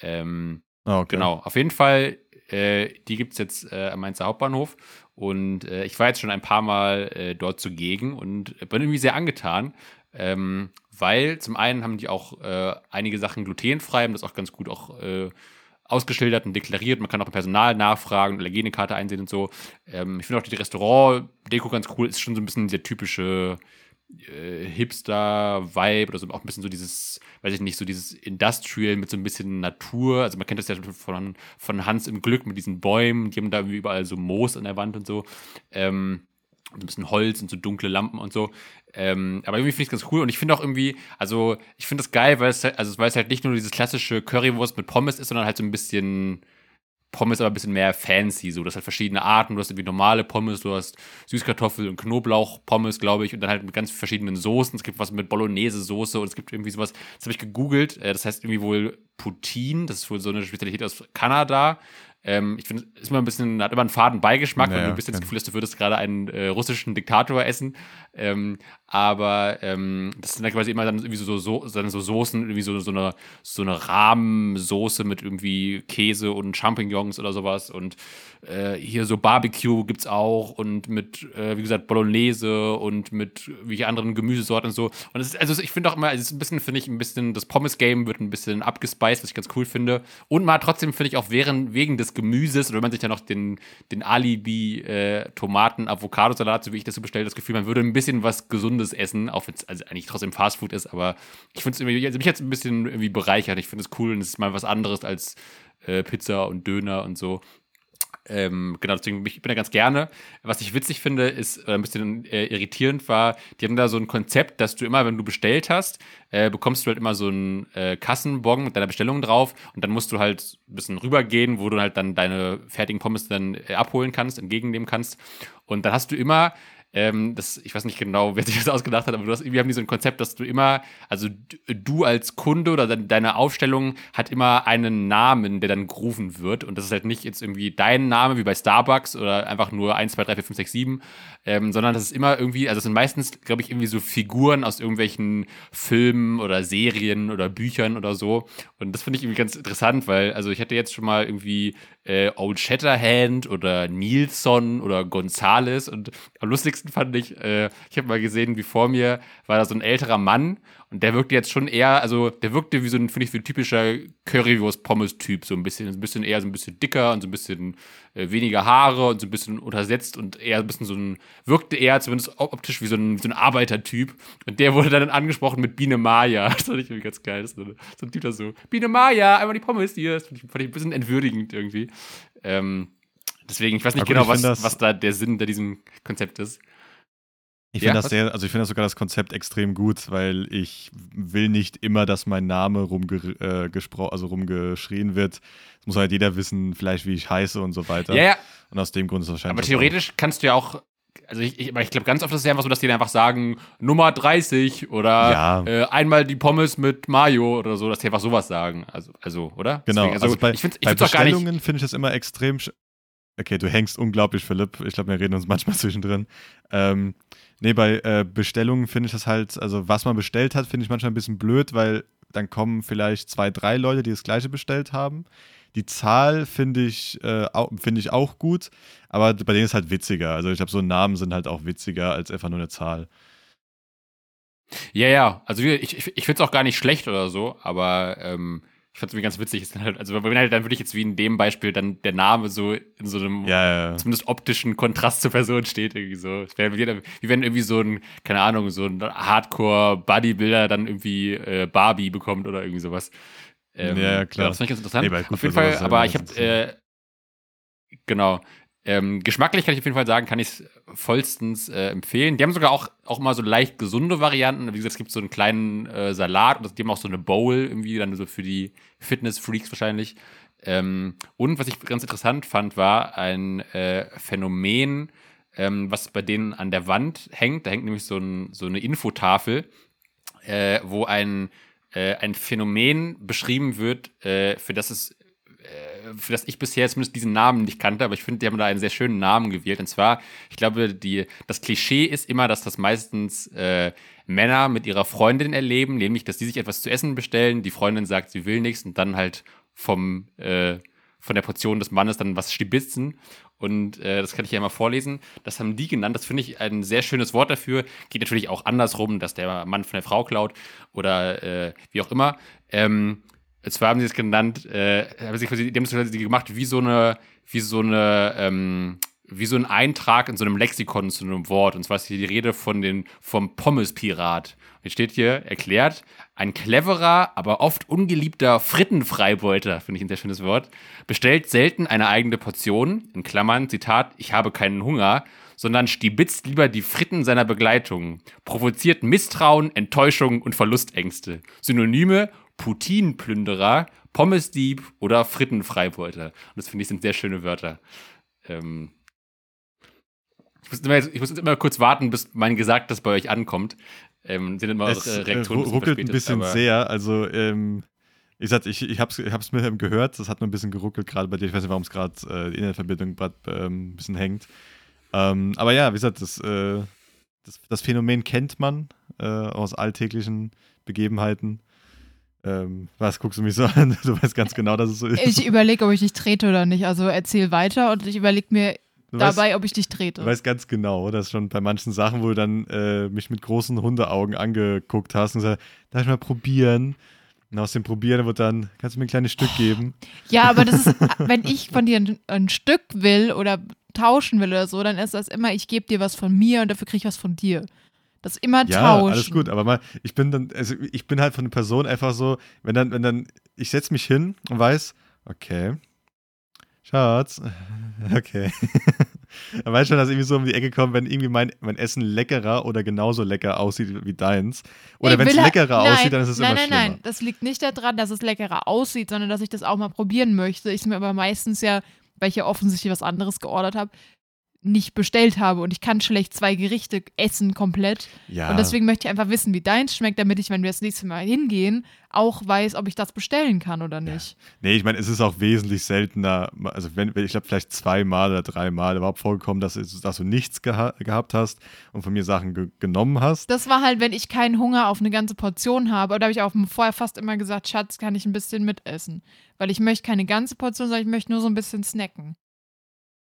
Ähm, ah, okay. Genau, auf jeden Fall, äh, die gibt es jetzt äh, am Mainzer Hauptbahnhof. Und äh, ich war jetzt schon ein paar Mal äh, dort zugegen und bin irgendwie sehr angetan. Ähm, weil zum einen haben die auch äh, einige Sachen glutenfrei, haben das auch ganz gut auch äh, ausgeschildert und deklariert. Man kann auch im Personal nachfragen, Allergenikarte einsehen und so. Ähm, ich finde auch die Restaurant-Deko ganz cool. Ist schon so ein bisschen der typische äh, Hipster-Vibe oder so auch ein bisschen so dieses, weiß ich nicht, so dieses Industrial mit so ein bisschen Natur. Also man kennt das ja von, von Hans im Glück mit diesen Bäumen, die haben da überall so Moos an der Wand und so. Ähm, ein bisschen Holz und so dunkle Lampen und so. Ähm, aber irgendwie finde ich es ganz cool und ich finde auch irgendwie, also ich finde das geil, weil es, halt, also, weil es halt nicht nur dieses klassische Currywurst mit Pommes ist, sondern halt so ein bisschen Pommes aber ein bisschen mehr fancy, so. Hast halt verschiedene Arten. Du hast irgendwie normale Pommes, du hast Süßkartoffel- und Knoblauch-Pommes, glaube ich, und dann halt mit ganz verschiedenen Soßen. Es gibt was mit Bolognese-Soße und es gibt irgendwie sowas, das habe ich gegoogelt. Äh, das heißt irgendwie wohl Poutine, das ist wohl so eine Spezialität aus Kanada. Ähm, ich finde, ist immer ein bisschen, hat immer einen faden Beigeschmack, naja, weil du bisschen das Gefühl hast, du würdest gerade einen äh, russischen Diktator essen. Ähm, aber ähm, das sind dann quasi immer dann irgendwie so, so, so, so Soßen, irgendwie so, so eine, so eine Rahmensoße mit irgendwie Käse und Champignons oder sowas. Und äh, hier so Barbecue gibt es auch und mit, äh, wie gesagt, Bolognese und mit wie anderen Gemüsesorten und so. Und es ist, also ich finde auch immer, es ist ein bisschen, finde ich, ein bisschen, das Pommes-Game wird ein bisschen abgespeist, was ich ganz cool finde. Und mal trotzdem finde ich auch während, wegen des Gemüses, oder wenn man sich dann noch den, den Alibi äh, so wie ich das so bestelle, das Gefühl, man würde ein bisschen was Gesundes essen, auch wenn es also eigentlich trotzdem Fastfood ist, aber ich finde es irgendwie, also mich jetzt ein bisschen irgendwie bereichert. Ich finde es cool und es ist mal was anderes als äh, Pizza und Döner und so. Ähm, genau, deswegen ich bin da ganz gerne. Was ich witzig finde, ist, oder ein bisschen äh, irritierend war, die haben da so ein Konzept, dass du immer, wenn du bestellt hast, äh, bekommst du halt immer so einen äh, Kassenbon mit deiner Bestellung drauf und dann musst du halt ein bisschen rübergehen, wo du halt dann deine fertigen Pommes dann äh, abholen kannst, entgegennehmen kannst. Und dann hast du immer ähm, das, ich weiß nicht genau, [LAUGHS] wer sich das ausgedacht hat, aber du hast, wir haben so ein Konzept, dass du immer, also du als Kunde oder deine Aufstellung hat immer einen Namen, der dann gerufen wird. Und das ist halt nicht jetzt irgendwie dein Name wie bei Starbucks oder einfach nur 1, 2, 3, 4, 5, 6, 7, ähm, sondern das ist immer irgendwie, also es sind meistens, glaube ich, irgendwie so Figuren aus irgendwelchen Filmen oder Serien oder Büchern oder so. Und das finde ich irgendwie ganz interessant, weil, also ich hatte jetzt schon mal irgendwie äh, Old Shatterhand oder Nilsson oder Gonzales. Und am lustigsten fand ich, äh, ich habe mal gesehen, wie vor mir war da so ein älterer Mann und der wirkte jetzt schon eher, also der wirkte wie so ein, finde ich, wie ein typischer Currywurst-Pommes-Typ, so ein bisschen, ein bisschen eher so ein bisschen dicker und so ein bisschen äh, weniger Haare und so ein bisschen untersetzt und eher ein bisschen so ein, wirkte eher zumindest optisch wie so ein, so ein Arbeitertyp. Und der wurde dann angesprochen mit Biene Maya. [LAUGHS] Das fand ich irgendwie ganz geil. Das ist so, ein Typ da so, Biene Maya, einmal die Pommes hier. Das fand ich, fand ich ein bisschen entwürdigend irgendwie. Ähm, deswegen, ich weiß nicht gut, genau, was, was da der Sinn hinter diesem Konzept ist. Ich finde ja, das sehr, also ich finde sogar das Konzept extrem gut, weil ich will nicht immer, dass mein Name rumge äh, also rumgeschrien wird. Es muss halt jeder wissen, vielleicht wie ich heiße und so weiter. Ja, ja. Und aus dem Grund ist es wahrscheinlich. Aber theoretisch auch. kannst du ja auch, also ich, ich, ich glaube ganz oft ist es ja einfach so, dass die einfach sagen, Nummer 30 oder ja. äh, einmal die Pommes mit Mayo oder so, dass die einfach sowas sagen. Also, also oder? Genau. Deswegen, also, also bei, ich finde bei Bestellungen finde ich das immer extrem. Okay, du hängst unglaublich, Philipp. Ich glaube, wir reden uns manchmal [LAUGHS] zwischendrin. Ähm, Nee, bei äh, Bestellungen finde ich das halt, also was man bestellt hat, finde ich manchmal ein bisschen blöd, weil dann kommen vielleicht zwei, drei Leute, die das gleiche bestellt haben. Die Zahl finde ich, äh, find ich auch gut, aber bei denen ist halt witziger. Also ich glaube, so Namen sind halt auch witziger als einfach nur eine Zahl. Ja, ja, also ich, ich, ich finde es auch gar nicht schlecht oder so, aber ähm, ich fand es irgendwie ganz witzig. Halt, also wenn halt, dann würde ich jetzt wie in dem Beispiel dann der Name so in so einem ja, ja. zumindest optischen Kontrast zur Person steht irgendwie so. Es wäre wie, wenn irgendwie so ein, keine Ahnung, so ein Hardcore-Bodybuilder dann irgendwie äh, Barbie bekommt oder irgendwie sowas. Ähm, ja, klar. Das fand ich ganz interessant. Nee, Auf jeden Fall, aber ich habe äh, genau. Ähm, geschmacklich kann ich auf jeden Fall sagen, kann ich es vollstens äh, empfehlen. Die haben sogar auch, auch mal so leicht gesunde Varianten. Wie gesagt, es gibt so einen kleinen äh, Salat und die haben auch so eine Bowl irgendwie, dann so für die Fitness-Freaks wahrscheinlich. Ähm, und was ich ganz interessant fand, war ein äh, Phänomen, ähm, was bei denen an der Wand hängt. Da hängt nämlich so, ein, so eine Infotafel, äh, wo ein äh, ein Phänomen beschrieben wird, äh, für das es für das ich bisher zumindest diesen Namen nicht kannte, aber ich finde, die haben da einen sehr schönen Namen gewählt. Und zwar, ich glaube, die, das Klischee ist immer, dass das meistens äh, Männer mit ihrer Freundin erleben, nämlich, dass die sich etwas zu essen bestellen, die Freundin sagt, sie will nichts und dann halt vom, äh, von der Portion des Mannes dann was stibitzen. Und äh, das kann ich ja mal vorlesen. Das haben die genannt. Das finde ich ein sehr schönes Wort dafür. Geht natürlich auch andersrum, dass der Mann von der Frau klaut oder äh, wie auch immer. Ähm, zwar haben sie es genannt, äh, haben sie quasi, die haben es gemacht wie so eine, wie so eine, ähm, wie so ein Eintrag in so einem Lexikon zu einem Wort. Und zwar ist hier die Rede von den, vom Pommespirat. Hier steht hier erklärt, ein cleverer, aber oft ungeliebter Frittenfreibeuter, finde ich ein sehr schönes Wort, bestellt selten eine eigene Portion, in Klammern, Zitat, ich habe keinen Hunger, sondern stibitzt lieber die Fritten seiner Begleitung, provoziert Misstrauen, Enttäuschung und Verlustängste. Synonyme Putin-Plünderer, Pommesdieb oder Frittenfreibeuter. Und das finde ich sind sehr schöne Wörter. Ähm ich, muss immer, ich muss jetzt immer kurz warten, bis mein Gesagtes bei euch ankommt. Ähm, sind immer es, eure Reaktionen äh, ruckelt ein bisschen sehr. Also, ähm, ich sag, ich, ich hab's, ich hab's mit ihm gehört, das hat nur ein bisschen geruckelt gerade bei dir. Ich weiß nicht, warum es gerade äh, die Internetverbindung gerade ähm, ein bisschen hängt. Ähm, aber ja, wie gesagt, das, äh, das, das, Phänomen kennt man äh, aus alltäglichen Begebenheiten. Ähm, was guckst du mich so an? [LAUGHS] Du weißt ganz genau, dass es so ist. Ich überlege, ob ich dich trete oder nicht. Also erzähl weiter und ich überlege mir du dabei, weißt, ob ich dich trete. Du weißt ganz genau, dass schon bei manchen Sachen, wo du dann äh, mich mit großen Hundeaugen angeguckt hast und gesagt, darf ich mal probieren? Und aus dem Probieren wird dann, kannst du mir ein kleines Stück geben? Ja, aber das ist, [LAUGHS] wenn ich von dir ein, ein Stück will oder tauschen will oder so, dann ist das immer, ich gebe dir was von mir und dafür kriege ich was von dir. Das immer ja, tauschen. alles gut, aber mal, ich bin dann, also ich bin halt von der Person einfach so, wenn dann, wenn dann, ich setze mich hin und weiß, okay, Schatz, [LAUGHS] okay. dann weiß schon, dass irgendwie so um die Ecke kommt, wenn irgendwie mein, mein Essen leckerer oder genauso lecker aussieht wie deins. Oder wenn es leckerer nein, aussieht, dann ist es nein, immer nein. Nein, nein, das liegt nicht daran, dass es leckerer aussieht, sondern dass ich das auch mal probieren möchte. Ich mir aber meistens ja, weil ich ja offensichtlich was anderes geordert habe, nicht bestellt habe und ich kann schlecht zwei Gerichte essen komplett. Ja. Und deswegen möchte ich einfach wissen, wie deins schmeckt, damit ich, wenn wir das nächste Mal hingehen, auch weiß, ob ich das bestellen kann oder nicht. Ja. Nee, ich meine, es ist auch wesentlich seltener, also wenn, ich glaube vielleicht zweimal oder dreimal überhaupt vorgekommen, dass, dass du nichts geha gehabt hast und von mir Sachen ge genommen hast. Das war halt, wenn ich keinen Hunger auf eine ganze Portion habe. Da habe ich auch vorher fast immer gesagt, Schatz, kann ich ein bisschen mitessen. Weil ich möchte keine ganze Portion, sondern ich möchte nur so ein bisschen snacken.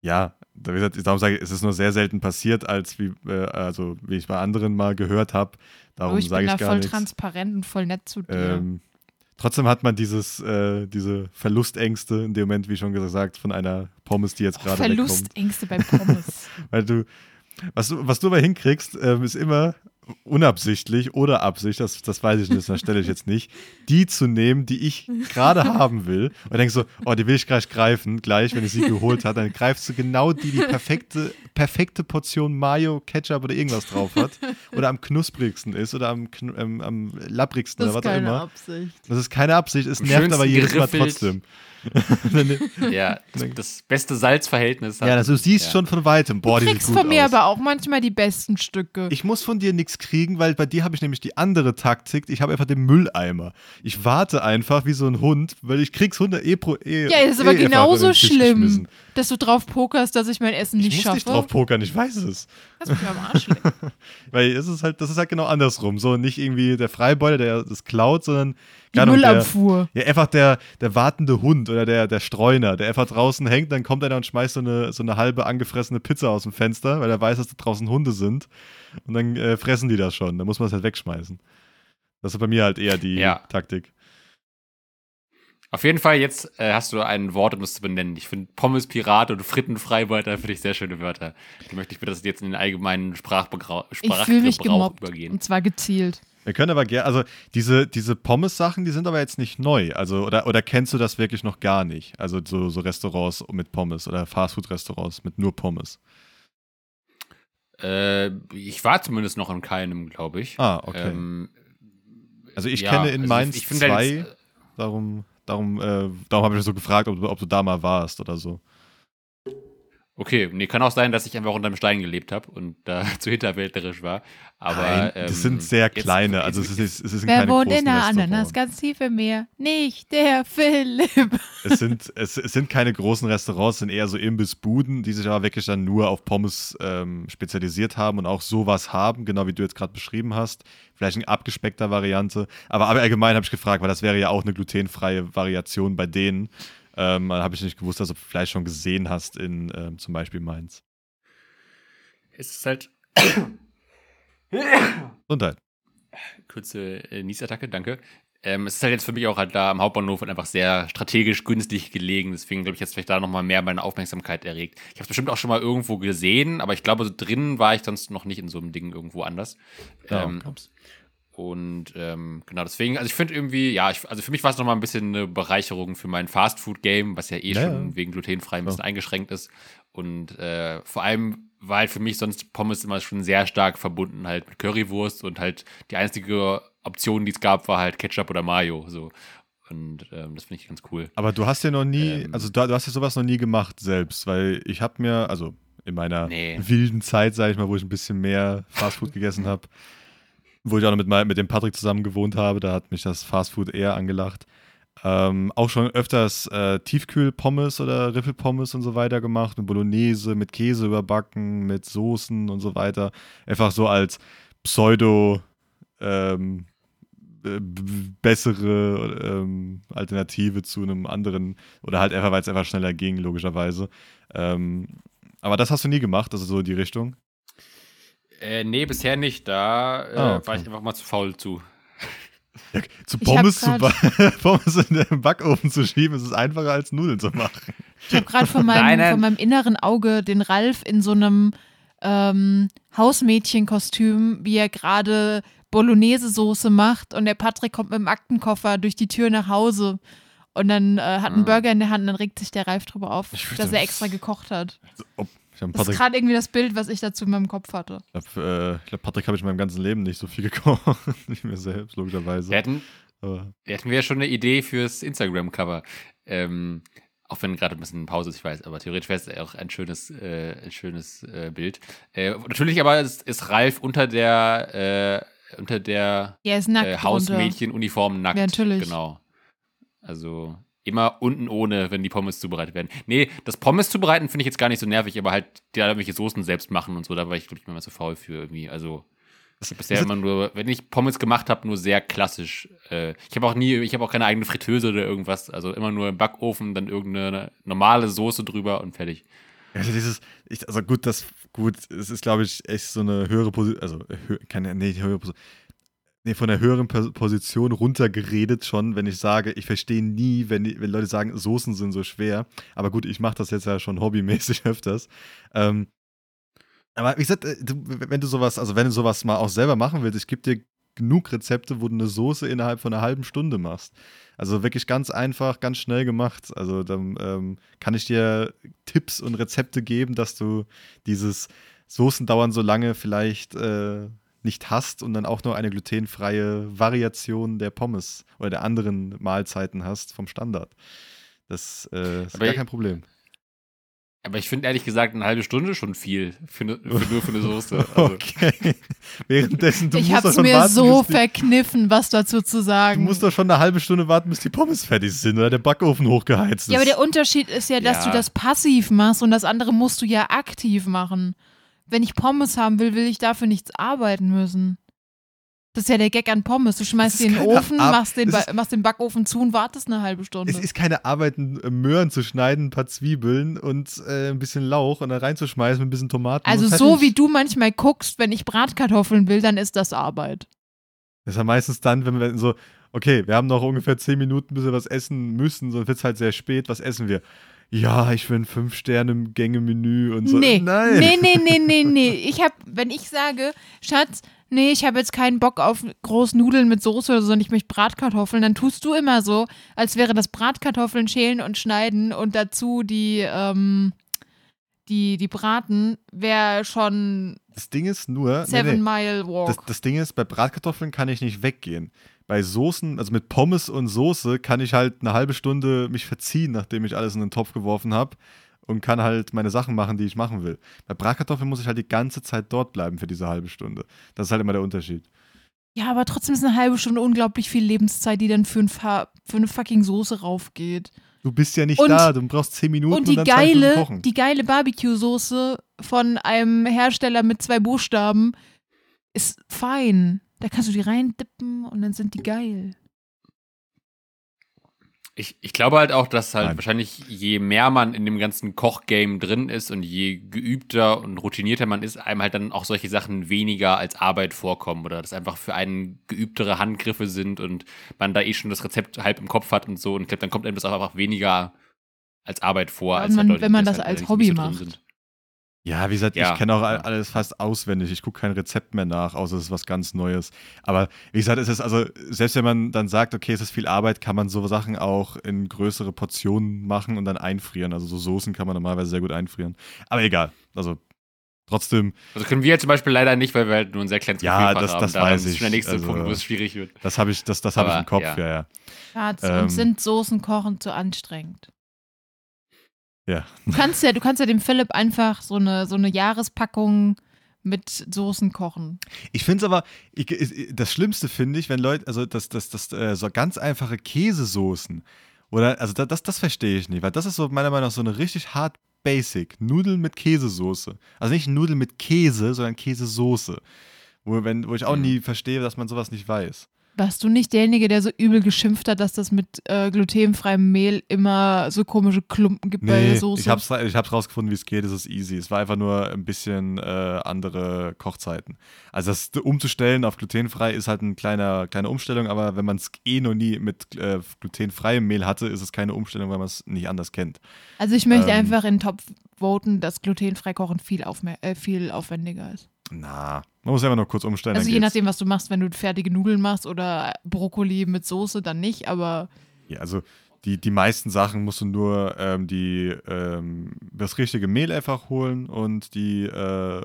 Ja, darum sage ich, es ist nur sehr selten passiert, als wie, äh, also wie ich bei anderen mal gehört habe. Darum sage ich, ich gar voll nichts. transparent und voll nett zu dir. Ähm, trotzdem hat man dieses, äh, diese Verlustängste in dem Moment, wie schon gesagt, von einer Pommes, die jetzt gerade wegkommt. Verlustängste bei Pommes. [LAUGHS] Weil du, was du, was du aber hinkriegst, äh, ist immer, unabsichtlich oder Absicht, das, das weiß ich nicht, das stelle ich jetzt nicht, die zu nehmen, die ich gerade haben will. Und denkst so, oh, die will ich gleich greifen, gleich, wenn ich sie geholt habe, dann greifst du genau die, die perfekte, perfekte Portion Mayo, Ketchup oder irgendwas drauf hat. Oder am knusprigsten ist oder am, ähm, am lapprigsten oder was auch immer. Absicht. Das ist keine Absicht, es nervt aber jedes Mal trotzdem. [LAUGHS] ja, das, das, beste Salzverhältnis. Ja, also du siehst ja. schon von weitem. Boah, du kriegst von mir aus. aber auch manchmal die besten Stücke. Ich muss von dir nichts kriegen, weil bei dir habe ich nämlich die andere Taktik. Ich habe einfach den Mülleimer. Ich warte einfach wie so ein Hund, weil ich krieg's Hunde eh pro eh, Ja, das ist aber eh genauso schlimm, dass du drauf pokerst, dass ich mein Essen nicht ich schaffe. Ich muss nicht drauf pokern, ich weiß es. Das ist mir am Arsch [LAUGHS] Weil es ist halt, das ist halt genau andersrum. So nicht irgendwie der Freibeuter, der das klaut, sondern die Müllabfuhr. Der, ja, einfach der, der wartende Hund oder der, der Streuner, der einfach draußen hängt, dann kommt einer und schmeißt so eine, so eine halbe angefressene Pizza aus dem Fenster, weil er weiß, dass da draußen Hunde sind. Und dann äh, fressen die das schon. Dann muss man es halt wegschmeißen. Das ist bei mir halt eher die ja. Taktik. Auf jeden Fall, jetzt äh, hast du ein Wort, um es zu benennen. Ich finde Pommes Pirat und Frittenfreibeuter finde ich sehr schöne Wörter. Die möchte ich bitte das jetzt in den allgemeinen Sprachgebrauch übergehen. Und zwar gezielt. Wir können aber gerne, also diese, diese Pommes-Sachen, die sind aber jetzt nicht neu. Also, oder, oder kennst du das wirklich noch gar nicht? Also so, so Restaurants mit Pommes oder Fastfood-Restaurants mit nur Pommes. Äh, ich war zumindest noch in keinem, glaube ich. Ah, okay. Ähm, also ich ja, kenne in also Mainz ich, ich zwei, jetzt, äh, darum, darum, äh, darum habe ich mich so gefragt, ob, ob, du da mal warst oder so. Okay, nee, kann auch sein, dass ich einfach unter einem Stein gelebt habe und da [LAUGHS] zu hinterwäldlerisch war. Aber Nein, ähm, das sind sehr jetzt- kleine, also es, ist, es sind Wer keine wohnt in der. Ananas ganz tief im Meer? Nicht der Philipp. [LAUGHS] Es sind, es, es sind keine großen Restaurants, es sind eher so Imbissbuden, die sich aber wirklich dann nur auf Pommes ähm, spezialisiert haben und auch sowas haben, genau wie du jetzt gerade beschrieben hast. Vielleicht in abgespeckter Variante. Aber, aber allgemein habe ich gefragt, weil das wäre ja auch eine glutenfreie Variation bei denen. Ähm, habe ich nicht gewusst, dass du vielleicht schon gesehen hast in ähm, zum Beispiel Mainz. Es ist halt Gesundheit. kurze äh, Niesattacke, danke. Ähm, es ist halt jetzt für mich auch halt da am Hauptbahnhof und einfach sehr strategisch günstig gelegen. Deswegen glaube ich jetzt vielleicht da nochmal mehr meine Aufmerksamkeit erregt. Ich habe es bestimmt auch schon mal irgendwo gesehen, aber ich glaube, so drin war ich sonst noch nicht in so einem Ding irgendwo anders. Ja, ähm. Und ähm, genau, deswegen, also ich finde irgendwie, ja, ich, also für mich war es nochmal ein bisschen eine Bereicherung für mein Fastfood-Game, was ja eh Ja, schon ja. wegen glutenfrei ein bisschen Klar. eingeschränkt ist. Und äh, vor allem war halt für mich sonst Pommes immer schon sehr stark verbunden halt mit Currywurst und halt die einzige Option, die es gab, war halt Ketchup oder Mayo. So. Und ähm, das finde ich ganz cool. Aber du hast ja noch nie, Ähm. also du, du hast ja sowas noch nie gemacht selbst, weil ich habe mir, also in meiner Nee. wilden Zeit, sage ich mal, wo ich ein bisschen mehr Fastfood gegessen habe, wo ich auch noch mit, mit dem Patrick zusammen gewohnt habe, da hat mich das Fastfood eher angelacht. Ähm, auch schon öfters äh, Tiefkühlpommes oder Riffelpommes und so weiter gemacht, mit Bolognese, mit Käse überbacken, mit Soßen und so weiter. Einfach so als Pseudo ähm, äh, bessere ähm, Alternative zu einem anderen oder halt einfach, weil es einfach schneller ging, logischerweise. Ähm, aber das hast du nie gemacht, also so in die Richtung. Äh, nee, bisher nicht. Da äh, Ah, okay. war ich einfach mal zu faul zu. Ja, zu Pommes, zu [LAUGHS] Pommes in den Backofen zu schieben, ist es einfacher als Nudeln zu machen. Ich habe gerade von, von meinem inneren Auge den Ralf in so einem ähm, Hausmädchenkostüm, wie er gerade Bolognese-Soße macht und der Patrick kommt mit dem Aktenkoffer durch die Tür nach Hause und dann äh, hat einen Ah. Burger in der Hand und dann regt sich der Ralf drüber auf, dass er extra gekocht hat. Ob, ich habe Das ist gerade irgendwie das Bild, was ich dazu in meinem Kopf hatte. ich glaub, äh, glaub, Patrick habe ich in meinem ganzen Leben nicht so viel [LAUGHS] gekocht. nicht mir selbst, logischerweise. Wir hätten, Aber, wir hätten wir ja schon eine Idee fürs Instagram-Cover. Ähm, auch wenn gerade ein bisschen Pause ist, ich weiß, aber theoretisch wäre es auch ein schönes, äh, ein schönes äh, Bild. Äh, natürlich aber ist, ist Ralf unter der, äh, unter der Er ist nackt äh. Hausmädchenuniform nackt. Ja, natürlich. Genau. Also immer unten ohne, wenn die Pommes zubereitet werden. Nee, das Pommes zubereiten finde ich jetzt gar nicht so nervig, aber halt die da irgendwelche Soßen selbst machen und so, da war ich, glaube ich, immer zu faul für irgendwie. Also ich hab bisher Ist- immer nur, wenn ich Pommes gemacht habe, nur sehr klassisch. Äh, ich habe auch nie, ich habe auch keine eigene Fritteuse oder irgendwas. Also immer nur im Backofen, dann irgendeine normale Soße drüber und fertig. Also dieses, ich, also gut, das, gut, es ist, glaube ich, echt so eine höhere Position, also hö, keine, nee, die höhere Position, nee, von der höheren Pos- Position runtergeredet schon, wenn ich sage, ich verstehe nie, wenn, wenn Leute sagen, Soßen sind so schwer. Aber gut, ich mache das jetzt ja schon hobbymäßig [LAUGHS] öfters. Ähm, aber wie gesagt, äh, wenn du sowas, also wenn du sowas mal auch selber machen willst, ich gebe dir genug Rezepte, wo du eine Soße innerhalb von einer halben Stunde machst. Also wirklich ganz einfach, ganz schnell gemacht. Also dann ähm, kann ich dir Tipps und Rezepte geben, dass du dieses Soßen dauern so lange vielleicht äh, nicht hast und dann auch noch eine glutenfreie Variation der Pommes oder der anderen Mahlzeiten hast vom Standard. Das äh, ist Aber gar kein Problem. Aber ich finde ehrlich gesagt eine halbe Stunde schon viel. Für, ne, für nur für eine Soße. [LAUGHS] Also, Okay. Währenddessen, du ich musst habe es schon mir warten, so verkniffen, was dazu zu Du sagen. musst doch schon eine halbe Stunde warten, bis die Pommes fertig sind oder der Backofen hochgeheizt ist. Ja, aber der Unterschied ist ja, dass Ja. du das passiv machst und das andere musst du ja aktiv machen. Wenn ich Pommes haben will, will ich dafür nichts arbeiten müssen. Das ist ja der Gag an Pommes. Du schmeißt ist die in den Ofen, Ar- machst den, Ba- machst den Backofen zu und wartest eine halbe Stunde. Es ist keine Arbeit, äh, Möhren zu schneiden, ein paar Zwiebeln und äh, ein bisschen Lauch und dann reinzuschmeißen mit ein bisschen Tomaten. also so fertig. wie du manchmal guckst, wenn ich Bratkartoffeln will, dann ist das Arbeit. Das ist ja meistens dann, wenn wir so, okay, wir haben noch ungefähr zehn Minuten, bis wir was essen müssen, sonst wird es halt sehr spät. Was essen wir? Ja, ich will ein Fünf-Sterne-Gänge-Menü und so. Nee, Nein. nee, nee, nee, [LAUGHS] nee, nee. Ich hab, wenn ich sage, Schatz, nee, ich habe jetzt keinen Bock auf große Nudeln mit Soße oder so, sondern ich möchte Bratkartoffeln, dann tust du immer so, als wäre das Bratkartoffeln schälen und schneiden und dazu die, ähm, die, die Braten, wäre schon Das Ding ist nur, nee, Seven nee. Mile Walk. Das, das Ding ist, bei Bratkartoffeln kann ich nicht weggehen. Bei Soßen, also mit Pommes und Soße, kann ich halt eine halbe Stunde mich verziehen, nachdem ich alles in den Topf geworfen habe. und kann halt meine Sachen machen, die ich machen will. Bei Bratkartoffeln muss ich halt die ganze Zeit dort bleiben für diese halbe Stunde. Das ist halt immer der Unterschied. Ja, aber trotzdem ist eine halbe Stunde unglaublich viel Lebenszeit, die dann für, ein für eine fucking Soße raufgeht. Du bist ja nicht und, da, du brauchst zehn Minuten und, die und dann geile, kochen. die geile Barbecue-Soße von einem Hersteller mit zwei Buchstaben ist fein. Da kannst du die reindippen und dann sind die geil. Ich, ich glaube halt auch, dass halt Nein. wahrscheinlich je mehr man in dem ganzen Kochgame drin ist und je geübter und routinierter man ist, einem halt dann auch solche Sachen weniger als Arbeit vorkommen oder das einfach für einen geübtere Handgriffe sind und man da eh schon das Rezept halb im Kopf hat und so. Und ich glaube, dann kommt einem das auch einfach weniger als Arbeit vor, ja, als man, halt Leute, wenn man das, das halt als Hobby macht. Ja, wie gesagt, ja. ich kenne auch alles fast auswendig. Ich gucke kein Rezept mehr nach, außer es ist was ganz Neues. Aber wie gesagt, es ist also, selbst wenn man dann sagt, okay, es ist viel Arbeit, kann man so Sachen auch in größere Portionen machen und dann einfrieren. Also so Soßen kann man normalerweise sehr gut einfrieren. Aber egal, also trotzdem. Also können wir zum Beispiel leider nicht, weil wir halt nur ein sehr kleines Ja, das, das haben. weiß ich. Das ist der nächste also, Punkt, wo es schwierig wird. Das habe ich, das, das hab ich im Kopf, ja, ja. ja. Schatz, ähm, und sind Soßen kochen zu anstrengend? Ja. Du kannst ja, du kannst ja dem Philipp einfach so eine, so eine Jahrespackung mit Soßen kochen. Ich finde es aber, ich, das Schlimmste finde ich, wenn Leute, also das, das, das, äh, so ganz einfache Käsesoßen oder, also das, das verstehe ich nicht, weil das ist so meiner Meinung nach so eine richtig hart basic Nudeln mit Käsesoße. Also nicht Nudeln mit Käse, sondern Käsesoße. Wo, wenn, wo ich auch mhm. nie verstehe, dass man sowas nicht weiß. Warst du nicht derjenige, der so übel geschimpft hat, dass das mit äh, glutenfreiem Mehl immer so komische Klumpen gibt nee, bei der Soße? Ich hab's, ich hab's rausgefunden, wie es geht, es ist easy. Es war einfach nur ein bisschen äh, andere Kochzeiten. Also das umzustellen auf glutenfrei ist halt eine kleine, kleine Umstellung, aber wenn man es eh noch nie mit äh, glutenfreiem Mehl hatte, ist es keine Umstellung, weil man es nicht anders kennt. Also ich möchte ähm, einfach in den Topf voten, dass glutenfrei kochen viel, äh, viel aufwendiger ist. Na, man muss einfach nur kurz umstellen. Also je nachdem, was du machst, wenn du fertige Nudeln machst oder Brokkoli mit Soße, dann nicht, aber. Ja, also die, die meisten Sachen musst du nur ähm, die, ähm, das richtige Mehl einfach holen und die äh,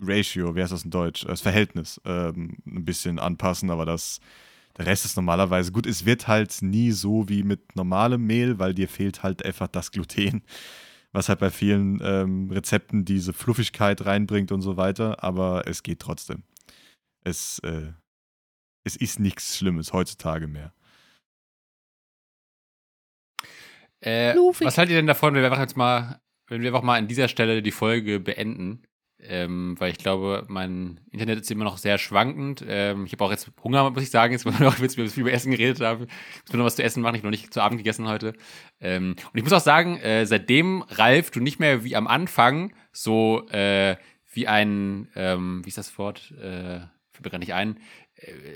Ratio, wie heißt das in Deutsch? Das Verhältnis ähm, ein bisschen anpassen, aber das, der Rest ist normalerweise gut. Es wird halt nie so wie mit normalem Mehl, weil dir fehlt halt einfach das Gluten was halt bei vielen ähm, Rezepten diese Fluffigkeit reinbringt und so weiter, aber es geht trotzdem. Es, äh, es ist nichts Schlimmes heutzutage mehr. Äh, was haltet ihr denn davon, wenn wir einfach jetzt mal, wenn wir einfach mal an dieser Stelle die Folge beenden? Ähm, weil ich glaube, mein Internet ist immer noch sehr schwankend. Ähm, ich habe auch jetzt Hunger, muss ich sagen, jetzt, weil wir noch viel über Essen geredet haben. Ich muss noch was zu essen machen, ich habe noch nicht zu Abend gegessen heute. Ähm, und ich muss auch sagen, äh, seitdem, Ralf, du nicht mehr wie am Anfang so äh, wie ein, ähm, wie ist das Wort? Äh, fällt mir gar nicht ein,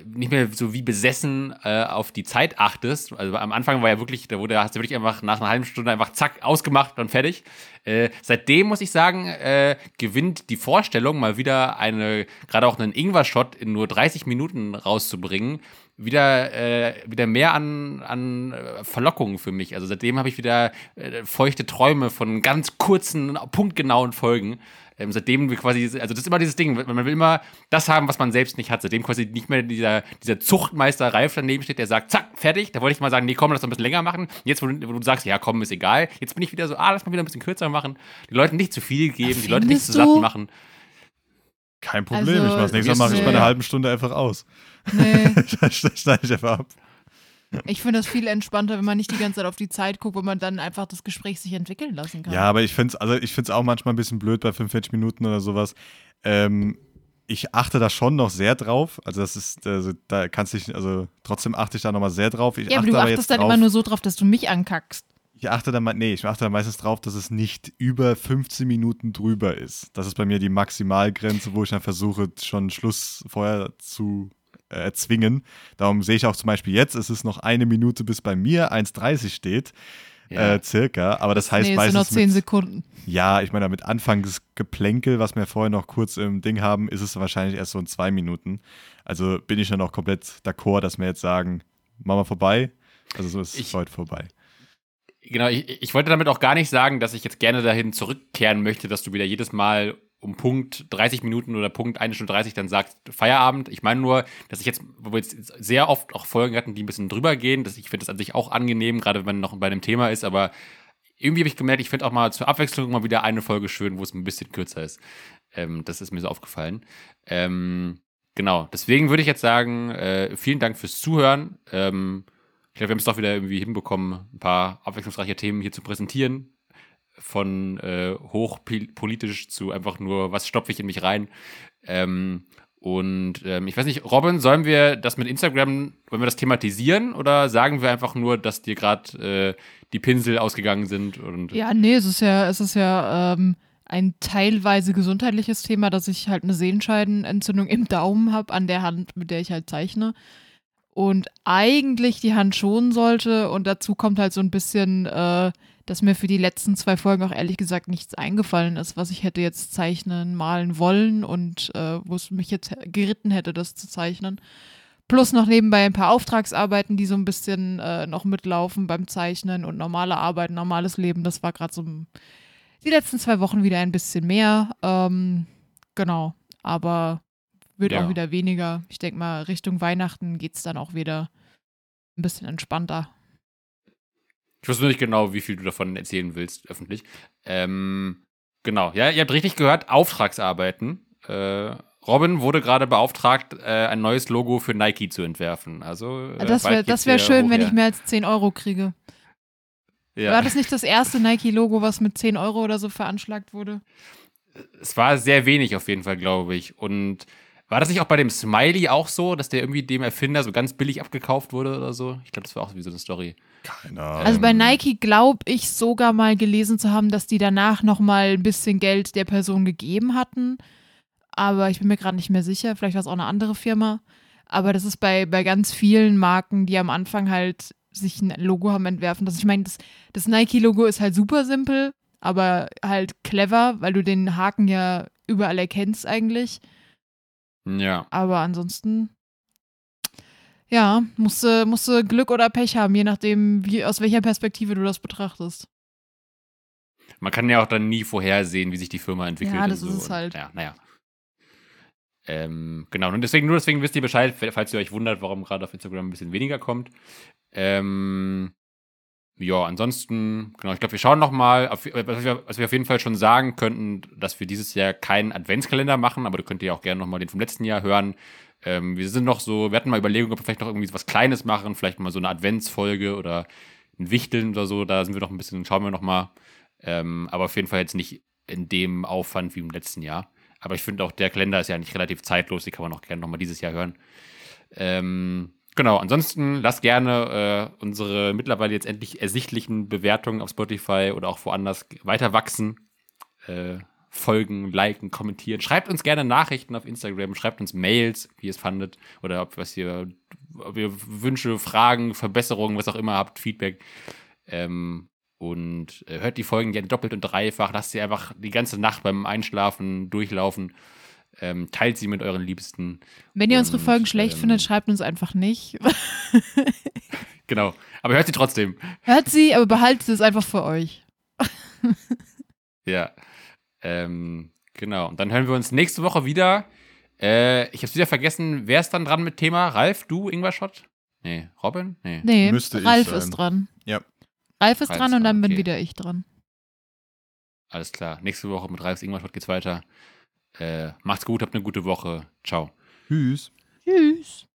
nicht mehr so wie besessen äh, auf die Zeit achtest. Also am Anfang war ja wirklich, da wurde, hast du wirklich einfach nach einer halben Stunde einfach zack, ausgemacht und fertig. Äh, seitdem muss ich sagen, äh, gewinnt die Vorstellung, mal wieder eine, gerade auch einen Ingwer-Shot in nur 30 Minuten rauszubringen, wieder, äh, wieder mehr an, an Verlockungen für mich. Also seitdem habe ich wieder äh, feuchte Träume von ganz kurzen, punktgenauen Folgen. Ähm, seitdem wir quasi, also das ist immer dieses Ding, man will immer das haben, was man selbst nicht hat. Seitdem quasi nicht mehr dieser, dieser Zuchtmeister Ralf daneben steht, der sagt, zack, fertig. Da wollte ich mal sagen, nee, komm, lass noch ein bisschen länger machen. Jetzt, wo du, wo du sagst, ja, komm, ist egal. Jetzt bin ich wieder so, ah, lass mal wieder ein bisschen kürzer machen. Die Leute nicht zu viel geben, die Leute nicht zu satt machen. Kein Problem, also, ich mach's nächstes Mal mache ich bei einer halben Stunde einfach aus. Nee. [LAUGHS] Schneide ich einfach ab. Ich finde das viel entspannter, wenn man nicht die ganze Zeit auf die Zeit guckt, wo man dann einfach das Gespräch sich entwickeln lassen kann. Ja, aber ich finde es also auch manchmal ein bisschen blöd bei 45 Minuten oder sowas. Ähm, ich achte da schon noch sehr drauf. Also das ist, also da kannst du also trotzdem achte ich da nochmal sehr drauf. Ich ja, aber du achtest aber dann drauf, immer nur so drauf, dass du mich ankackst. Ich achte dann, nee, ich achte dann meistens drauf, dass es nicht über 15 Minuten drüber ist. Das ist bei mir die Maximalgrenze, wo ich dann versuche, schon Schluss vorher zu erzwingen. Darum sehe ich auch zum Beispiel jetzt, es ist noch eine Minute, bis bei mir 1,30 steht. Ja. Äh, circa, aber das heißt nee, meistens. noch 10 Sekunden. ja, ich meine, mit Anfangsgeplänkel, was wir vorher noch kurz im Ding haben, ist es wahrscheinlich erst so in zwei Minuten. Also bin ich dann auch komplett d'accord, dass wir jetzt sagen, machen wir vorbei. Also so ist es heute vorbei. Genau, ich, ich wollte damit auch gar nicht sagen, dass ich jetzt gerne dahin zurückkehren möchte, dass du wieder jedes Mal um Punkt 30 Minuten oder Punkt 1 Stunde 30 dann sagst Feierabend. Ich meine nur, dass ich jetzt, wo wir jetzt sehr oft auch Folgen hatten, die ein bisschen drüber gehen, dass ich finde das an sich auch angenehm, gerade wenn man noch bei einem Thema ist, aber irgendwie habe ich gemerkt, ich finde auch mal zur Abwechslung mal wieder eine Folge schön, wo es ein bisschen kürzer ist. Ähm, das ist mir so aufgefallen. Ähm, genau, deswegen würde ich jetzt sagen, äh, vielen Dank fürs Zuhören. Ähm, ich glaube, wir haben es doch wieder irgendwie hinbekommen, ein paar abwechslungsreiche Themen hier zu präsentieren. Von äh, hochpolitisch zu einfach nur, was stopfe ich in mich rein. Ähm, und ähm, ich weiß nicht, Robin, sollen wir das mit Instagram, wollen wir das thematisieren oder sagen wir einfach nur, dass dir gerade äh, die Pinsel ausgegangen sind? Und ja, nee, es ist ja, es ist ja ähm, ein teilweise gesundheitliches Thema, dass ich halt eine Sehenscheidenentzündung im Daumen habe, an der Hand, mit der ich halt zeichne. Und eigentlich die Hand schonen sollte. Und dazu kommt halt so ein bisschen äh, dass mir für die letzten zwei Folgen auch ehrlich gesagt nichts eingefallen ist, was ich hätte jetzt zeichnen, malen wollen und äh, wo es mich jetzt geritten hätte, das zu zeichnen. Plus noch nebenbei ein paar Auftragsarbeiten, die so ein bisschen äh, noch mitlaufen beim Zeichnen und normale Arbeit, normales Leben. Das war gerade so die letzten zwei Wochen wieder ein bisschen mehr. Ähm, genau, aber wird ja. auch wieder weniger. Ich denke mal, Richtung Weihnachten geht es dann auch wieder ein bisschen entspannter. Ich wusste nicht genau, wie viel du davon erzählen willst, öffentlich. Ähm, genau, ja, ihr habt richtig gehört, Auftragsarbeiten. Äh, Robin wurde gerade beauftragt, äh, ein neues Logo für Nike zu entwerfen. Also, äh, das wäre wär schön, wenn ich mehr als 10 Euro kriege. Ja. War das nicht das erste Nike-Logo, was mit 10 Euro oder so veranschlagt wurde? Es war sehr wenig auf jeden Fall, glaube ich. Und war das nicht auch bei dem Smiley auch so, dass der irgendwie dem Erfinder so ganz billig abgekauft wurde oder so? Ich glaube, das war auch wie so eine Story. Keine Ahnung. Also bei Nike glaube ich sogar mal gelesen zu haben, dass die danach noch mal ein bisschen Geld der Person gegeben hatten. Aber ich bin mir gerade nicht mehr sicher. Vielleicht war es auch eine andere Firma. Aber das ist bei, bei ganz vielen Marken, die am Anfang halt sich ein Logo haben entwerfen lassen. Ich meine, das, das Nike-Logo ist halt super simpel, aber halt clever, weil du den Haken ja überall erkennst eigentlich. Ja. Aber ansonsten ja, musst du, musst du Glück oder Pech haben, je nachdem, wie, aus welcher Perspektive du das betrachtest. Man kann ja auch dann nie vorhersehen, wie sich die Firma entwickelt. Ja, das so. ist es halt. ja, naja. Ähm, genau, und deswegen, nur deswegen wisst ihr Bescheid, falls ihr euch wundert, warum gerade auf Instagram ein bisschen weniger kommt. Ähm, ja, ansonsten, genau, ich glaube, wir schauen nochmal, was wir, was wir auf jeden Fall schon sagen könnten, dass wir dieses Jahr keinen Adventskalender machen, aber du könnt ja auch gerne nochmal den vom letzten Jahr hören. Ähm, wir sind noch so, wir hatten mal Überlegungen, ob wir vielleicht noch irgendwie was Kleines machen, vielleicht mal so eine Adventsfolge oder ein Wichteln oder so, da sind wir noch ein bisschen, schauen wir noch mal. Ähm, aber auf jeden Fall jetzt nicht in dem Aufwand wie im letzten Jahr. Aber ich finde auch, der Kalender ist ja nicht relativ zeitlos, die kann man auch gerne nochmal dieses Jahr hören. Ähm, genau, ansonsten lasst gerne äh, unsere mittlerweile jetzt endlich ersichtlichen Bewertungen auf Spotify oder auch woanders weiter wachsen. Äh, folgen, liken, kommentieren. Schreibt uns gerne Nachrichten auf Instagram, schreibt uns Mails, wie ihr es fandet oder ob, was ihr, ob ihr Wünsche, Fragen, Verbesserungen, was auch immer habt, Feedback. Ähm, und äh, hört die Folgen gerne doppelt und dreifach. Lasst sie einfach die ganze Nacht beim Einschlafen durchlaufen. Ähm, teilt sie mit euren Liebsten. Wenn ihr und, unsere Folgen schlecht ähm, findet, schreibt uns einfach nicht. [LAUGHS] [LAUGHS] genau. Aber hört sie trotzdem. Hört sie, aber behaltet es einfach für euch. [LAUGHS] ja. Ähm, genau. Und dann hören wir uns nächste Woche wieder. Äh, ich habe wieder vergessen, wer ist dann dran mit Thema? Ralf, du, Ingwerschott? Nee, Robin? Nee. Nee, Müsste Ralf ist dran. Ja. Ralf ist Ralf dran und dann okay. bin wieder ich dran. Alles klar. Nächste Woche mit Ralfs Ingwerschott geht's weiter. Äh, macht's gut, habt eine gute Woche. Ciao. Tschüss. Tschüss.